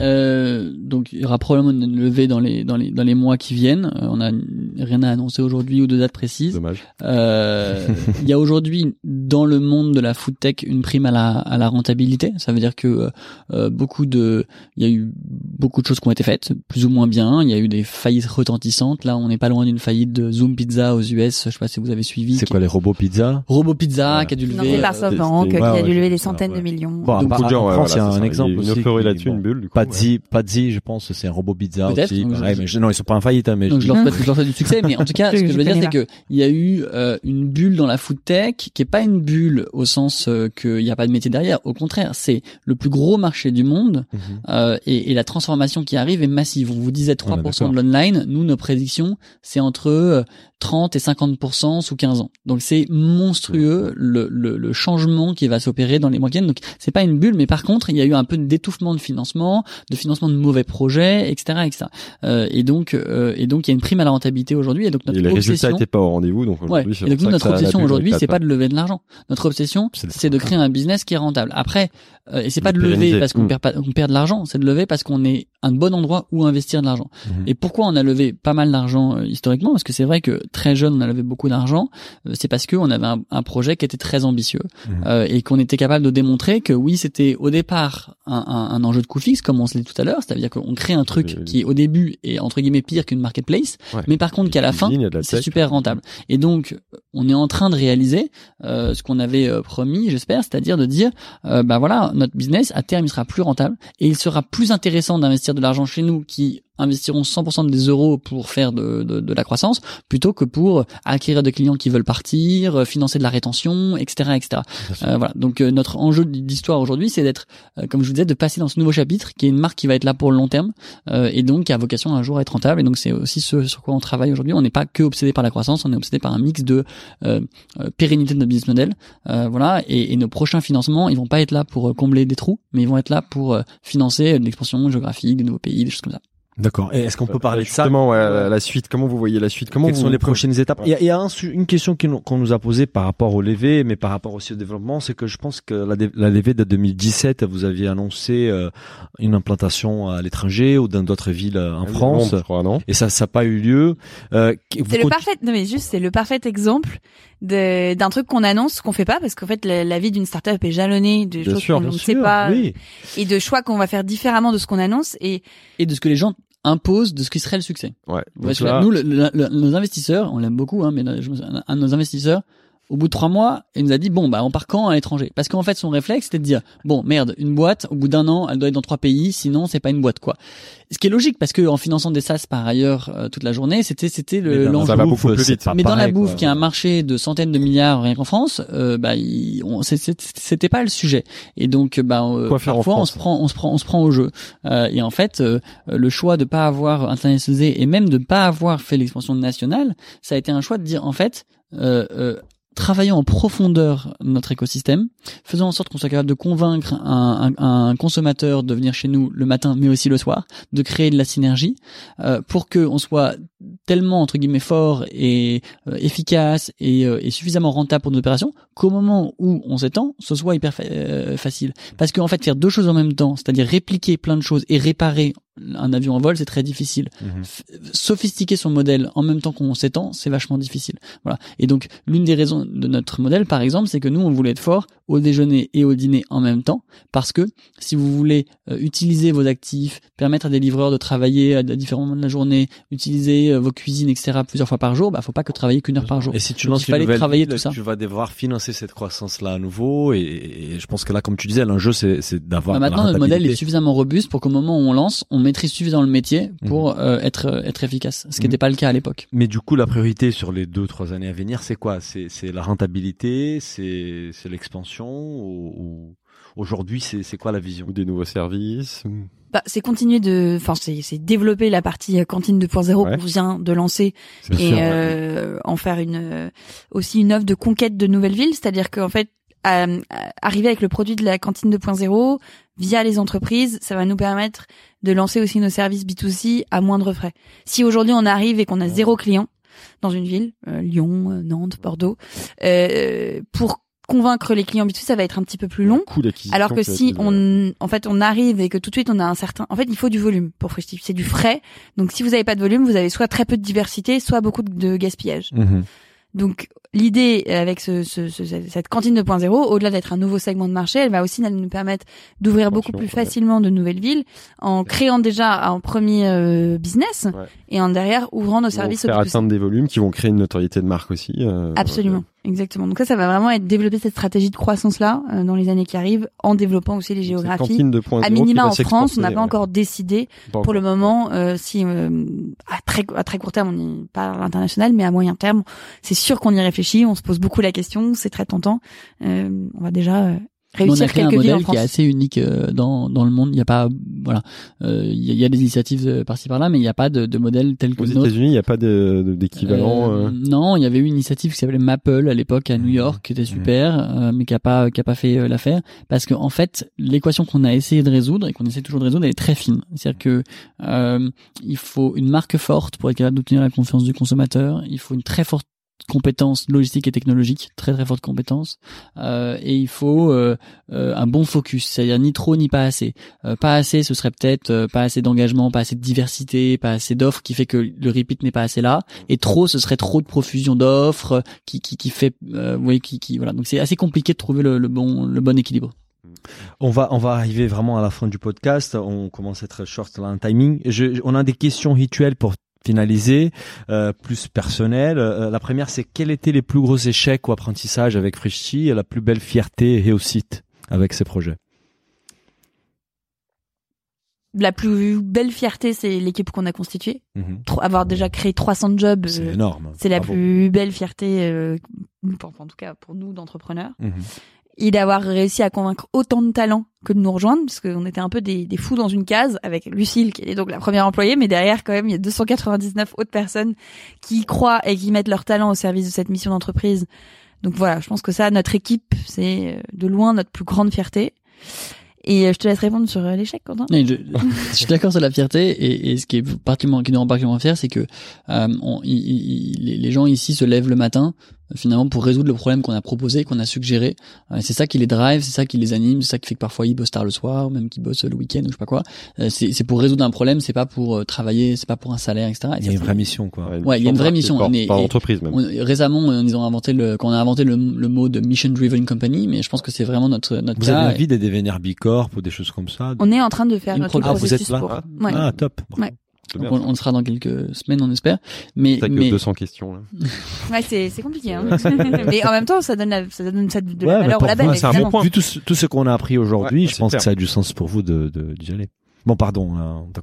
Euh, donc il y aura probablement une levée dans les dans les dans les mois qui viennent. Euh, on a rien à annoncer aujourd'hui ou de date précise. Dommage. Euh, (laughs) il y a aujourd'hui dans le monde de la food tech une prime à la à la rentabilité. Ça veut dire que euh, beaucoup de il y a eu beaucoup de choses qui ont été faites, plus ou moins bien. Il y a eu des faillites retentissantes. Là, on n'est pas loin d'une faillite de Zoom Pizza aux US. Je sais pas si vous avez suivi. C'est quoi les robots pizza Robo Pizza Ouais. qui a dû lever. par euh, SoftBank, c'était- qui a dû lever des centaines ouais. de millions. Bon, Beaucoup bah, de gens, en ouais, France, il y a voilà, un c'est exemple aussi. Une là-dessus, bon. une bulle, du coup. ouais. Pazzi, Pazzi, je pense, c'est un robot pizza Peut-être, aussi. donc, pareil, je- mais je- non, ils sont pas en faillite, hein, mais Donc je- je leur souhaite, je leur souhaite du succès, mais en tout cas, (laughs) ce que je veux dire, c'est que il y a eu euh, une bulle dans la food tech qui est pas une bulle au sens euh, qu'il n'y a pas de métier derrière. Au contraire, c'est le plus gros marché du monde Mhm. euh, et, et la transformation qui arrive est massive. On vous disait 3% d'accord. de l'online. Nous, nos prédictions, c'est entre euh, 30 et 50% sous 15 ans. Donc c'est monstrueux le, le, le changement qui va s'opérer dans les mois qui viennent. Donc c'est pas une bulle, mais par contre, il y a eu un peu d'étouffement de financement, de financement de mauvais projets, etc., etc. Euh, et donc, euh, et donc il y a une prime à la rentabilité aujourd'hui. Et donc notre Et les résultats obsession, n'étaient pas au rendez-vous, donc Ouais. Et nous, notre obsession aujourd'hui, c'est pas de lever de l'argent. Notre obsession, C'est de créer un business qui est rentable. Après, euh, et c'est pas De lever parce qu'on Mm. perd pas, on perd de l'argent, c'est de lever parce qu'on est un bon endroit où investir de l'argent. Mhm. Et pourquoi on a levé pas mal d'argent euh, historiquement? Parce que c'est vrai que très jeune, on a levé beaucoup d'argent. Euh, c'est parce qu'on avait un, un projet qui était très ambitieux Mhm. euh, et qu'on était capable de démontrer que oui, c'était au départ un, un, un enjeu de coût fixe, comme on se l'est tout à l'heure, c'est-à-dire qu'on crée un truc qui au début est entre guillemets pire qu'une marketplace, Ouais. mais par contre qu'à la fin c'est super rentable. Et donc, on est en train de réaliser euh, ce qu'on avait euh, promis, j'espère, c'est-à-dire de dire, euh, bah voilà, notre business à terme il sera plus rentable et il sera plus intéressant d'investir de l'argent chez nous qui investiront 100% des euros pour faire de, de, de la croissance plutôt que pour acquérir des clients qui veulent partir, euh, financer de la rétention, etc., etc. Euh, voilà. Donc euh, notre enjeu d'histoire aujourd'hui, c'est d'être, euh, comme je vous disais, de passer dans ce nouveau chapitre qui est une marque qui va être là pour le long terme euh, et donc qui a vocation un jour à être rentable. Et donc c'est aussi ce sur quoi on travaille aujourd'hui. On n'est pas que obsédé par la croissance, on est obsédé par un mix de euh, pérennité de notre business model. Euh, voilà. Et, et nos prochains financements, ils vont pas être là pour combler des trous, mais ils vont être là pour euh, financer de l'expansion géographique, des nouveaux pays, des choses comme ça. D'accord. Et est-ce qu'on peut parler de ça Justement, ouais, la, suite. Comment vous voyez la suite Comment Quelles vous sont les prochaines étapes Ouais. Il y a, il y a un une question qu'on nous a posée par rapport au levé, mais par rapport aussi au développement, c'est que je pense que la, la levée de 2017, vous aviez annoncé euh, une implantation à l'étranger ou dans d'autres villes euh, en France, je crois, non et ça, ça n'a pas eu lieu. Euh, C'est le parfait, non mais juste c'est le parfait exemple d'un truc qu'on annonce qu'on fait pas parce qu'en fait la, la vie d'une startup est jalonnée de Bien choses qu'on ne sait pas oui. et de choix qu'on va faire différemment de ce qu'on annonce et Et de ce que les gens impose de ce qui serait le succès. Ouais. Là, nous, le- le- le- nos investisseurs, on l'aime beaucoup, hein, mais là, je me- un un de nos investisseurs, au bout de trois mois, il nous a dit bon bah on part quand à l'étranger? Parce qu'en fait son réflexe c'était de dire bon merde une boîte au bout d'un an elle doit être dans trois pays sinon c'est pas une boîte quoi. Ce qui est logique parce que en finançant des SaaS par ailleurs euh, toute la journée c'était c'était Mais le dans la l'enjeu. ça va bouffe, beaucoup plus vite. Mais dans la bouffe, quoi. qui a un marché de centaines de milliards rien qu'en France, euh, bah, il- on- c'est- c'est- c'était pas le sujet. Et donc, bah, euh, Quoi faire en parfois, on France se prend, on se prend, on se prend au jeu. Euh, et en fait, euh, le choix de pas avoir internationalisé et même de pas avoir fait l'expansion nationale, ça a été un choix de dire, en fait, euh, euh, travaillons en profondeur notre écosystème, faisons en sorte qu'on soit capable de convaincre un, un- un consommateur de venir chez nous le matin, mais aussi le soir, de créer de la synergie, euh, pour que on soit tellement entre guillemets fort et euh, efficace et, euh, et suffisamment rentable pour nos opérations qu'au moment où on s'étend, ce soit hyper fa- euh, facile. Parce qu'en fait, faire deux choses en même temps, c'est-à-dire répliquer plein de choses et réparer un avion en vol, c'est très difficile. Mhm. Sophistiquer son modèle en même temps qu'on s'étend, c'est vachement difficile. Voilà. Et donc, l'une des raisons de notre modèle, par exemple, c'est que nous, on voulait être fort au déjeuner et au dîner en même temps, parce que si vous voulez euh, utiliser vos actifs, permettre à des livreurs de travailler à différents moments de la journée, utiliser euh, vos cuisines, etc., plusieurs fois par jour, bah, faut pas que travailler qu'une heure par jour. Et si tu lances il fallait une nouvelle travailler ville, tout ça. tu vas devoir financer cette croissance-là à nouveau. Et, et je pense que là, comme tu disais, l'enjeu, c'est, c'est d'avoir Bah, maintenant, notre modèle est suffisamment robuste pour qu'au moment où on lance, on maîtrise suffisamment le métier pour euh, être euh, être efficace, ce qui Mhm. n'était pas le cas à l'époque. Mais du coup, la priorité sur les deux, trois années à venir, c'est quoi? C'est, c'est la rentabilité, c'est, c'est l'expansion ou- aujourd'hui, c'est, quoi la vision des nouveaux services. Bah, c'est continuer de, enfin, c'est, développer la partie euh, cantine 2.0 Ouais. qu'on vient de lancer et sûr, ouais. euh, en faire une euh, aussi une offre de conquête de nouvelles villes, c'est-à-dire qu'en fait euh, arriver avec le produit de la cantine 2.0 via les entreprises, ça va nous permettre de lancer aussi nos services B2C à moindre frais. Si aujourd'hui on arrive et qu'on a zéro client dans une ville, euh, Lyon, Nantes, Bordeaux, euh, pour convaincre les clients B2C, ça va être un petit peu plus long. Alors que si on, en fait, on arrive et que tout de suite on a un certain, en fait, il faut du volume pour Freshtiff. C'est du frais. Donc, si vous avez pas de volume, vous avez soit très peu de diversité, soit beaucoup de gaspillage. Mhm. Donc, l'idée avec ce, ce- ce- cette cantine 2.0, au-delà d'être un nouveau segment de marché, elle va aussi nous permettre d'ouvrir beaucoup plus facilement de nouvelles villes en créant déjà un premier euh, business Ouais. et en derrière ouvrant nos services au faire B2C. atteindre des volumes qui vont créer une notoriété de marque aussi. euh, Absolument, exactement. Donc ça, ça va vraiment être développer cette stratégie de croissance là dans les années qui arrivent, en développant aussi les géographies. 2.0 À minima en France, on n'a pas ouais. encore décidé pour le moment euh, si euh, à très à très court terme on y pas à l'international, mais à moyen terme, c'est sûr qu'on y réfléchit. On se pose beaucoup la question, c'est très tentant. Euh, on va déjà euh, on a créé un quelques villes en modèle qui est assez unique euh, dans dans le monde. Il n'y a pas, voilà, euh, il y, a- il y a des initiatives euh, par-ci par-là, mais il n'y a pas de, de modèle tel que Aux. États-Unis, il n'y a pas d'équivalent. Euh, euh, Non, il y avait eu une initiative qui s'appelait Maple à l'époque à New York, qui était super, euh, mais qui a pas qui a pas fait euh, l'affaire parce que en fait l'équation qu'on a essayé de résoudre et qu'on essaie toujours de résoudre elle est très fine. C'est-à-dire que euh, il faut une marque forte pour être capable d'obtenir la confiance du consommateur. Il faut une très forte compétence logistique et technologique, très très forte compétence, euh, et il faut euh, euh, un bon focus, c'est-à-dire ni trop ni pas assez. Euh, pas assez, ce serait peut-être euh, pas assez d'engagement, pas assez de diversité, pas assez d'offres, qui fait que le repeat n'est pas assez là. Et trop, ce serait trop de profusion d'offres, qui, qui qui fait, euh, oui, qui qui voilà. Donc c'est assez compliqué de trouver le, le bon le bon équilibre. On va, on va arriver vraiment à la fin du podcast. On commence à être short là en timing. Je, on a des questions rituelles pour finaliser, euh, plus personnelles. Euh, la première, c'est quels étaient les plus gros échecs ou apprentissages avec Frishti et la plus belle fierté et réussite avec ces projets La plus belle fierté, c'est l'équipe qu'on a constituée. Mhm. Avoir déjà créé 300 jobs, C'est euh, énorme. c'est la Bravo. plus belle fierté, euh, pour- en tout cas pour nous d'entrepreneurs. Mhm. Et d'avoir réussi à convaincre autant de talents que de nous rejoindre, parce qu'on était un peu des, des fous dans une case avec Lucille, qui est donc la première employée, mais derrière quand même il y a 299 autres personnes qui y croient et qui mettent leur talent au service de cette mission d'entreprise. Donc voilà, je pense que ça, notre équipe, c'est euh, de loin notre plus grande fierté. Et euh, je te laisse répondre sur euh, l'échec, Quentin. Je, suis d'accord sur la fierté et, et ce qui est particulièrement qui nous rend particulièrement fiers, c'est que euh, on, il- il- les- gens ici se lèvent le matin finalement pour résoudre le problème qu'on a proposé, qu'on a suggéré. Euh, c'est ça qui les drive, c'est ça qui les anime, c'est ça qui fait que parfois ils bossent tard le soir, ou même qu'ils bossent le week-end ou je sais pas quoi. Euh, c'est pour résoudre un problème, c'est pas pour euh, travailler, c'est pas pour un salaire, etc. Et Il y a une vraie mission, quoi. Ouais, il y a une vraie mission. Par, On est- par entreprise même. on- récemment, on- ils ont inventé le, quand on a inventé le, le mot de mission driven company, mais je pense que c'est vraiment notre notre Vous cas. avez envie de devenir Bicorp ou des choses comme ça On est en train de faire Une progr- Ah, vous êtes là pour. Ah. Ouais. Ah, top. Ouais. Donc on, on le sera dans quelques semaines, on espère. Mais, T'as que mais 200 questions là. (laughs) Ouais, c'est c'est compliqué. Hein. (laughs) mais en même temps, ça donne la, ça donne ça de Ouais, la mais valeur au label. vous, c'est un bon évidemment. point. Vu tout ce, tout ce qu'on a appris aujourd'hui, Ouais, je pense clair. que ça a du sens pour vous de de- d'y aller. Bon, pardon.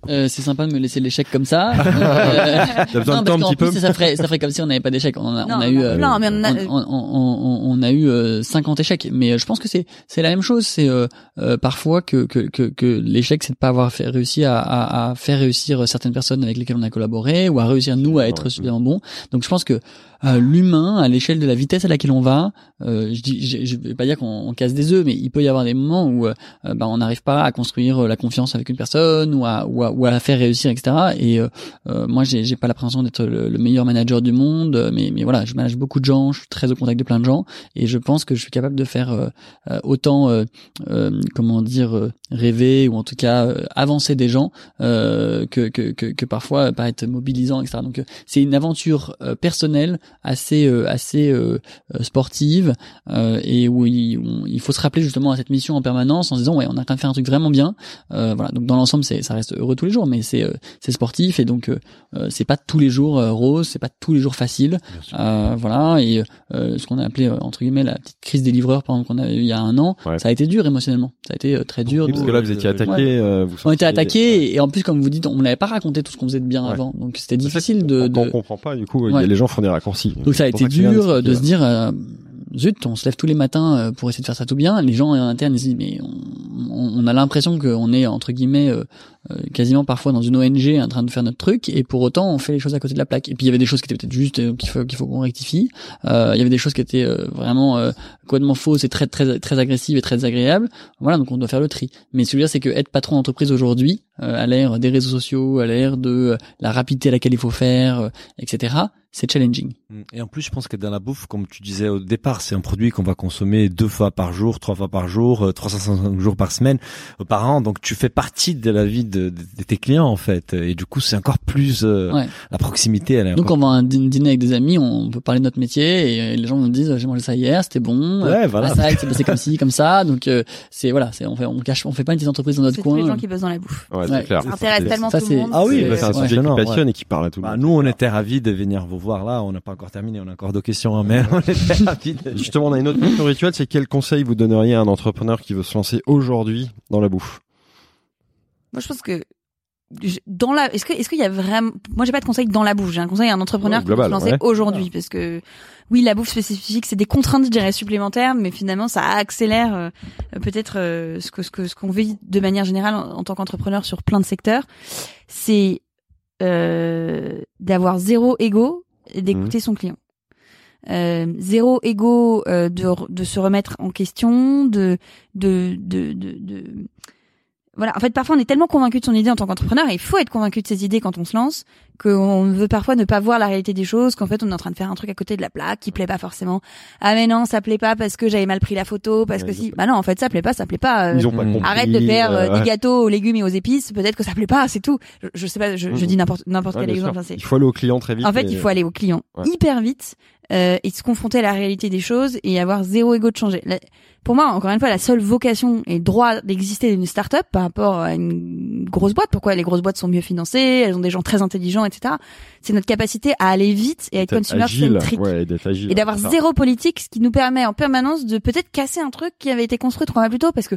coupé. euh, c'est sympa de me laisser l'échec comme ça. (laughs) Euh, T'as besoin non, de temps un petit peu plus, ça ferait, ça ferait comme si on n'avait pas d'échecs. On a, Non, on a eu, euh, non, mais on a- on, on- on- on a eu euh, 50 échecs. Mais euh, je pense que c'est, c'est la même chose. C'est euh, euh, parfois que que que, que l'échec, c'est de pas avoir fait, réussi à, à, à faire réussir certaines personnes avec lesquelles on a collaboré ou à réussir nous à être Ouais. suffisamment bons. Donc je pense que euh, l'humain, à l'échelle de la vitesse à laquelle on va, euh, je dis, je, je vais pas dire qu'on on casse des œufs, mais il peut y avoir des moments où euh, bah, on n'arrive pas à construire euh, la confiance avec une personne ou à, ou à, ou à la faire réussir, etc. Et euh, euh, moi, j'ai, j'ai pas l'impression d'être le, le meilleur manager du monde, euh, mais, mais voilà, je manage beaucoup de gens, je suis très au contact de plein de gens, et je pense que je suis capable de faire euh, euh, autant, euh, comment dire, rêver ou en tout cas avancer des gens que, que, que, que parfois euh, paraître mobilisant, etc. Donc c'est une aventure personnelle assez assez sportive et où il, où il faut se rappeler justement à cette mission en permanence en disant ouais on en train de faire un truc vraiment bien voilà donc l'ensemble c'est ça reste heureux tous les jours mais c'est euh, c'est sportif et donc euh, euh, c'est pas tous les jours euh, rose c'est pas tous les jours facile euh, voilà et euh, ce qu'on a appelé euh, entre guillemets la petite crise des livreurs par exemple qu'on a eu il y a un an Ouais. ça a été dur émotionnellement ça a été très dur Oui, parce de- que là vous étiez attaqué. euh, vous on était attaqué et en plus comme vous dites on n'avait pas raconté tout ce qu'on faisait de bien Ouais. avant donc c'était difficile de, on de... comprend pas, du coup, il y Ouais. a les gens font des raccourcis. donc ça a été dur de se dire euh, zut on se lève tous les matins euh, pour essayer de faire ça tout bien. Les gens en interne ils se disent mais on, a l'impression qu'on est entre guillemets euh, euh, quasiment parfois dans une ONG en train de faire notre truc et pour autant on fait les choses à côté de la plaque. Et puis il y avait des choses qui étaient peut-être justes euh, qu'il faut qu'il faut qu'on rectifie. Euh, il y avait des choses qui étaient euh, vraiment euh, complètement fausses et très très très agressives et très désagréables voilà donc on doit faire le tri. Mais ce que je veux dire c'est que être patron d'entreprise aujourd'hui euh, à l'ère des réseaux sociaux à l'ère de euh, la rapidité à laquelle il faut faire euh, etc c'est challenging Et en plus, je pense que dans la bouffe, comme tu disais au départ, c'est un produit qu'on va consommer deux fois par jour, trois fois par jour, euh, 365 jours par semaine, euh, par an. Donc, tu fais partie de la vie de, de- de tes clients, en fait. Et du coup, c'est encore plus euh, Ouais. la proximité. Elle est Donc encore... on va à un dî- dîner avec des amis, on peut parler de notre métier et euh, les gens nous disent j'ai mangé ça hier, c'était bon. Ouais, Euh, voilà. ah, ça, c'est passé comme ci, comme ça. Donc euh, c'est voilà, c'est on fait on cache on fait pas une petite entreprise dans notre C'est tous les coin. gens qui bossent dans la bouffe. Ouais, Ouais. c'est clair. Ça intéresse tellement Ça, tout c'est- le monde. Ah oui, c'est un Ouais. sujet qui passionne et qui parle à tout le Bah, monde. nous, on était ravis de venir vous voir là. On n'a pas encore terminé, on a encore deux questions, hein, mais on (laughs) Justement, on a une autre question rituelle, c'est quel conseil vous donneriez à un entrepreneur qui veut se lancer aujourd'hui dans la bouffe? Moi, je pense que dans la, est-ce que, est-ce qu'il y a vraiment, moi, j'ai pas de conseil dans la bouffe. J'ai un conseil à un entrepreneur Ouais, qui veut global, se lancer ouais. aujourd'hui, parce que oui, la bouffe spécifique, c'est des contraintes, je dirais, supplémentaires, mais finalement, ça accélère euh, peut-être euh, ce que ce que ce qu'on vit de manière générale en, en tant qu'entrepreneur sur plein de secteurs. C'est euh, d'avoir zéro ego et d'écouter son client. Euh, zéro ego euh, de, de se remettre en question, de de de, de, de voilà, en fait, parfois on est tellement convaincu de son idée en tant qu'entrepreneur, et il faut être convaincu de ses idées quand on se lance, qu'on veut parfois ne pas voir la réalité des choses, qu'en fait on est en train de faire un truc à côté de la plaque qui plaît pas forcément. Ah mais non, ça plaît pas parce que j'avais mal pris la photo, parce Ouais, que si. Bah non, en fait ça plaît pas, ça plaît pas. euh, Ils ont pas Mmh. compris. Arrête de faire euh, euh, des gâteaux aux légumes et aux épices, peut-être que ça plaît pas, c'est tout. Je, je sais pas, je, je Mhm. dis n'importe n'importe Ouais, quel exemple. c'est- Il faut aller au client très vite. en fait, il faut aller au client Ouais. hyper vite euh, et se confronter à la réalité des choses et avoir zéro ego de changer. La- pour moi, encore une fois, la seule vocation et le droit d'exister d'une start-up par rapport à une grosse boîte, pourquoi les grosses boîtes sont mieux financées, elles ont des gens très intelligents, etc. C'est notre capacité à aller vite et à être d'être consumer agile, ouais, et d'être agile. Et d'avoir zéro politique, ce qui nous permet en permanence de peut-être casser un truc qui avait été construit trois mois plus tôt, parce que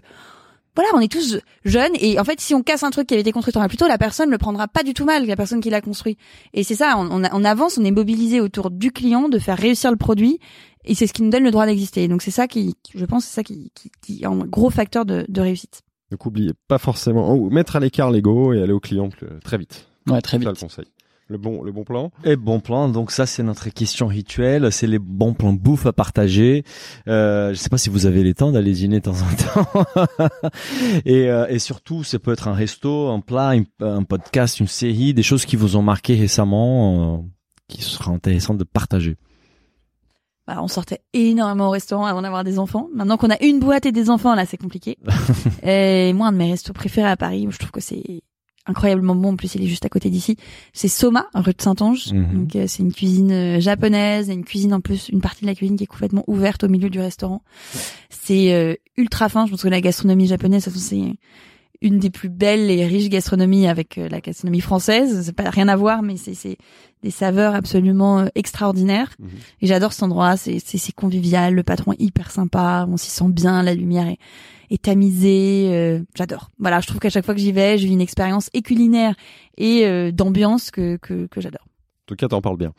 voilà, on est tous jeunes et en fait, si on casse un truc qui avait été construit trois mois plus tôt, la personne le prendra pas du tout mal, la personne qui l'a construit. Et c'est ça, on, on, a- on avance, on est mobilisé autour du client, de faire réussir le produit, et c'est ce qui nous donne le droit d'exister. Donc c'est ça qui, je pense, c'est ça qui, qui, qui est un gros facteur de, de réussite. Donc oubliez pas forcément, mettre à l'écart l'ego et aller au client plus- très vite. Ouais, très C'est ça vite. le conseil. Le bon, le bon plan? Et bon plan, donc ça c'est notre question rituelle, c'est les bons plans bouffe à partager. Euh, je sais pas si vous avez les temps d'aller dîner de temps en temps. (laughs) et, euh, et surtout, ça peut être un resto, un plat, une- un podcast, une série, des choses qui vous ont marqué récemment, euh, qui sera intéressant de partager. Bah, on sortait énormément au restaurant avant d'avoir des enfants. Maintenant qu'on a une boîte et des enfants, là, c'est compliqué. (laughs) et moi, un de mes restos préférés à Paris, où je trouve que c'est incroyablement bon. En plus, il est juste à côté d'ici. C'est Soma, rue de Saint-Ange. Mhm. Donc, euh, c'est une cuisine euh, japonaise, et une cuisine en plus, une partie de la cuisine qui est complètement ouverte au milieu du restaurant. C'est euh, ultra fin. Je pense que la gastronomie japonaise, c'est une des plus belles et riches gastronomies avec euh, la gastronomie française. C'est pas rien à voir, mais c'est c'est des saveurs absolument euh, extraordinaires. Mhm. Et j'adore cet endroit. C'est c'est c'est convivial, le patron est hyper sympa, on s'y sent bien, la lumière est, est tamisée. euh, j'adore. Voilà, je trouve qu'à chaque fois que j'y vais, je vis une expérience et culinaire et euh, d'ambiance que que que j'adore. En tout cas, t'en parles bien.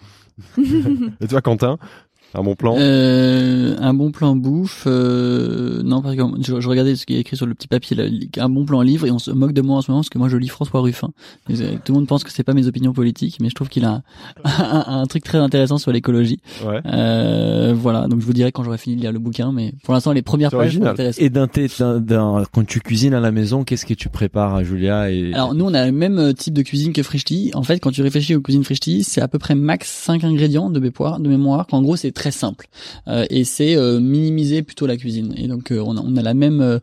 (laughs) Et toi, Quentin, un bon plan Euh, un bon plan bouffe, euh, non parce que je, je regardais ce qui est écrit sur le petit papier, là, un bon plan livre et on se moque de moi en ce moment parce que moi je lis François Ruffin. Et, euh, tout le monde pense que c'est pas mes opinions politiques, mais je trouve qu'il a un, un truc très intéressant sur l'écologie. Ouais. Euh, voilà, donc je vous dirai quand j'aurai fini de lire le bouquin, mais pour l'instant les premières pages sont intéressantes. Et d'un, thé- d'un- d'un- quand tu cuisines à la maison, qu'est-ce que tu prépares, Julia et... Alors nous on a le même euh, type de cuisine que Frischti. En fait quand tu réfléchis aux cuisines Frischti, c'est à peu près max 5 ingrédients de mémoire, de mémoire qu'en gros c'est très simple. Euh, et c'est euh, minimiser plutôt la cuisine. Et donc euh, on, a, on a la même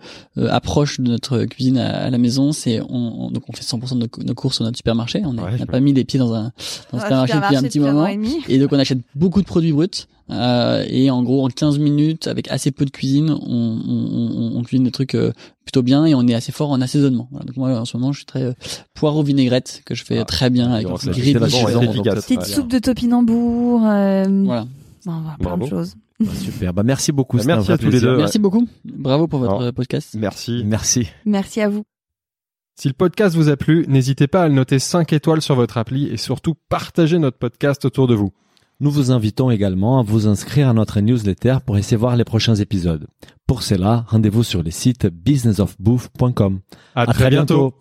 approche de notre cuisine à, à la maison, c'est on, on- donc on fait 100% de nos, nos courses au notre supermarché, on n'a Ouais, pas mis les pieds dans un, dans un supermarché depuis un petit moment. Et donc on achète beaucoup de produits bruts. Euh, et en gros, en 15 minutes, avec assez peu de cuisine, on, on, on, on cuisine des trucs euh, plutôt bien et on est assez fort en assaisonnement. Voilà. Donc moi, en ce moment, je suis très euh, poireau vinaigrette que je fais Ah, très bien avec donc un ça, grillé c'est de la saison. grande donc efficace. ça- Petite Ouais. soupe de topinambour. Euh, Voilà. Bon, voilà, plein Bravo. de choses. Bah, super. Bah, merci beaucoup. Bah, merci à tous les deux. Merci beaucoup. Bravo pour votre euh, podcast. Merci. Merci. Merci à vous. Si le podcast vous a plu, n'hésitez pas à le noter 5 étoiles sur votre appli et surtout partagez notre podcast autour de vous. Nous vous invitons également à vous inscrire à notre newsletter pour essayer voir les prochains épisodes. Pour cela, rendez-vous sur le site businessofbouffe.com. À, À très bientôt.